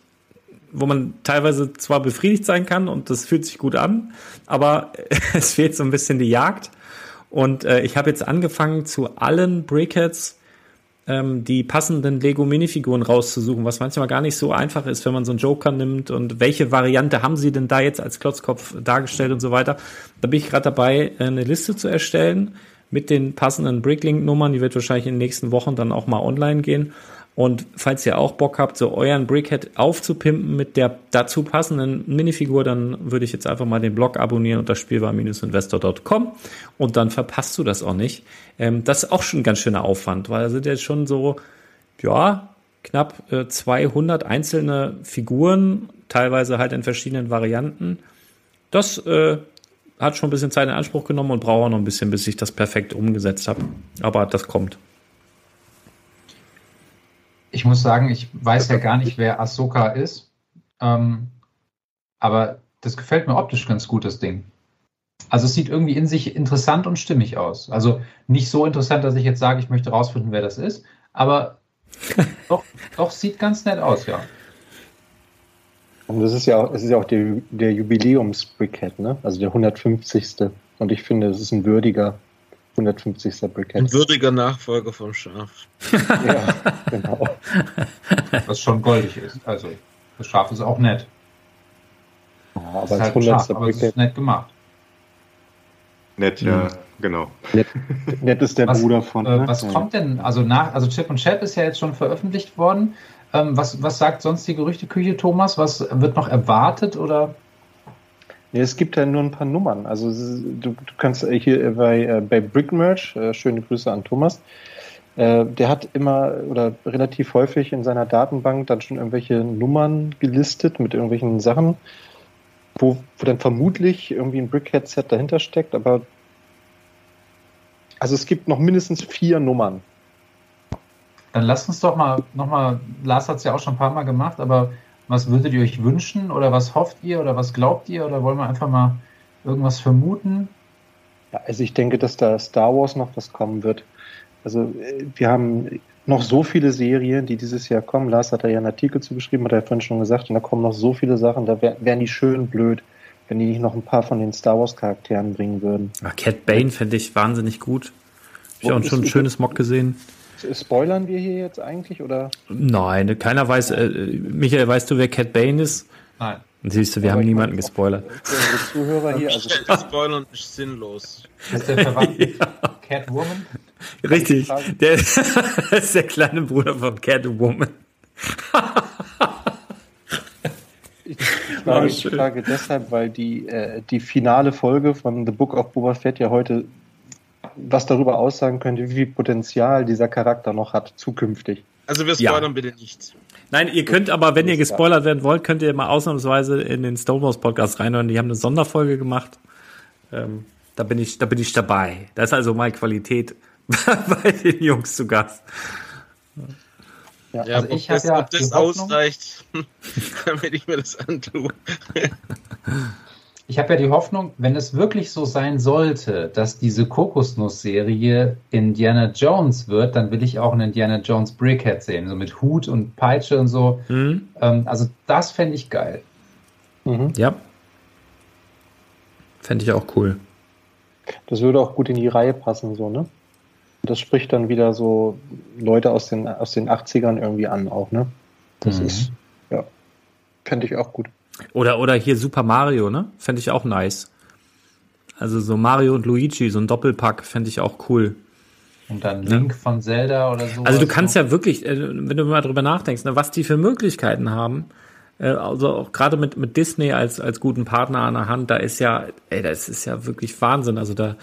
wo man teilweise zwar befriedigt sein kann und das fühlt sich gut an, aber <laughs> es fehlt so ein bisschen die Jagd. Und äh, ich habe jetzt angefangen, zu allen Brickheads ähm, die passenden Lego-Minifiguren rauszusuchen, was manchmal gar nicht so einfach ist, wenn man so einen Joker nimmt und welche Variante haben sie denn da jetzt als Klotzkopf dargestellt und so weiter. Da bin ich gerade dabei, eine Liste zu erstellen mit den passenden Bricklink-Nummern. Die wird wahrscheinlich in den nächsten Wochen dann auch mal online gehen. Und falls ihr auch Bock habt, so euren Brickhead aufzupimpen mit der dazu passenden Minifigur, dann würde ich jetzt einfach mal den Blog abonnieren unter spielbar-investor.com und dann verpasst du das auch nicht. Ähm, das ist auch schon ein ganz schöner Aufwand, weil da sind jetzt schon so, ja, knapp äh, 200 einzelne Figuren, teilweise halt in verschiedenen Varianten. Das äh, hat schon ein bisschen Zeit in Anspruch genommen und braucht auch noch ein bisschen, bis ich das perfekt umgesetzt habe. Aber das kommt. Ich muss sagen, ich weiß ja gar nicht, wer Ahsoka ist. Ähm, aber das gefällt mir optisch ganz gut, das Ding. Also es sieht irgendwie in sich interessant und stimmig aus. Also nicht so interessant, dass ich jetzt sage, ich möchte rausfinden, wer das ist, aber <laughs> doch, doch sieht ganz nett aus, ja. Und das ist ja auch, es ist ja auch der, der Jubiläums-Brickhead, ne? Also der 150. Und ich finde, es ist ein würdiger 150. Brickhead. Ein würdiger Nachfolger vom Schaf. <laughs> Ja, genau. Was schon goldig ist. Also das Schaf ist auch nett. Ja, Es aber ist als halt Schaf, 100. aber es ist nett gemacht. Nett, ja, genau. Nett, nett ist der Was, Bruder von. Äh, ne? was kommt denn? Also nach, also Chip und Chap ist ja jetzt schon veröffentlicht worden. Ähm, was, was sagt sonst die Gerüchteküche, Thomas? Was wird noch erwartet oder? Nee, es gibt ja nur ein paar Nummern. Also du, du kannst hier bei, äh, bei Brickmerch, äh, schöne Grüße an Thomas, äh, der hat immer oder relativ häufig in seiner Datenbank dann schon irgendwelche Nummern gelistet mit irgendwelchen Sachen, wo, wo dann vermutlich irgendwie ein Brickhead-Set dahinter steckt, aber also es gibt noch mindestens vier Nummern. Dann lasst uns doch mal nochmal, Lars hat es ja auch schon ein paar Mal gemacht, aber was würdet ihr euch wünschen oder was hofft ihr oder was glaubt ihr oder wollen wir einfach mal irgendwas vermuten? Ja, also ich denke, dass da Star Wars noch was kommen wird. Also äh, wir haben noch so viele Serien, die dieses Jahr kommen. Lars hat da ja einen Artikel zu geschrieben, hat er ja vorhin schon gesagt, und da kommen noch so viele Sachen, da wär, wären die schön blöd, wenn die nicht noch ein paar von den Star Wars Charakteren bringen würden. Ah, Cat Bane finde ich wahnsinnig gut. Hab ich auch schon ein schönes Mock gesehen. Spoilern wir hier jetzt eigentlich oder? Nein, keiner weiß. Äh, Michael, weißt du, wer Cat Bane ist? Nein. Siehst du, wir Aber haben ich niemanden gespoilert. <laughs> Zuhörer hier, also Spoilern ist sinnlos. Ist der verwandt mit <laughs> Catwoman? Richtig, der <laughs> ist der kleine Bruder von Catwoman. ich frage, Oh, ich frage deshalb, weil die, äh, die finale Folge von The Book of Boba Fett ja heute was darüber aussagen könnte, wie viel Potenzial dieser Charakter noch hat zukünftig. Also wir Ja. spoilern bitte nicht. Nein, ihr könnt aber, wenn ihr gespoilert werden wollt, könnt ihr mal ausnahmsweise in den Stonewalls Podcast reinhören. Die haben eine Sonderfolge gemacht. Ähm, da bin ich, da bin ich dabei. Da ist also mal Qualität <laughs> bei den Jungs zu Gast. Ja, Ja, Also ob ich das, ja ob das die Hoffnung- ausreicht, <laughs> damit ich mir das antue. <laughs> Ich habe ja die Hoffnung, wenn es wirklich so sein sollte, dass diese Kokosnuss-Serie Indiana Jones wird, dann will ich auch einen Indiana Jones Brickhead sehen, so mit Hut und Peitsche und so. Hm? Ähm, also das fände ich geil. Mhm. Ja. Fände ich auch cool. Das würde auch gut in die Reihe passen, so, ne? Das spricht dann wieder so Leute aus den, aus den 80ern irgendwie an, auch, ne? Das Mhm. ist, ja, fände ich auch gut. Oder, oder hier Super Mario, ne? Fände ich auch nice. Also so Mario und Luigi, so ein Doppelpack, fände ich auch cool. Und dann Link von Zelda oder so. Also du kannst ja wirklich, äh, wenn du mal drüber nachdenkst, ne, was die für Möglichkeiten haben, äh, also auch gerade mit, mit Disney als, als guten Partner an der Hand, da ist ja, ey, das ist ja wirklich Wahnsinn. Also da,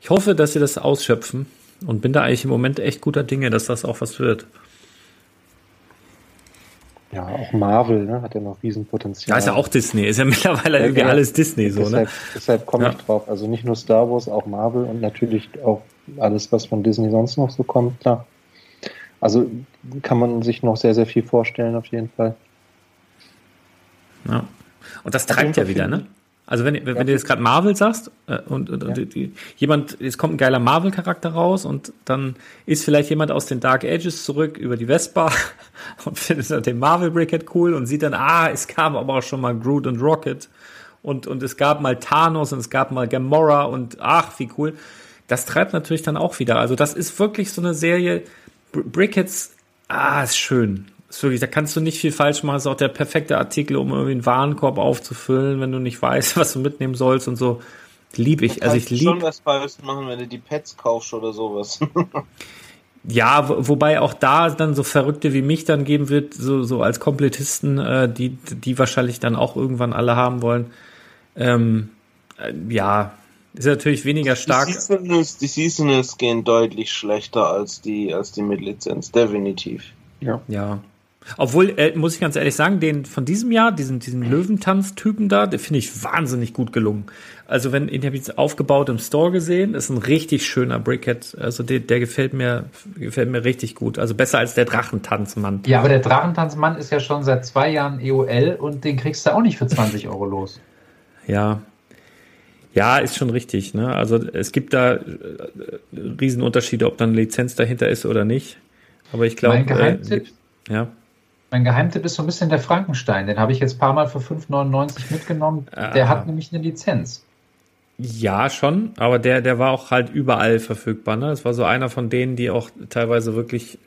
ich hoffe, dass sie das ausschöpfen und bin da eigentlich im Moment echt guter Dinge, dass das auch was wird. Ja, auch Marvel, ne? Hat ja noch Riesenpotenzial. Ja, ist ja auch Disney, ist ja <laughs> mittlerweile irgendwie ja. alles Disney so, ne? deshalb, deshalb komme Ja. ich drauf. Also nicht nur Star Wars, auch Marvel und natürlich auch alles, was von Disney sonst noch so kommt, klar. Also kann man sich noch sehr, sehr viel vorstellen, auf jeden Fall. Ja. Und das treibt ja wieder, ne? Also wenn, wenn du jetzt gerade Marvel sagst äh, und, und, und Ja. die, die, jemand, es kommt ein geiler Marvel-Charakter raus und dann ist vielleicht jemand aus den Dark Ages zurück über die Vespa <laughs> und findet dann den Marvel Brickhead cool und sieht dann, ah, es gab aber auch schon mal Groot und Rocket und, und es gab mal Thanos und es gab mal Gamora und ach, wie cool. Das treibt natürlich dann auch wieder. Also das ist wirklich so eine Serie, Br- Brickheads, ah, ist schön. Ist wirklich, da kannst du nicht viel falsch machen. Ist auch der perfekte Artikel, um irgendwie einen Warenkorb aufzufüllen, wenn du nicht weißt, <laughs> was du mitnehmen sollst und so. Lieb ich. Also ich Kannst schon was falsch machen, wenn du die Pets kaufst oder sowas. <laughs> Ja, wo, wobei auch da dann so Verrückte wie mich dann geben wird, so, so als Komplettisten, äh, die, die wahrscheinlich dann auch irgendwann alle haben wollen. Ähm, äh, ja, ist natürlich weniger stark. Die Seasonals, die Seasonals gehen deutlich schlechter als die, als die mit Lizenz, definitiv. Ja. Obwohl, äh, muss ich ganz ehrlich sagen, den von diesem Jahr, diesen, diesen Löwentanz-Typen da, den finde ich wahnsinnig gut gelungen. Also wenn, den habe ich jetzt aufgebaut im Store gesehen, ist ein richtig schöner Brickhead. Also der, der gefällt mir, gefällt mir richtig gut. Also besser als der Drachentanzmann. Ja, aber der Drachentanzmann ist ja schon seit zwei Jahren EOL und den kriegst du auch nicht für 20 Euro los. Ja. Ja, ist schon richtig. Ne? Also es gibt da äh, Riesenunterschiede, ob dann eine Lizenz dahinter ist oder nicht. Aber ich glaube, Mein Geheimtipp, äh, ja. Mein Geheimtipp ist so ein bisschen der Frankenstein. Den habe ich jetzt ein paar Mal für 5,99 mitgenommen. Ah. Der hat nämlich eine Lizenz. Ja, schon, aber der, der war auch halt überall verfügbar. Ne? Es war so einer von denen, die auch teilweise wirklich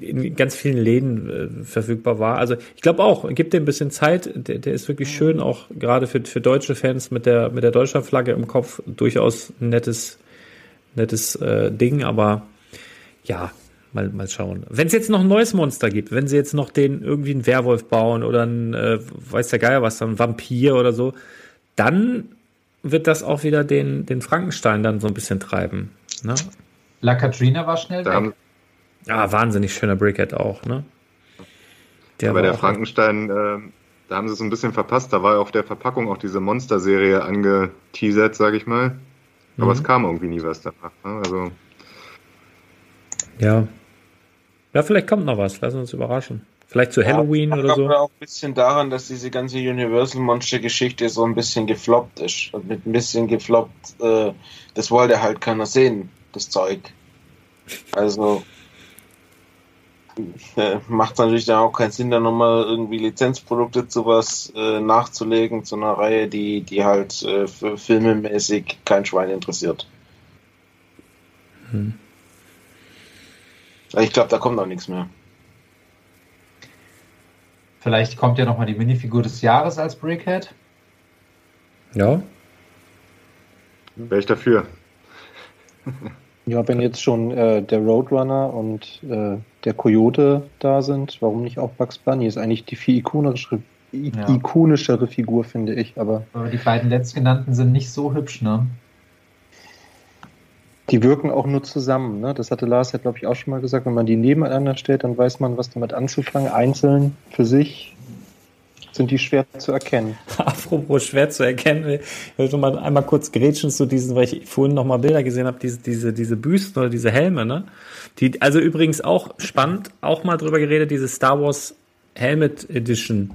äh, in ganz vielen Läden äh, verfügbar war. Also ich glaube auch, gibt dem ein bisschen Zeit. Der, der ist wirklich schön, auch gerade für, für deutsche Fans mit der mit der Deutschlandflagge im Kopf durchaus ein nettes nettes äh, Ding. Aber ja, mal mal schauen. Wenn es jetzt noch ein neues Monster gibt, wenn sie jetzt noch den irgendwie einen Werwolf bauen oder ein äh, weiß der Geier was, dann ein Vampir oder so, dann wird das auch wieder den, den Frankenstein dann so ein bisschen treiben. Ne? La Katrina war schnell Da weg. Ja, wahnsinnig schöner Brickhead auch, ne? bei war der Frankenstein, äh, da haben sie es ein bisschen verpasst. Da war ja auf der Verpackung auch diese Monster-Serie angeteasert, sage ich mal. Aber Mhm. es kam irgendwie nie was danach. Ne? Also Ja. Ja, vielleicht kommt noch was. Lass uns überraschen. Vielleicht zu Halloween Ja, oder so. aber auch ein bisschen daran, dass diese ganze Universal Monster Geschichte so ein bisschen gefloppt ist. Und mit ein bisschen gefloppt, äh, das wollte halt keiner sehen, das Zeug. Also äh, macht natürlich dann auch keinen Sinn, da nochmal irgendwie Lizenzprodukte zu was äh, nachzulegen, zu einer Reihe, die, die halt äh, für filmemäßig kein Schwein interessiert. Hm. Ich glaube, da kommt auch nichts mehr. Vielleicht kommt ja nochmal die Minifigur des Jahres als Brickhead. Ja. wäre ich dafür. <laughs> Ja, wenn jetzt schon äh, der Roadrunner und äh, der Coyote da sind, warum nicht auch Bugs Bunny? Ist eigentlich die viel ikonischere, Ja. ikonischere Figur, finde ich. Aber Aber die beiden letztgenannten sind nicht so hübsch, ne? Die wirken auch nur zusammen. Ne? Das hatte Lars ja, glaube ich, auch schon mal gesagt. Wenn man die nebeneinander stellt, dann weiß man, was damit anzufangen. Einzeln für sich sind die schwer zu erkennen. <laughs> Apropos schwer zu erkennen, ich will mal einmal kurz grätschen zu diesen, weil ich vorhin noch mal Bilder gesehen habe, diese, diese, diese Büsten oder diese Helme, ne? Die, also übrigens auch spannend, auch mal drüber geredet, diese Star Wars Helmet Edition,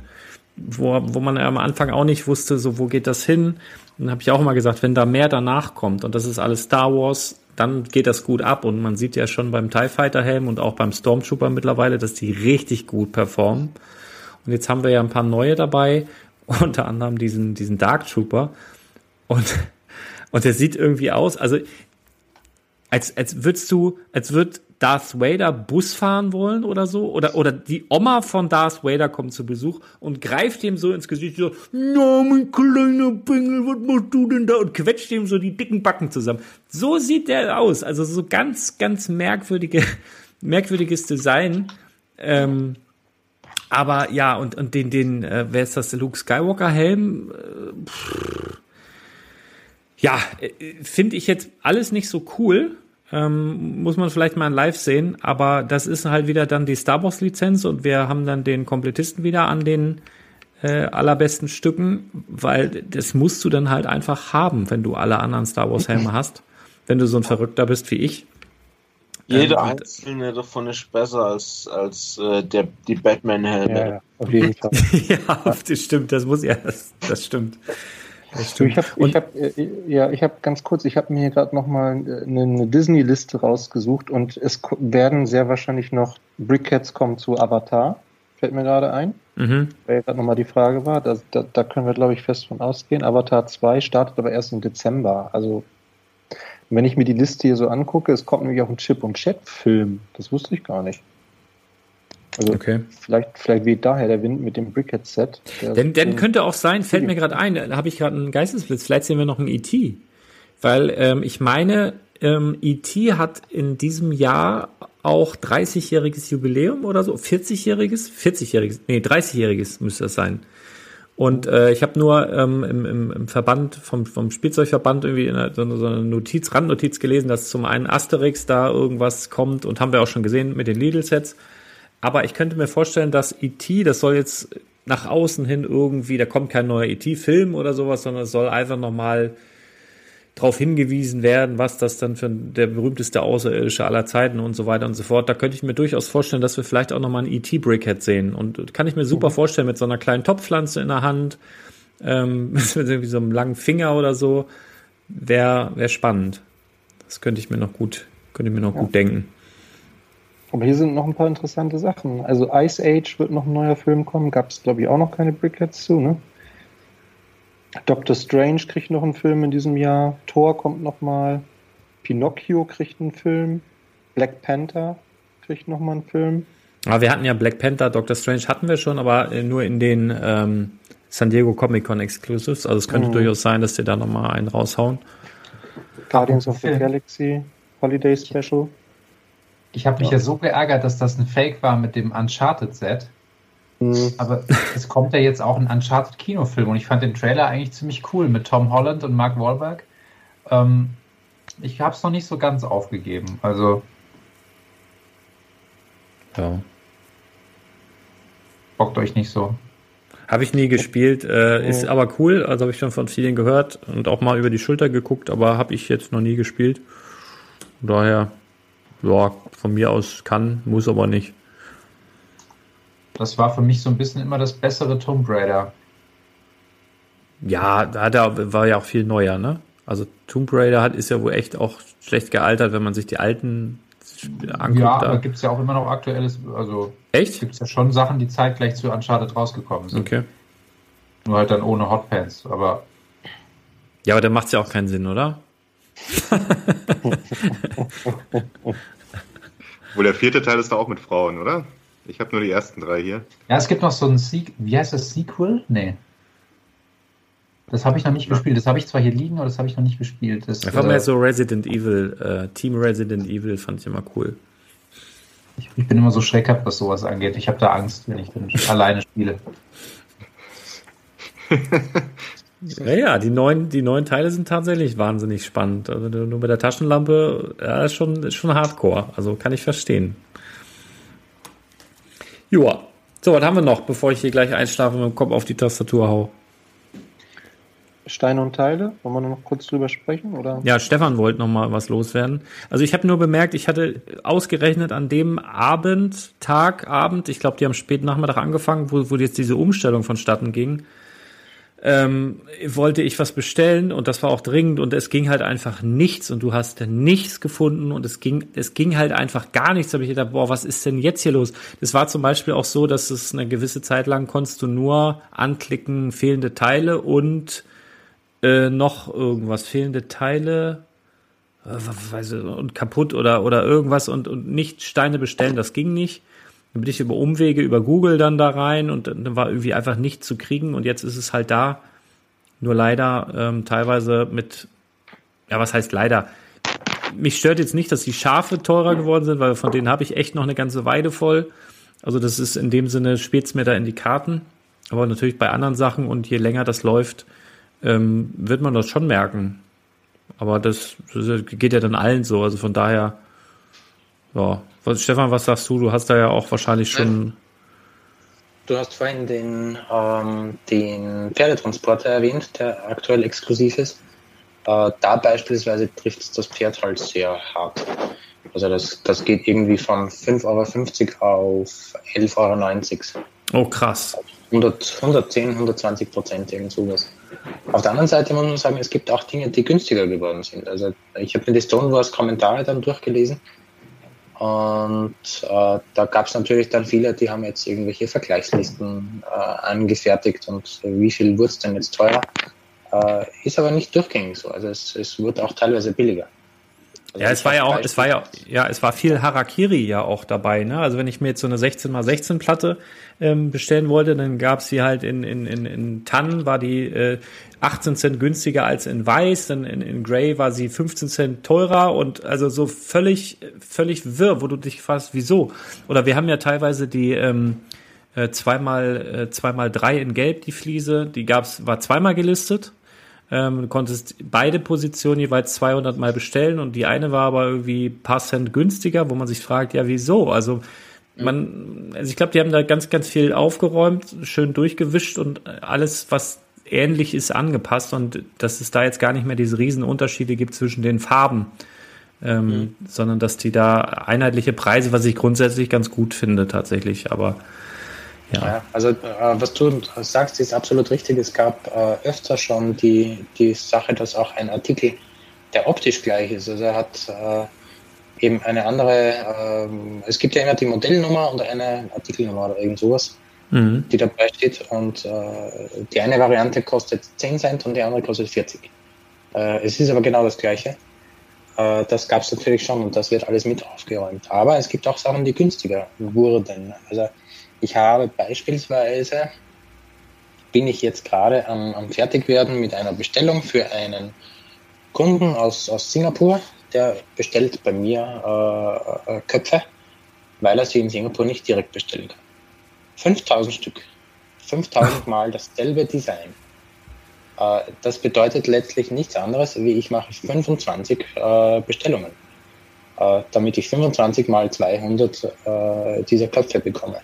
wo, wo man am Anfang auch nicht wusste, so wo geht das hin? Und dann habe ich auch mal gesagt, wenn da mehr danach kommt und das ist alles Star Wars, dann geht das gut ab und man sieht ja schon beim TIE Fighter Helm und auch beim Stormtrooper mittlerweile, dass die richtig gut performen. Und jetzt haben wir ja ein paar neue dabei, <laughs> unter anderem diesen, diesen Dark Trooper. Und, <laughs> und der sieht irgendwie aus, also als, als würdest du, als würd Darth Vader Bus fahren wollen oder so, oder, oder die Oma von Darth Vader kommt zu Besuch und greift ihm so ins Gesicht, so, na, mein kleiner Bengel, was machst du denn da? Und quetscht ihm so die dicken Backen zusammen. So sieht der aus, also so ganz, ganz merkwürdige, <laughs> merkwürdiges Design. Ähm, aber ja, und, und den, den, äh, wer ist das, der Luke Skywalker Helm? Äh, ja, äh, finde ich jetzt alles nicht so cool. Ähm, muss man vielleicht mal in live sehen, aber das ist halt wieder dann die Star Wars Lizenz und wir haben dann den Komplettisten wieder an den äh, allerbesten Stücken, weil das musst du dann halt einfach haben, wenn du alle anderen Star Wars Helme <laughs> hast. Wenn du so ein Verrückter bist wie ich. Jeder Ähm, einzelne davon ist besser als, als äh, der, die Batman-Helme. Ja, ja, auf jeden Fall. <laughs> ja, das stimmt, das muss ja, das, das stimmt. Du, ich habe, ich hab, äh, ja, ich habe ganz kurz, ich habe mir gerade noch mal äh, eine, eine Disney-Liste rausgesucht und es werden sehr wahrscheinlich noch Brickheads kommen zu Avatar. Fällt mir gerade ein, Mhm. weil gerade nochmal die Frage war. Da, da, da können wir, glaube ich, fest von ausgehen. Avatar 2 startet aber erst im Dezember. Also, wenn ich mir die Liste hier so angucke, es kommt nämlich auch ein Chip- und Chat-Film. Das wusste ich gar nicht. Also, Okay. vielleicht, vielleicht weht daher der Wind mit dem Brickhead-Set. Der- Denn, denn den- könnte auch sein, fällt mir gerade ein, da habe ich gerade einen Geistesblitz, vielleicht sehen wir noch einen E.T. Weil ähm, ich meine, ähm, E.T. hat in diesem Jahr auch 30-jähriges Jubiläum oder so, 40-jähriges, 40-jähriges, nee, 30-jähriges müsste das sein. Und äh, ich habe nur ähm, im, im, im Verband, vom, vom Spielzeugverband irgendwie in einer, so, eine- so eine Notiz, Randnotiz gelesen, dass zum einen Asterix da irgendwas kommt und haben wir auch schon gesehen mit den Lidl-Sets. Aber ich könnte mir vorstellen, dass E.T., das soll jetzt nach außen hin irgendwie, da kommt kein neuer E.T.-Film oder sowas, sondern es soll einfach nochmal darauf hingewiesen werden, was das dann für der berühmteste Außerirdische aller Zeiten und so weiter und so fort. Da könnte ich mir durchaus vorstellen, dass wir vielleicht auch nochmal ein E.T.-Brickhead sehen. Und kann ich mir super vorstellen, mit so einer kleinen Topfpflanze in der Hand, ähm, <laughs> mit irgendwie so einem langen Finger oder so, wäre wär spannend. Das könnte ich mir noch gut, könnte ich mir noch gut denken. Aber hier sind noch ein paar interessante Sachen. Also Ice Age wird noch ein neuer Film kommen. Gab es, glaube ich, auch noch keine Brickheads zu, ne? Doctor Strange kriegt noch einen Film in diesem Jahr. Thor kommt noch mal. Pinocchio kriegt einen Film. Black Panther kriegt noch mal einen Film. Aber wir hatten ja Black Panther, Doctor Strange hatten wir schon, aber äh, nur in den ähm, San Diego Comic Con Exclusives. Also es könnte Mhm. durchaus sein, dass die da nochmal einen raushauen. Guardians of the. Galaxy Holiday Special. Ich habe mich ja. so geärgert, dass das ein Fake war mit dem Uncharted-Set. Hm, Aber es kommt ja jetzt auch ein Uncharted-Kinofilm und ich fand den Trailer eigentlich ziemlich cool mit Tom Holland und Mark Wahlberg. Ähm, ich habe es noch nicht so ganz aufgegeben. Also Ja. bockt euch nicht so. Habe ich nie gespielt, äh, ist Ja. aber cool. Also habe ich schon von vielen gehört und auch mal über die Schulter geguckt, aber habe ich jetzt noch nie gespielt. Von daher, ja, von mir aus kann, muss aber nicht. Das war für mich so ein bisschen immer das bessere Tomb Raider. Ja, da hat er, war ja auch viel neuer, ne? Also Tomb Raider hat, ist ja wohl echt auch schlecht gealtert, wenn man sich die alten anguckt. ja, da. aber gibt es ja auch immer noch aktuelles, also Echt? gibt es ja schon Sachen, die zeitgleich zu Uncharted rausgekommen sind. Okay. Nur halt dann ohne Hotpants. Aber Ja, aber dann macht's ja auch keinen Sinn, oder? <laughs> Wohl der vierte Teil ist da auch mit Frauen, oder? Ich habe nur die ersten drei hier. ja, es gibt noch so ein Sequel. Wie heißt das? Sequel? Nee. Das habe ich noch nicht gespielt. Das habe ich zwar hier liegen, aber das habe ich noch nicht gespielt. Das, Einfach äh, mehr so Resident Evil, äh, Team Resident Evil fand ich immer cool. ich, ich bin immer so schreckhaft, was sowas angeht. Ich habe da Angst, wenn ich dann alleine spiele. <laughs> Ja, ja, die neuen, die neuen Teile sind tatsächlich wahnsinnig spannend. Also nur mit der Taschenlampe, ja, ist schon, ist schon Hardcore. Also kann ich verstehen. Joa. So, was haben wir noch, bevor ich hier gleich einschlafe und mit dem Kopf auf die Tastatur hau? Steine und Teile. Wollen wir noch kurz drüber sprechen? Oder? Ja, Stefan wollte noch mal was loswerden. Also ich habe nur bemerkt, ich hatte ausgerechnet an dem Abend, Tag, Abend, ich glaube, die haben spät Nachmittag angefangen, wo, wo jetzt diese Umstellung vonstatten ging, ähm, wollte ich was bestellen und das war auch dringend und es ging halt einfach nichts und du hast nichts gefunden und es ging, es ging halt einfach gar nichts. Da habe ich gedacht, boah, was ist denn jetzt hier los? Das war zum Beispiel auch so, dass es eine gewisse Zeit lang konntest du nur anklicken, fehlende Teile und äh, noch irgendwas, fehlende Teile äh, und kaputt oder, oder irgendwas und, und nicht Steine bestellen, das ging nicht. Dann bin ich über Umwege, über Google dann da rein und dann war irgendwie einfach nicht zu kriegen und jetzt ist es halt da. Nur leider ähm, teilweise mit, ja, was heißt leider? Mich stört jetzt nicht, dass die Schafe teurer geworden sind, weil von denen habe ich echt noch eine ganze Weide voll. Also das ist in dem Sinne, spielt's mir da in die Karten. Aber natürlich bei anderen Sachen und je länger das läuft, ähm, wird man das schon merken. Aber das, das geht ja dann allen so. Also von daher, ja. Was, Stefan, was sagst du? Du hast da ja auch wahrscheinlich schon. Du hast vorhin den, ähm, den Pferdetransporter erwähnt, der aktuell exklusiv ist. Äh, da beispielsweise trifft es das Pferd halt sehr hart. Also das, das geht irgendwie von 5,50 Euro auf 11,90 Euro. Oh, krass. 100, 110, 120 Prozent, irgend sowas. Auf der anderen Seite muss man sagen, es gibt auch Dinge, die günstiger geworden sind. Also ich habe mir die Stonewalls Kommentare dann durchgelesen und äh, da gab es natürlich dann viele, die haben jetzt irgendwelche Vergleichslisten äh, angefertigt und wie viel wurde es denn jetzt teuer? Äh, ist aber nicht durchgängig so. Also es, es wurde auch teilweise billiger. Also Ja, es war ja auch, es war ja, ja, es war viel Harakiri ja auch dabei, ne? Also wenn ich mir jetzt so eine 16x16 Platte ähm, bestellen wollte, dann gab's die halt in, in, in, in Tannen, war die äh, 18 Cent günstiger als in Weiß, dann in, in Grey war sie 15 Cent teurer und also so völlig, völlig wirr, wo du dich fragst, wieso? Oder wir haben ja teilweise die ähm, äh, zweimal, äh, zweimal drei in Gelb, die Fliese, die gab's, war zweimal gelistet. Ähm, du konntest beide Positionen jeweils 200 Mal bestellen und die eine war aber irgendwie ein paar Cent günstiger, wo man sich fragt, ja, wieso? Also man, also ich glaube, die haben da ganz, ganz viel aufgeräumt, schön durchgewischt und alles, was ähnlich ist, angepasst. Und dass es da jetzt gar nicht mehr diese riesen Unterschiede gibt zwischen den Farben, ähm, sondern dass die da einheitliche Preise, was ich grundsätzlich ganz gut finde tatsächlich, aber ja. Ja, also äh, was du sagst, ist absolut richtig. Es gab äh, öfter schon die, die Sache, dass auch ein Artikel, der optisch gleich ist, also er hat äh, eben eine andere, ähm, es gibt ja immer die Modellnummer und eine Artikelnummer oder irgend sowas, Mhm. die dabei steht und äh, die eine Variante kostet 10 Cent und die andere kostet 40. Äh, es ist aber genau das gleiche. Äh, das gab es natürlich schon und das wird alles mit aufgeräumt. Aber es gibt auch Sachen, die günstiger wurden. Also ich habe beispielsweise, bin ich jetzt gerade am, am Fertigwerden mit einer Bestellung für einen Kunden aus, aus Singapur, der bestellt bei mir äh, äh, Köpfe, weil er sie in Singapur nicht direkt bestellen kann. 5000 Stück. 5000 Mal dasselbe Design. Äh, das bedeutet letztlich nichts anderes, wie ich mache 25 äh, Bestellungen, äh, damit ich 25 mal 200 äh, dieser Köpfe bekomme.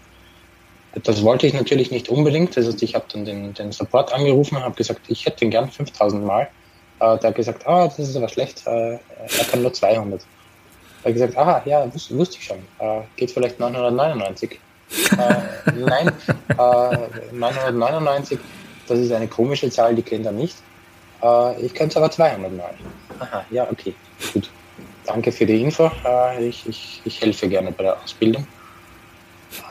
Das wollte ich natürlich nicht unbedingt. Das heißt, ich habe dann den, den Support angerufen und habe gesagt, ich hätte den gern 5000 Mal. Äh, der hat gesagt, ah, das ist aber schlecht, äh, er kann nur 200. Er hat gesagt, aha, ja, wus wusste ich schon. Äh, geht vielleicht 999. äh, nein, äh, 999, das ist eine komische Zahl, die kennt er nicht. Äh, ich könnte es aber 200 Mal. Aha, ja, okay, gut. Danke für die Info. Äh, ich, ich, ich helfe gerne bei der Ausbildung.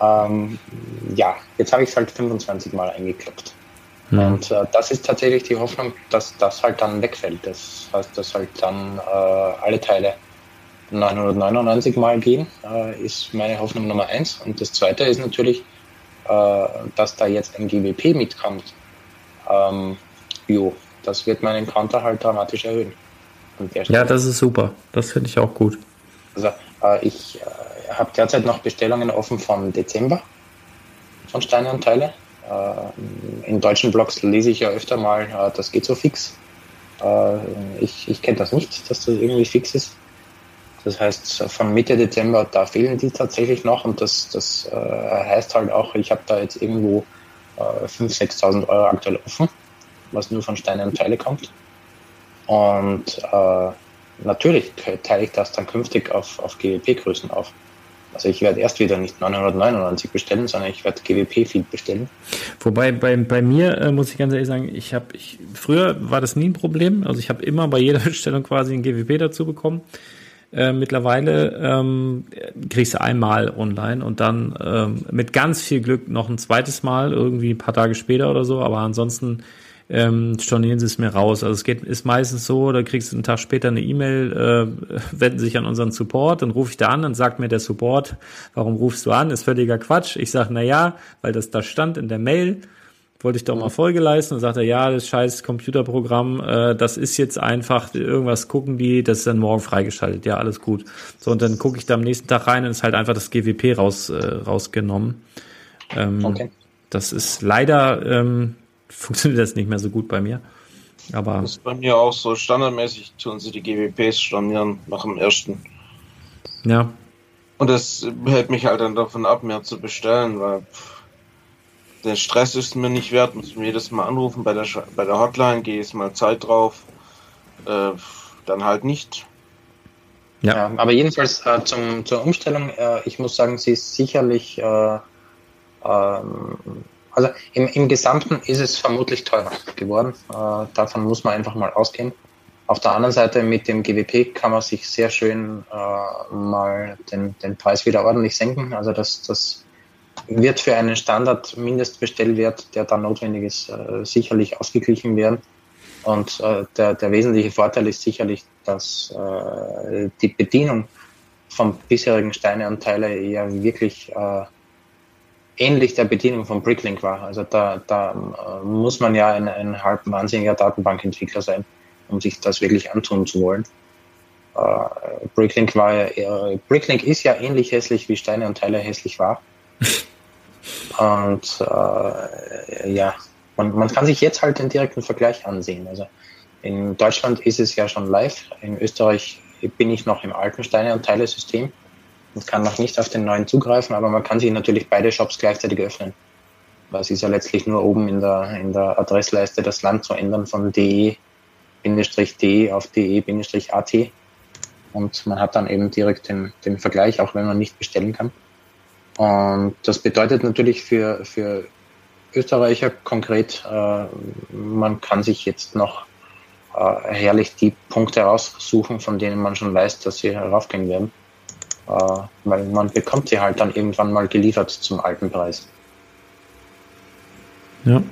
Ähm, ja, jetzt habe ich es halt 25 Mal eingekloppt. Und äh, das ist tatsächlich die Hoffnung, dass das halt dann wegfällt. Das heißt, dass halt dann äh, alle Teile 999 Mal gehen, äh, ist meine Hoffnung Nummer eins. Und das zweite ist natürlich, äh, dass da jetzt ein GWP mitkommt. Ähm, jo, das wird meinen Counter halt dramatisch erhöhen. Ja, das ist super. Das finde ich auch gut. Also äh, ich äh, habe derzeit noch Bestellungen offen vom Dezember von Steine und Teile. Äh, in deutschen Blogs lese ich ja öfter mal, äh, das geht so fix. Äh, ich ich kenne das nicht, dass das irgendwie fix ist. Das heißt, von Mitte Dezember, da fehlen die tatsächlich noch und das, das äh, heißt halt auch, ich habe da jetzt irgendwo äh, 5.000, 6.000 Euro aktuell offen, was nur von Steine und Teile kommt. Und äh, natürlich teile ich das dann künftig auf, auf GWP-Größen auf. Also ich werde erst wieder nicht 999 bestellen, sondern ich werde GWP-Feed bestellen. Wobei bei, bei mir äh, muss ich ganz ehrlich sagen, ich habe ich früher war das nie ein Problem. Also ich habe immer bei jeder <laughs> Bestellung quasi ein GWP dazu bekommen. Äh, mittlerweile ähm, kriegst du einmal online und dann ähm, mit ganz viel Glück noch ein zweites Mal, irgendwie ein paar Tage später oder so, aber ansonsten ähm, stornieren sie es mir raus. Also es geht, ist meistens so, da kriegst du einen Tag später eine E-Mail, äh, <laughs> wenden sich an unseren Support, dann rufe ich da an, dann sagt mir der Support, warum rufst du an? Ist völliger Quatsch. Ich sage, na ja, weil das da stand in der Mail, wollte ich doch mal Folge leisten und sagt er, ja, das scheiß Computerprogramm, äh, das ist jetzt einfach, irgendwas gucken die, das ist dann morgen freigeschaltet, ja, alles gut. So, und dann gucke ich da am nächsten Tag rein und ist halt einfach das GWP raus, äh, rausgenommen. Ähm, Okay. Das ist leider, ähm, funktioniert das nicht mehr so gut bei mir. Aber Das ist bei mir auch so. Standardmäßig tun sie die GWPs stornieren nach dem ersten. ja, Und das hält mich halt dann davon ab, mehr zu bestellen, weil pff, der Stress ist mir nicht wert. Muss ich mir jedes Mal anrufen bei der, bei der Hotline, gehe jetzt mal Zeit drauf. Äh, dann halt nicht. Ja. Ja, aber jedenfalls äh, zum, zur Umstellung, äh, ich muss sagen, sie ist sicherlich, äh, ähm, also im, im Gesamten ist es vermutlich teurer geworden. Äh, davon muss man einfach mal ausgehen. Auf der anderen Seite mit dem GWP kann man sich sehr schön äh, mal den, den Preis wieder ordentlich senken. Also das, das wird für einen Standard-Mindestbestellwert, der dann notwendig ist, äh, sicherlich ausgeglichen werden. Und äh, der, der wesentliche Vorteil ist sicherlich, dass äh, die Bedienung vom bisherigen Steineanteile ja wirklich äh, ähnlich der Bedienung von Bricklink war. Also da, da äh, muss man ja ein, ein halb wahnsinniger Datenbankentwickler sein, um sich das wirklich antun zu wollen. Äh, Bricklink war ja eher, Bricklink ist ja ähnlich hässlich wie Steineanteile hässlich war. <laughs> Und äh, ja, man, man kann sich jetzt halt den direkten Vergleich ansehen. Also in Deutschland ist es ja schon live. In Österreich bin ich noch im alten Steine- und Teile-System und kann noch nicht auf den neuen zugreifen, aber man kann sich natürlich beide Shops gleichzeitig öffnen. Weil ist ja letztlich nur oben in der, in der Adressleiste das Land zu ändern von de-de auf de-at. Und man hat dann eben direkt den, den Vergleich, auch wenn man nicht bestellen kann. Und das bedeutet natürlich für, für Österreicher konkret, äh, man kann sich jetzt noch äh, herrlich die Punkte raussuchen, von denen man schon weiß, dass sie heraufgehen werden. Äh, weil man bekommt sie halt dann irgendwann mal geliefert zum alten Preis. Ja.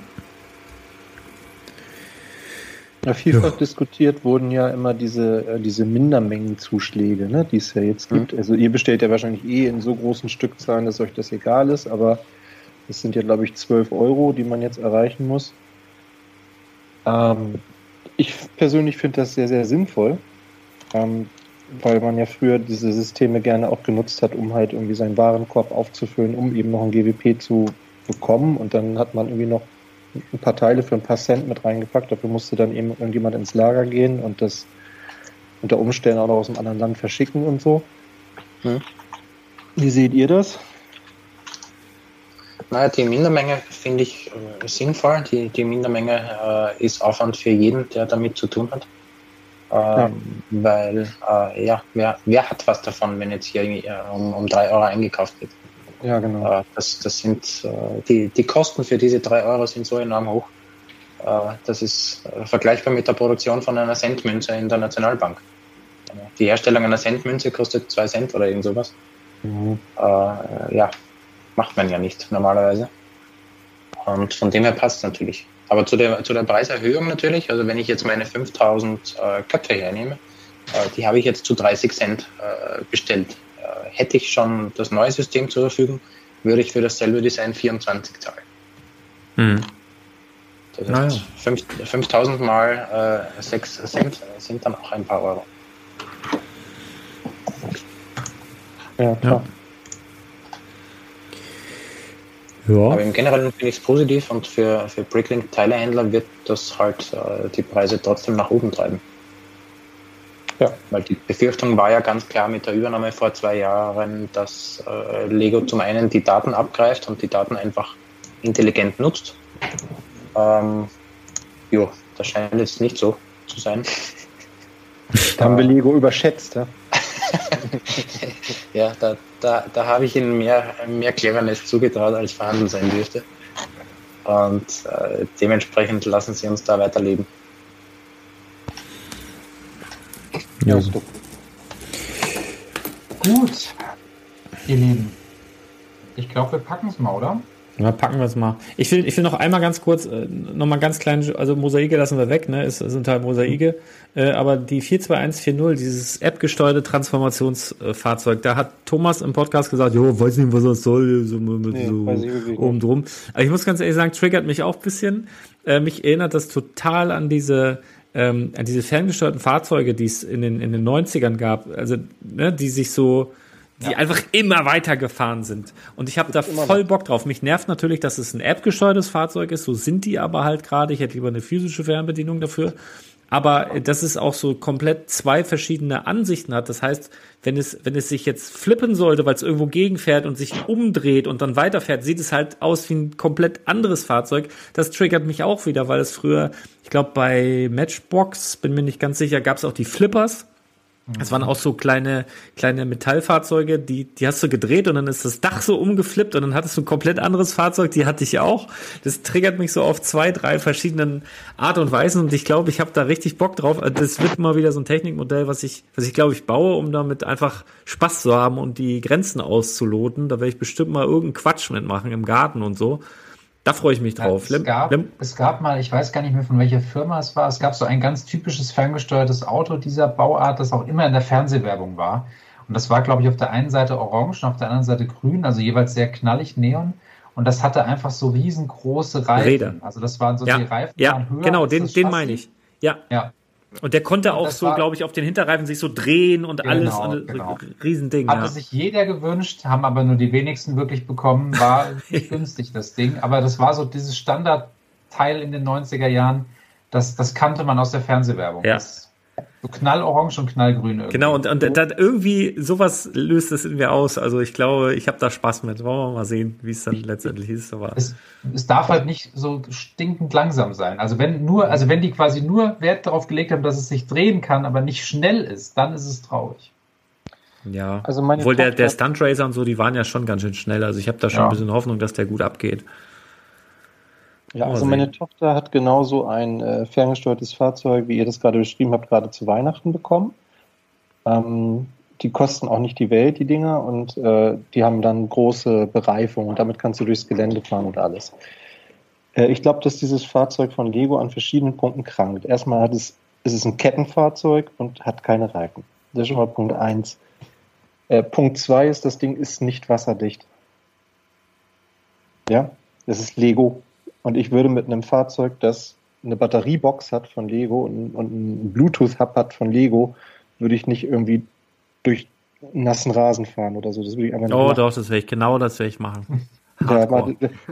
Ja, vielfach diskutiert wurden ja immer diese, äh, diese Mindermengenzuschläge, ne, die es ja jetzt gibt. Also ihr bestellt ja wahrscheinlich eh in so großen Stückzahlen, dass euch das egal ist, aber das sind ja, glaube ich, 12 Euro, die man jetzt erreichen muss. Ähm, ich persönlich finde das sehr, sehr sinnvoll, ähm, weil man ja früher diese Systeme gerne auch genutzt hat, um halt irgendwie seinen Warenkorb aufzufüllen, um eben noch ein GWP zu bekommen. Und dann hat man irgendwie noch ein paar Teile für ein paar Cent mit reingepackt. Dafür musste dann eben irgendjemand ins Lager gehen und das unter Umständen auch noch aus einem anderen Land verschicken und so. Hm. Wie seht ihr das? Naja, die Mindermenge finde ich äh, sinnvoll. Die, die Mindermenge äh, ist Aufwand für jeden, der damit zu tun hat. Ähm, Weil, äh, ja, wer, wer hat was davon, wenn jetzt hier äh, um, um drei Euro eingekauft wird? Ja, genau. Äh, das, das sind, äh, die, die Kosten für diese drei Euro sind so enorm hoch. Äh, das ist äh, vergleichbar mit der Produktion von einer Centmünze in der Nationalbank. Die Herstellung einer Centmünze kostet zwei Cent oder irgend sowas. Mhm. Ja, macht man ja nicht normalerweise. Und von dem her passt es natürlich. Aber zu der, zu der Preiserhöhung natürlich, also wenn ich jetzt meine 5000 äh, Köpfe hernehme, äh, die habe ich jetzt zu 30 Cent äh, bestellt. Äh, hätte ich schon das neue System zur Verfügung, würde ich für dasselbe Design 24 zahlen. Hm. Das heißt, ja. 5 5000 mal äh, 6 Cent sind dann auch ein paar Euro. Ja, klar. Aber Ja. im Generellen finde ich es positiv und für, für Bricklink-Teilehändler wird das halt äh, die Preise trotzdem nach oben treiben. Ja. Weil die Befürchtung war ja ganz klar mit der Übernahme vor zwei Jahren, dass äh, Lego zum einen die Daten abgreift und die Daten einfach intelligent nutzt. Ähm, jo, das scheint jetzt nicht so zu sein. Da <laughs> haben wir Lego überschätzt, ja. <laughs> Ja, da, da, da habe ich ihnen mehr, mehr Cleverness zugetraut, als vorhanden sein dürfte. Und äh, dementsprechend lassen sie uns da weiterleben. Ja, ist doch. Gut, ihr Lieben. Ich glaube, wir packen es mal, oder? Ja, packen wir es mal. Ich will, ich will noch einmal ganz kurz, äh, noch mal ganz klein, also Mosaike lassen wir weg, ne, es sind halt Mosaike, äh, aber die 42140, dieses App-gesteuerte Transformationsfahrzeug, da hat Thomas im Podcast gesagt, jo, weiß nicht, was das soll, so mit Nee, so oben drum. Aber ich muss ganz ehrlich sagen, triggert mich auch ein bisschen. Äh, mich erinnert das total an diese, ähm, an diese ferngesteuerten Fahrzeuge, die es in den, in den 90ern gab, also, ne, die sich so, die einfach immer weiter gefahren sind. Und ich habe da voll Bock drauf. Mich nervt natürlich, dass es ein App-gesteuertes Fahrzeug ist. So sind die aber halt gerade. Ich hätte lieber eine physische Fernbedienung dafür. Aber dass es auch so komplett zwei verschiedene Ansichten hat. Das heißt, wenn es, wenn es sich jetzt flippen sollte, weil es irgendwo gegenfährt und sich umdreht und dann weiterfährt, sieht es halt aus wie ein komplett anderes Fahrzeug. Das triggert mich auch wieder, weil es früher, ich glaube, bei Matchbox, bin mir nicht ganz sicher, gab es auch die Flippers. Das waren auch so kleine, kleine Metallfahrzeuge, die, die hast du gedreht und dann ist das Dach so umgeflippt und dann hattest du ein komplett anderes Fahrzeug, die hatte ich auch. Das triggert mich so auf zwei, drei verschiedenen Art und Weisen und ich glaube, ich habe da richtig Bock drauf. Also Das wird mal wieder so ein Technikmodell, was ich, was ich glaube ich baue, um damit einfach Spaß zu haben und die Grenzen auszuloten. Da werde ich bestimmt mal irgendeinen Quatsch mitmachen im Garten und so. Da freue ich mich drauf. Ja, es, gab, Lem- es gab mal, ich weiß gar nicht mehr von welcher Firma es war, es gab so ein ganz typisches ferngesteuertes Auto dieser Bauart, das auch immer in der Fernsehwerbung war. Und das war, glaube ich, auf der einen Seite orange und auf der anderen Seite grün, also jeweils sehr knallig neon. Und das hatte einfach so riesengroße Reifen. Räder. Also das waren so ja, die Reifen ja, waren höher genau, den, den meine ich. Ja. Ja, Und der konnte auch so, glaube ich, auf den Hinterreifen sich so drehen und Genau, alles. Und genau. Riesending, Hatte ja. sich jeder gewünscht, haben aber nur die wenigsten wirklich bekommen. War <laughs> nicht günstig, das Ding. Aber das war so dieses Standardteil in den 90er Jahren. Das, das kannte man aus der Fernsehwerbung. Ja. Das, so knallorange und knallgrün irgendwie. Genau, und, und dann irgendwie sowas löst es in mir aus. Also ich glaube, ich habe da Spaß mit. Wollen wir mal sehen, wie es dann letztendlich ist. Aber es, es darf halt nicht so stinkend langsam sein. Also wenn nur, also wenn die quasi nur Wert darauf gelegt haben, dass es sich drehen kann, aber nicht schnell ist, dann ist es traurig. ja, Also meine obwohl der, der Stunt Racer und so, die waren ja schon ganz schön schnell. Also ich habe da schon Ja. ein bisschen Hoffnung, dass der gut abgeht. Ja, also meine Tochter hat genauso ein äh, ferngesteuertes Fahrzeug, wie ihr das gerade beschrieben habt, gerade zu Weihnachten bekommen. Ähm, die kosten auch nicht die Welt, die Dinger, und äh, die haben dann große Bereifung und damit kannst du durchs Gelände fahren und alles. Äh, ich glaube, dass dieses Fahrzeug von Lego an verschiedenen Punkten krankt. Erstmal hat es, es ist ein Kettenfahrzeug und hat keine Reifen. Das ist schon mal Punkt eins. Äh, Punkt zwei ist, das Ding ist nicht wasserdicht. Ja, das ist Lego. Und ich würde mit einem Fahrzeug, das eine Batteriebox hat von Lego und, und einen Bluetooth-Hub hat von Lego, würde ich nicht irgendwie durch nassen Rasen fahren oder so. Das würde ich einfach nicht Oh, machen. doch, das werde ich, genau das werde ich machen. Ja,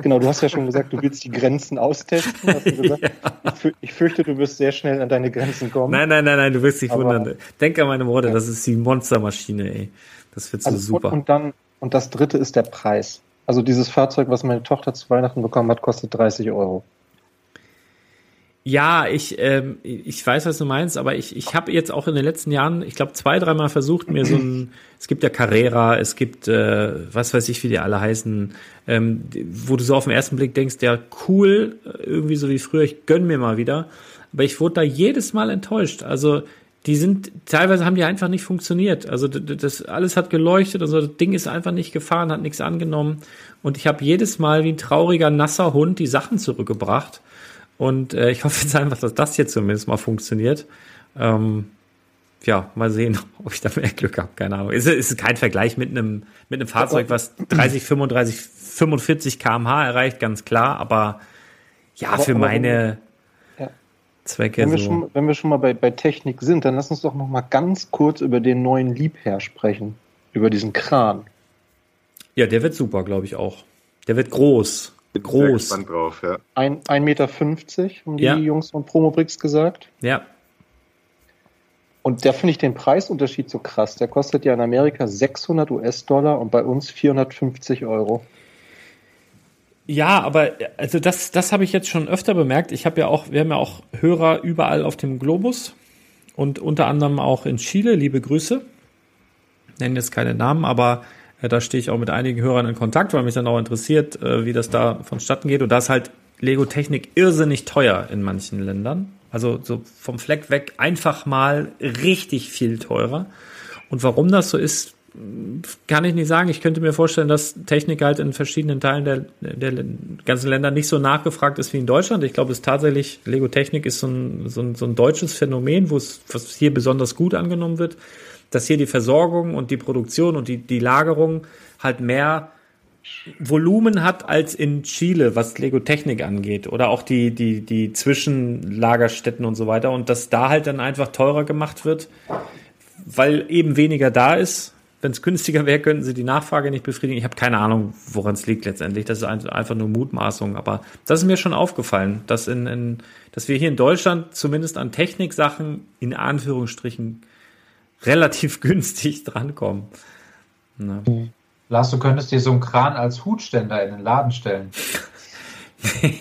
genau, du hast ja schon gesagt, du willst die Grenzen austesten. <laughs> Gesagt. ich, fü ich fürchte, du wirst sehr schnell an deine Grenzen kommen. Nein, nein, nein, nein, du wirst dich Aber- wundern. Denk an meine Worte, das ist die Monstermaschine, ey. Das wird so Also, super. Und dann, und das dritte ist der Preis. Also dieses Fahrzeug, was meine Tochter zu Weihnachten bekommen hat, kostet 30 Euro. Ja, ich, ähm, ich weiß, was du meinst, aber ich, ich habe jetzt auch in den letzten Jahren, ich glaube, zwei, dreimal versucht, mir so ein, <clears throat> es gibt ja Carrera, es gibt, äh, was weiß ich, wie die alle heißen, ähm, wo du so auf den ersten Blick denkst, ja, cool, äh, irgendwie so wie früher, ich gönn mir mal wieder. Aber ich wurde da jedes Mal enttäuscht. Also, die sind, teilweise haben die einfach nicht funktioniert. Also, das alles hat geleuchtet und so, das Ding ist einfach nicht gefahren, hat nichts angenommen. Und ich habe jedes Mal wie ein trauriger, nasser Hund die Sachen zurückgebracht. Und äh, ich hoffe jetzt einfach, dass das jetzt zumindest mal funktioniert. Ähm, ja, mal sehen, <laughs> ob ich da mehr Glück habe. Keine Ahnung. Es ist, ist kein Vergleich mit einem, mit einem Fahrzeug, was 30, 35, 45 kmh erreicht, ganz klar. Aber ja, für meine. Zwecke Wenn wir, so. schon, wenn wir schon mal bei, bei Technik sind, dann lass uns doch noch mal ganz kurz über den neuen Liebherr sprechen. Über diesen Kran. Ja, der wird super, glaube ich auch. Der wird groß. Bin sehr Groß. gespannt drauf, ja. Ein- 1,50 Meter, haben die Ja. Jungs von Promobrix gesagt. Ja. Und da finde ich den Preisunterschied so krass. Der kostet ja in Amerika 600 US-Dollar und bei uns 450 Euro. Ja, aber also das, das habe ich jetzt schon öfter bemerkt. Ich habe ja auch, wir haben ja auch Hörer überall auf dem Globus und unter anderem auch in Chile. Liebe Grüße. Nennen jetzt keine Namen, aber äh, da stehe ich auch mit einigen Hörern in Kontakt, weil mich dann auch interessiert, äh, wie das da vonstatten geht. Und da ist halt Lego Technik irrsinnig teuer in manchen Ländern. Also so vom Fleck weg einfach mal richtig viel teurer. Und warum das so ist, kann ich nicht sagen. Ich könnte mir vorstellen, dass Technik halt in verschiedenen Teilen der, der ganzen Länder nicht so nachgefragt ist wie in Deutschland. Ich glaube, es ist tatsächlich, Lego Technik ist so ein, so ein, so ein deutsches Phänomen, wo es was hier besonders gut angenommen wird, dass hier die Versorgung und die Produktion und die, die Lagerung halt mehr Volumen hat als in Chile, was Lego Technik angeht. Oder auch die, die, die Zwischenlagerstätten und so weiter. Und dass da halt dann einfach teurer gemacht wird, weil eben weniger da ist. Wenn es günstiger wäre, könnten sie die Nachfrage nicht befriedigen. Ich habe keine Ahnung, woran es liegt letztendlich. Das ist ein- einfach nur Mutmaßung. Aber das ist mir schon aufgefallen, dass, in, in, dass wir hier in Deutschland zumindest an Techniksachen in Anführungsstrichen relativ <laughs> günstig drankommen. Na. Lars, du könntest dir so einen Kran als Hutständer in den Laden stellen. <laughs>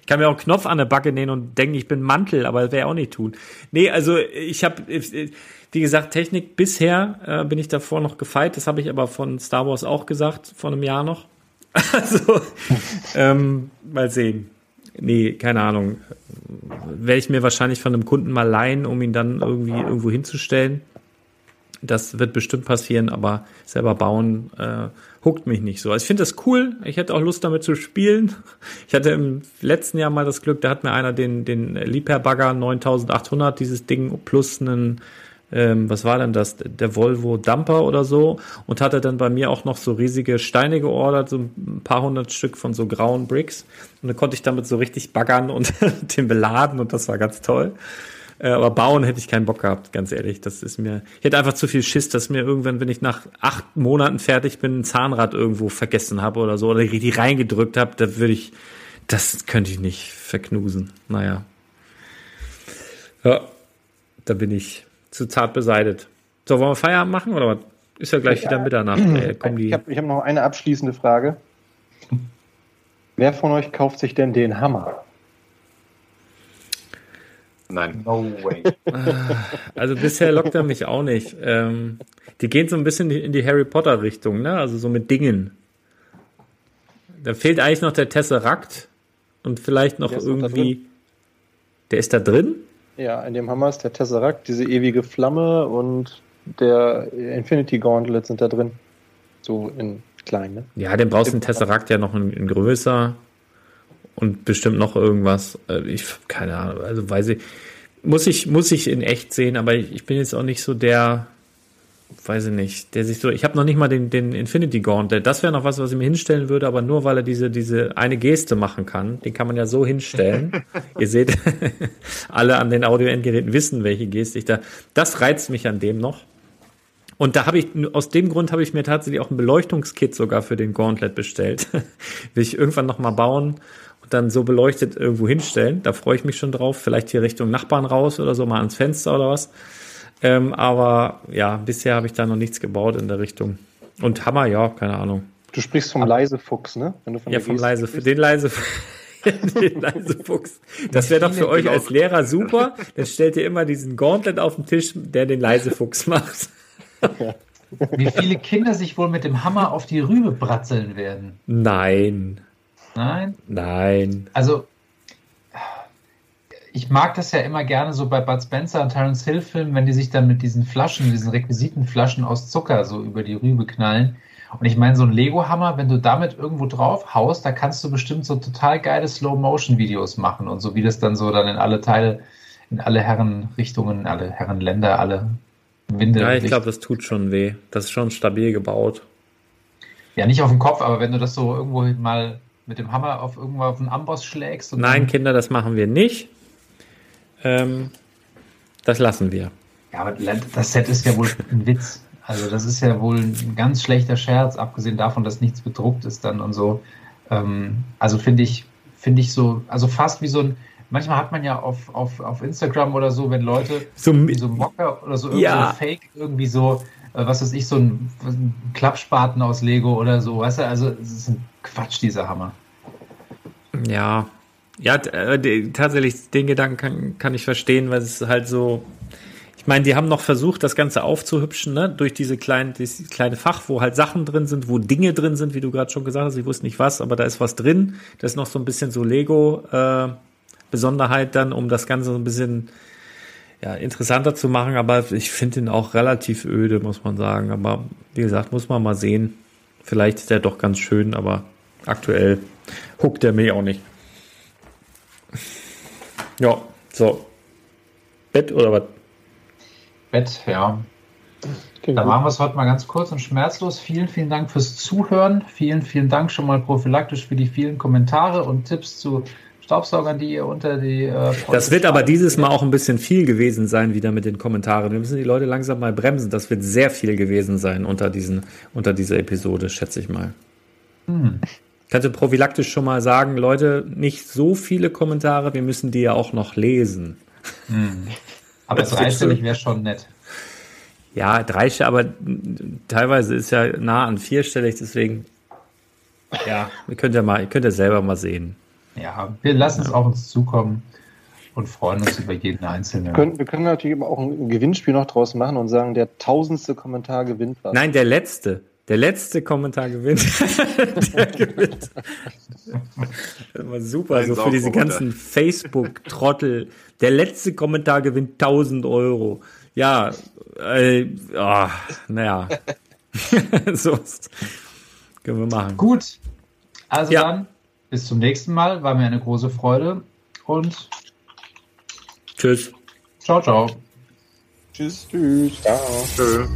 Ich kann mir auch einen Knopf an der Backe nähen und denken, ich bin Mantel, aber das wäre auch nicht tun. Nee, also ich habe, wie gesagt, Technik bisher äh, bin ich davor noch gefeit. Das habe ich aber von Star Wars auch gesagt, vor einem Jahr noch. <laughs> Also, ähm, mal sehen. Nee, keine Ahnung. Werde ich mir wahrscheinlich von einem Kunden mal leihen, um ihn dann irgendwie irgendwo hinzustellen. Das wird bestimmt passieren, aber selber bauen äh, huckt mich nicht so. Also ich finde das cool. Ich hätte auch Lust damit zu spielen. Ich hatte im letzten Jahr mal das Glück, da hat mir einer den, den Liebherr-Bagger 9800, dieses Ding plus einen ähm, was war denn das, der Volvo Dumper oder so und hatte dann bei mir auch noch so riesige Steine geordert, so ein paar hundert Stück von so grauen Bricks und dann konnte ich damit so richtig baggern und <laughs> den beladen und das war ganz toll. Äh, aber bauen hätte ich keinen Bock gehabt, ganz ehrlich. Das ist mir, ich hätte einfach zu viel Schiss, dass mir irgendwann, wenn ich nach acht Monaten fertig bin, ein Zahnrad irgendwo vergessen habe oder so oder die reingedrückt habe, da würde ich, das könnte ich nicht verknusen. Naja. Ja, da bin ich zu zart beseitigt. So, wollen wir Feierabend machen oder was? Ist ja gleich wieder Mitternacht. <clears throat> Ey, komm, die Ich habe hab noch eine abschließende Frage. Wer von euch kauft sich denn den Hammer? Nein. No way. <laughs> also bisher lockt er mich auch nicht. Ähm, die gehen so ein bisschen in die Harry Potter Richtung, ne? Also so mit Dingen. Da fehlt eigentlich noch der Tesseract und vielleicht noch Der irgendwie. Der ist da drin? Ja, in dem Hammer ist der Tesseract, diese ewige Flamme und der Infinity Gauntlet sind da drin. So in klein, ne? Ja, den brauchst du einen Tesseract ja noch in, in größer und bestimmt noch irgendwas. Äh, Ich keine Ahnung, also weiß ich muss ich muss ich in echt sehen, aber ich bin jetzt auch nicht so der weiß ich nicht, der sich so ich habe noch nicht mal den den Infinity Gauntlet. Das wäre noch was, was ich mir hinstellen würde, aber nur weil er diese diese eine Geste machen kann. Den kann man ja so hinstellen. <laughs> Ihr seht <laughs> alle an den Audio-Endgeräten wissen, welche Geste ich da. Das reizt mich an dem noch. Und da habe ich, aus dem Grund habe ich mir tatsächlich auch ein Beleuchtungskit sogar für den Gauntlet bestellt. <laughs> Will ich irgendwann nochmal bauen und dann so beleuchtet irgendwo hinstellen. Da freue ich mich schon drauf. Vielleicht hier Richtung Nachbarn raus oder so, mal ans Fenster oder was. Ähm, aber ja, bisher habe ich da noch nichts gebaut in der Richtung. Und Hammer, ja, keine Ahnung. Du sprichst vom Leisefuchs, ne? Wenn du von Ja, vom leise, sprichst. den leise, <laughs> den leise Fuchs. Das wäre doch für euch als Lehrer super. Dann stellt ihr immer diesen Gauntlet auf den Tisch, der den leise Fuchs macht. Wie viele Kinder sich wohl mit dem Hammer auf die Rübe bratzeln werden. Nein, Nein? nein. Also, ich mag das ja immer gerne so bei Bud Spencer und Terence Hill Filmen, wenn die sich dann mit diesen Flaschen, diesen Requisitenflaschen aus Zucker so über die Rübe knallen. Und ich meine, so ein Lego-Hammer, wenn du damit irgendwo drauf haust, da kannst du bestimmt so total geile Slow-Motion-Videos machen und so, wie das dann so dann in alle Teile, in alle Herrenrichtungen, alle Herrenländer, alle Winde. Ja, ich glaube, das tut schon weh. Das ist schon stabil gebaut. Ja, nicht auf den Kopf, aber wenn du das so irgendwo mal mit dem Hammer auf irgendwo auf den Amboss schlägst. Und Nein, Kinder, das machen wir nicht. Ähm, das lassen wir. Ja, aber das Set ist ja wohl ein Witz. Also das ist ja wohl ein ganz schlechter Scherz, abgesehen davon, dass nichts bedruckt ist dann und so. Ähm, also finde ich, finde ich so, also fast wie so ein, manchmal hat man ja auf, auf, auf Instagram oder so, wenn Leute So, wie so Mocker oder so irgendwie Ja. so Fake, irgendwie so, äh, was weiß ich, so ein, ein Klappspaten aus Lego oder so, weißt du, also es ist ein Quatsch, dieser Hammer. Ja, ja, äh, tatsächlich den Gedanken kann, kann ich verstehen, weil es halt so. Ich meine, die haben noch versucht, das Ganze aufzuhübschen, ne? Durch diese kleine, dieses kleine Fach, wo halt Sachen drin sind, wo Dinge drin sind, wie du gerade schon gesagt hast. Ich wusste nicht was, aber da ist was drin. Das ist noch so ein bisschen so Lego äh, dann, um das Ganze so ein bisschen ja, interessanter zu machen. Aber ich finde ihn auch relativ öde, muss man sagen. Aber wie gesagt, muss man mal sehen. Vielleicht ist der doch ganz schön, aber aktuell huckt er mich auch nicht. Ja, so. Bett oder was? Bett, ja. Okay, Dann gut. machen wir es heute mal ganz kurz und schmerzlos. Vielen, vielen Dank fürs Zuhören. Vielen, vielen Dank schon mal prophylaktisch für die vielen Kommentare und Tipps zu Staubsaugern, die ihr unter die. Äh, Das wird aber dieses Mal auch ein bisschen viel gewesen sein, wieder mit den Kommentaren. Wir müssen die Leute langsam mal bremsen. Das wird sehr viel gewesen sein unter, diesen, unter dieser Episode, schätze ich mal. Hm. Kannst du prophylaktisch schon mal sagen, Leute, nicht so viele Kommentare, wir müssen die ja auch noch lesen. Hm. Aber dreistellig wäre schon nett. Ja, dreistellig, aber teilweise ist ja nah an vierstellig, deswegen, ja, ihr könnt ja mal, ihr könnt ja selber mal sehen. Ja, wir lassen es auf uns zukommen und freuen uns über jeden einzelnen. Wir können, wir können natürlich aber auch ein Gewinnspiel noch draus machen und sagen, der tausendste Kommentar gewinnt was. Nein, der letzte. Der letzte Kommentar gewinnt. <laughs> der gewinnt. Das war super, so für diese ganzen Facebook-Trottel. Der letzte Kommentar gewinnt 1000 Euro. Ja, äh, oh, naja. <laughs> so können wir machen. Gut, also Ja. dann bis zum nächsten Mal. War mir eine große Freude und Tschüss. ciao, ciao. Tschüss. Tschüss. Ciao. Tschö.